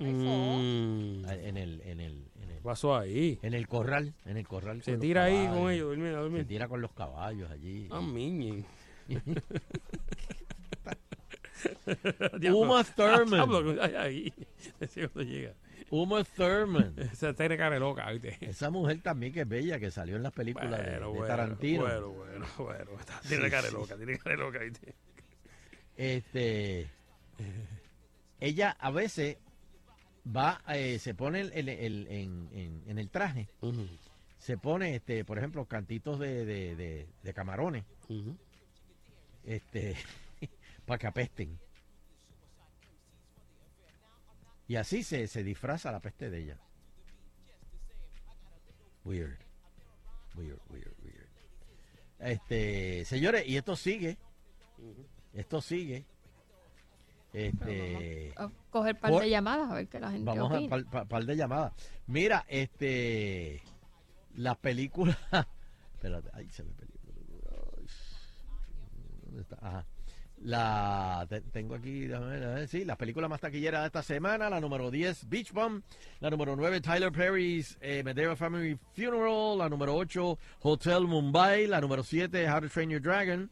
Mm. En el, en el, en el, pasó ahí? En el corral, en el corral. Se tira ahí con ellos, a dormir. Se tira con los caballos allí. Ah, miñi. Uma Thurman. Ahí. Llega. Uma Thurman. Esa tiene cara de loca. Esa mujer también que es bella, que salió en las películas de- de, Bueno, bueno, Tarantino. Bueno, bueno, bueno. Tiene Sí, cara de sí. loca, tiene cara de loca, ¿viste? Este, ella a veces va, eh, se pone el- el- el- en, en- en el traje, se pone, este, por ejemplo, cantitos de, de- de- de camarones, este, para que apesten. Y así se, se disfraza la peste de ella. Weird. Weird, weird, weird. Este, señores, y esto sigue. Esto sigue. Este, A coger par por- de llamadas a ver qué la gente Vamos a par, par- par de llamadas. Mira, este, la película. Espérate, ahí se me ¿Dónde está? Ajá. La te- tengo aquí, déjame ver, sí, la película más taquillera de esta semana, la número 10, Beach Bum, la número 9, Tyler Perry's eh, Medea Family Funeral, la número 8, Hotel Mumbai, la número 7, How to Train Your Dragon,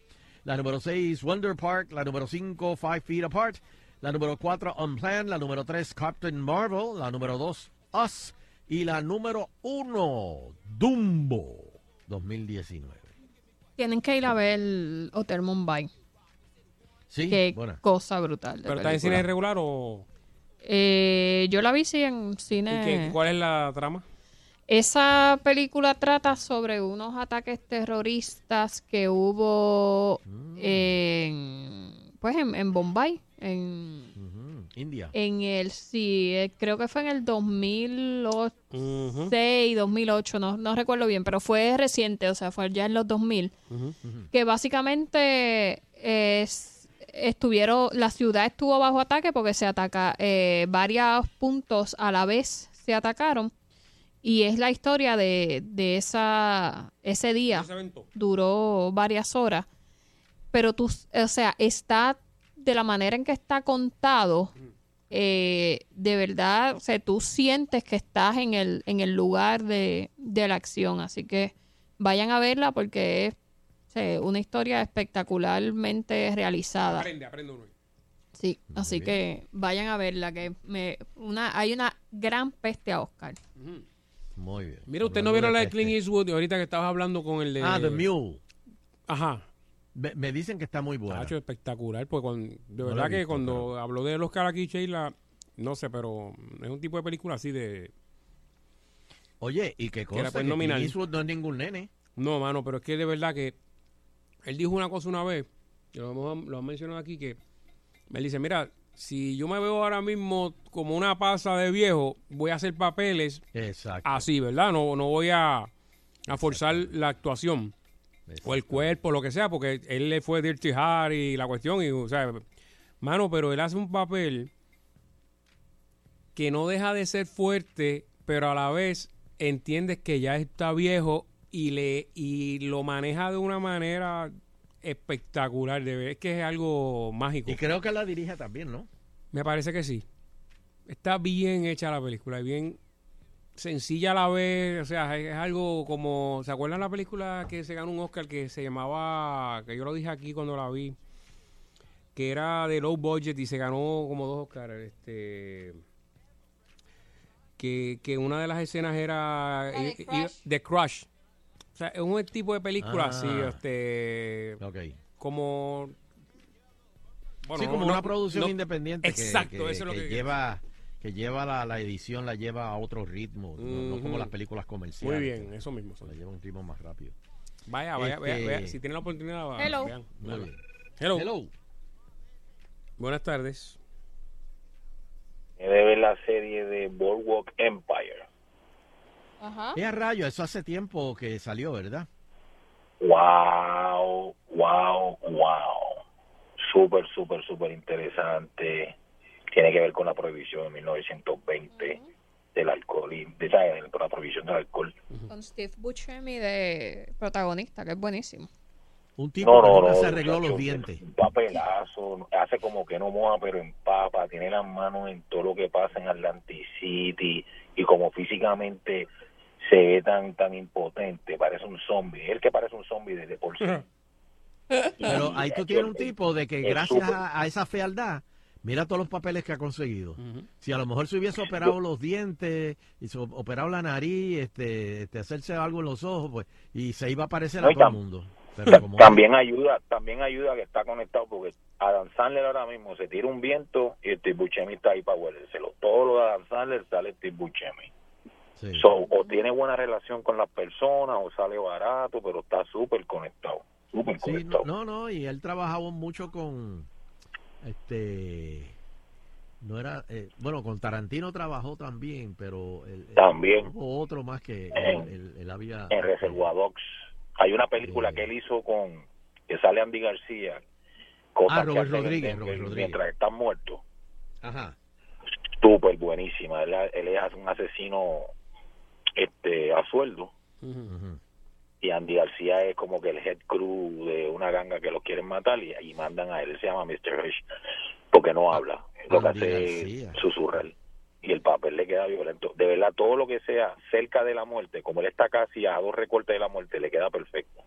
la número 6, Wonder Park, la número 5, Five Feet Apart, la número 4, Unplanned, la número 3, Captain Marvel, la número 2, Us, y la número 1, Dumbo, 2019. Tienen que ir a ver el Hotel Mumbai. Sí, Qué buena. cosa brutal. de ¿Pero está en cine regular o...? Eh, yo la vi sí en ¿Y cine. qué- ¿Cuál es la trama? Esa película trata sobre unos ataques terroristas que hubo en, pues en, en Bombay, en, India. en el sí, eh, creo que fue en el 2006, 2008, no, no recuerdo bien, pero fue reciente, o sea, fue ya en los 2000, que básicamente es, estuvieron, la ciudad estuvo bajo ataque porque se ataca, eh, varios puntos a la vez se atacaron y es la historia de, de esa, ese día, Ese duró varias horas, pero tú, o sea, está de la manera en que está contado, eh, de verdad, o sea, tú sientes que estás en el, en el lugar de, de la acción. Así que vayan a verla porque es o sea, una historia espectacularmente realizada. Aprende, aprende uno. Sí, así que vayan a verla, que me, una, hay una gran peste a Oscar. Muy bien. Mira, usted no vieron la de Clint Eastwood ahorita que estabas hablando con el de... Ah, The Mule. Ajá. Me, me dicen que está muy buena. Tacho, espectacular, porque cuando- de verdad que visto, cuando habló de los Sheila, no sé, pero es un tipo de película así de... Oye, y que Que la cosa que nominar. Clint Eastwood no es ningún nene. No, mano, pero es que de verdad que él dijo una cosa una vez, que lo hemos, lo han mencionado aquí, que él dice, mira, si yo me veo ahora mismo como una pasa de viejo, voy a hacer papeles Exacto. así, ¿verdad? No, no voy a, a forzar la actuación o el cuerpo, lo que sea, porque él le fue Dirty Harry y la cuestión, y, o sea, mano, pero él hace un papel que no deja de ser fuerte, pero a la vez entiendes que ya está viejo y le y lo maneja de una manera espectacular, de ver, es que es algo mágico. Y creo que la dirige también, ¿no? Me parece que sí. Está bien hecha la película, y bien sencilla a la vez, o sea, es, algo como, ¿se acuerdan la película que se ganó un Oscar que se llamaba, que yo lo dije aquí cuando la vi, que era de low budget y se ganó como dos Oscars, este que, que una de las escenas era. The Crush. O sea, es un tipo de película Ah. así, este como bueno, sí, como no- una producción no- independiente que- Exacto, que, eso es lo que que lleva que lleva la, la edición la lleva a otro ritmo, no, no como Ujú. las películas comerciales. Muy bien, eso mismo. La lleva a un ritmo más rápido. Vaya, vaya, vaya, Este- vaya, si tienen la oportunidad, va- Hello. vean. Muy Nada. bien. Hello. Hello. Buenas tardes. de ver la serie de Boardwalk Empire. Ajá. Es a rayo, eso hace tiempo que salió, ¿verdad? Wow, wow, wow. Súper, súper, súper interesante. Tiene que ver con la prohibición de 1920 del alcohol y de, ¿sabes? con la prohibición del alcohol. Con Steve Buscemi de protagonista, que es buenísimo. Un tipo No, que no, nunca no, se arregló muchacho, los dientes. Un papelazo, hace como que no moja, pero empapa, tiene las manos en todo lo que pasa en Atlantic City y como físicamente se ve tan tan impotente, parece un zombie, él que parece un zombie desde por sí. Pero ahí tú tienes un tipo de que gracias a, a esa fealdad, mira todos los papeles que ha conseguido. Si a lo mejor se hubiese operado los dientes, y se operado la nariz, este, este, hacerse algo en los ojos, pues, y se iba a parecer No, a todo el mundo. Pero como También ayuda, también ayuda que está conectado porque Adam Sandler ahora mismo se tira un viento y Steve Buscemi está ahí para huérselo. Todo lo de Adam Sandler sale Steve Buscemi. So, o tiene buena relación con las personas o sale barato, pero está súper conectado. Súper Sí, conectado. no, no, y él trabajaba mucho con, este, no era, eh, bueno, con Tarantino trabajó también, pero él- También. hubo otro más que En- él, había... en Reservoir Dogs. Hay una película que él hizo con que sale Andy García. Ah, Robert en Rodríguez, Denver Robert Rodríguez. Mientras están muertos. Ajá. Súper buenísima. Él, él es un asesino este a sueldo. Y Andy García es como que el head crew de una ganga que los quieren matar y, y mandan a él. Se llama Mr. Hirsch porque no habla. Lo que hace es susurrar. Y el papel le queda violento. De verdad, todo lo que sea cerca de la muerte, como él está casi a dos recortes de la muerte, le queda perfecto.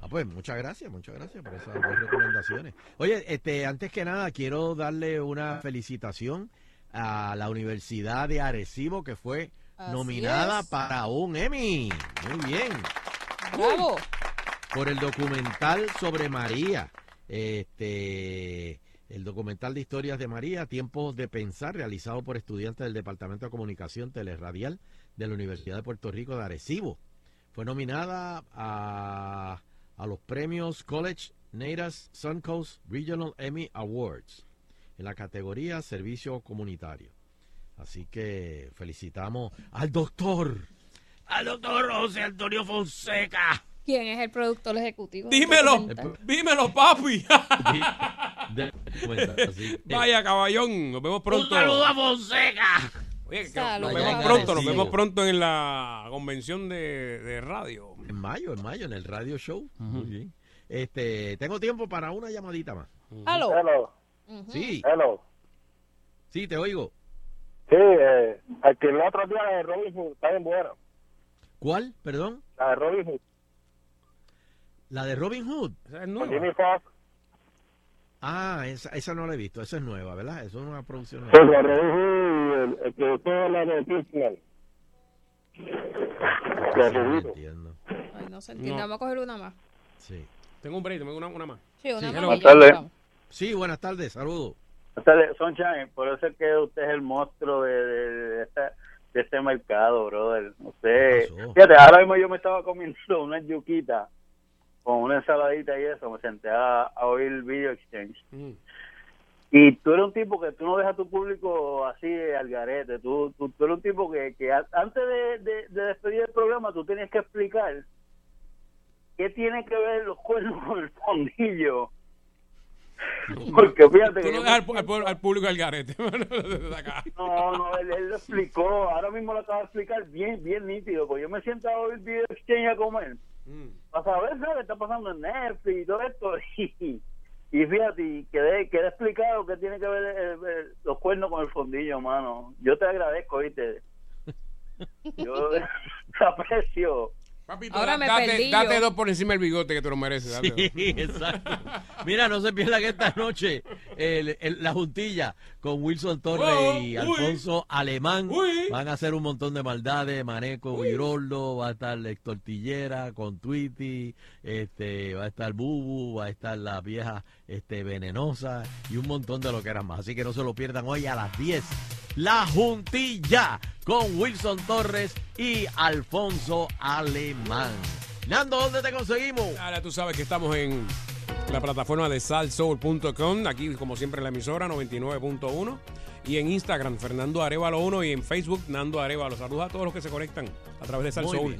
Ah, pues muchas gracias, muchas gracias por esas dos recomendaciones. Oye, este, antes que nada, quiero darle una felicitación a la Universidad de Arecibo, que fue Así nominada es. para un Emmy. Muy bien. ¡Bravo! Por el documental sobre María. Este, el documental de historias de María, Tiempos de Pensar, realizado por estudiantes del Departamento de Comunicación Teleradial de la Universidad de Puerto Rico de Arecibo. Fue nominada a, a los premios College Natives Suncoast Regional Emmy Awards en la categoría Servicio Comunitario. Así que felicitamos al doctor, al doctor José Antonio Fonseca. ¿Quién es el productor ejecutivo? Dímelo, dímelo, papi. De- cuenta, así. Vaya, caballón, nos vemos pronto. saludo a Fonseca. Oye, que Saludos. nos vemos pronto, nos vemos pronto en la convención de, de radio. En mayo, en mayo, en el radio show. Muy bien. Este, tengo tiempo para una llamadita más. Aló. Hello. Sí. Hello. Sí, te oigo. Sí, eh, el que el otro día de Robin Hood está bien buena. ¿Cuál? Perdón. La de Robin Hood. La de Robin Hood. Con Jimmy Fox. Ah, esa, esa no la he visto. Esa es nueva, ¿verdad? Eso es una producción Sí, nueva. la de Robin Hood, el, el que todo la de Disney. La de Rubito. Ay, no se entiende. No. Vamos a coger una más. Sí. Tengo un break, tengo una, una más. Sí, una Sí, más. ya empezamos. Sí, buenas tardes. Saludos. Entonces, Sunshine, por eso es que usted es el monstruo de, de, de esta- de este mercado, brother. Usted, pasó? fíjate, ahora mismo yo me estaba comiendo una yuquita con una ensaladita y eso, me senté a, a oír Video Exchange. Mm. Y tú eres un tipo que tú no dejas a tu público así al garete. Tú, tú, tú eres un tipo que, que antes de, de, de despedir el programa tú tienes que explicar qué tiene que ver los cuernos con el fondillo. Porque fíjate Tú que no dejas al, al al público al garete. No, no, él, él lo explicó. Ahora mismo lo acaba de explicar bien, bien nítido. Porque yo me siento a oír video exchange a comer. Mm. Para saber ¿sabes? qué está pasando en Netflix y todo esto. Y, y fíjate, quedé, quedé explicado que tiene que ver eh, eh, los cuernos con el fondillo, mano. Yo te agradezco, ¿viste? Yo te aprecio. Papito, Ahora da- me date, perdí date yo. dos por encima del bigote que te lo mereces. date dos. Sí, exacto. Mira, no se pierda que esta noche el- el- la juntilla con Wilson Torres Oh, y uy. Alfonso Alemán Uy. van a hacer un montón de maldades. Maneco Viroldo, va a estar Héctor Tillera con Tweety, este, va a estar Bubu, va a estar la vieja este, venenosa y un montón de lo que eran más. Así que no se lo pierdan hoy a las 10. La juntilla con Wilson Torres y Alfonso Alemán. Nando, ¿dónde te conseguimos? Ahora tú sabes que estamos en la plataforma de salsoul.com, aquí como siempre en la emisora 99.1 y en Instagram Fernando Arevalo 1 y en Facebook Nando Arevalo. Saludos a todos los que se conectan a través de Salsoul.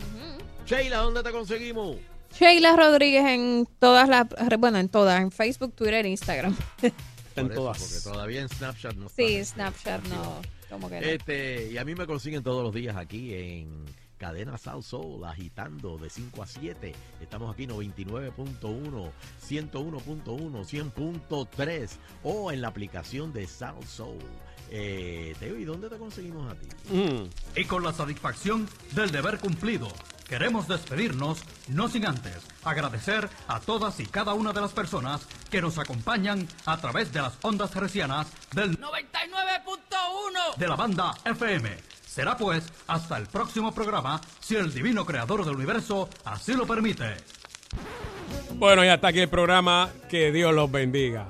Sheila, ¿dónde te conseguimos? Sheila Rodríguez en todas las, bueno, en todas, en Facebook, Twitter, Instagram. En todas. Porque todavía en Snapchat no está. Sí, Snapchat no, como que no. Este, y a mí me consiguen todos los días aquí en Cadena South Soul, agitando de 5 a 7. Estamos aquí 99.1, 101.1, 100.3 o en la aplicación de South Soul. Eh, Teo, ¿y dónde te conseguimos a ti? Mm. Y con la satisfacción del deber cumplido, queremos despedirnos, no sin antes agradecer a todas y cada una de las personas que nos acompañan a través de las ondas hercianas del 99.1 de la banda FM. Será pues hasta el próximo programa, si el divino creador del universo así lo permite. Bueno, ya está aquí el programa. Que Dios los bendiga.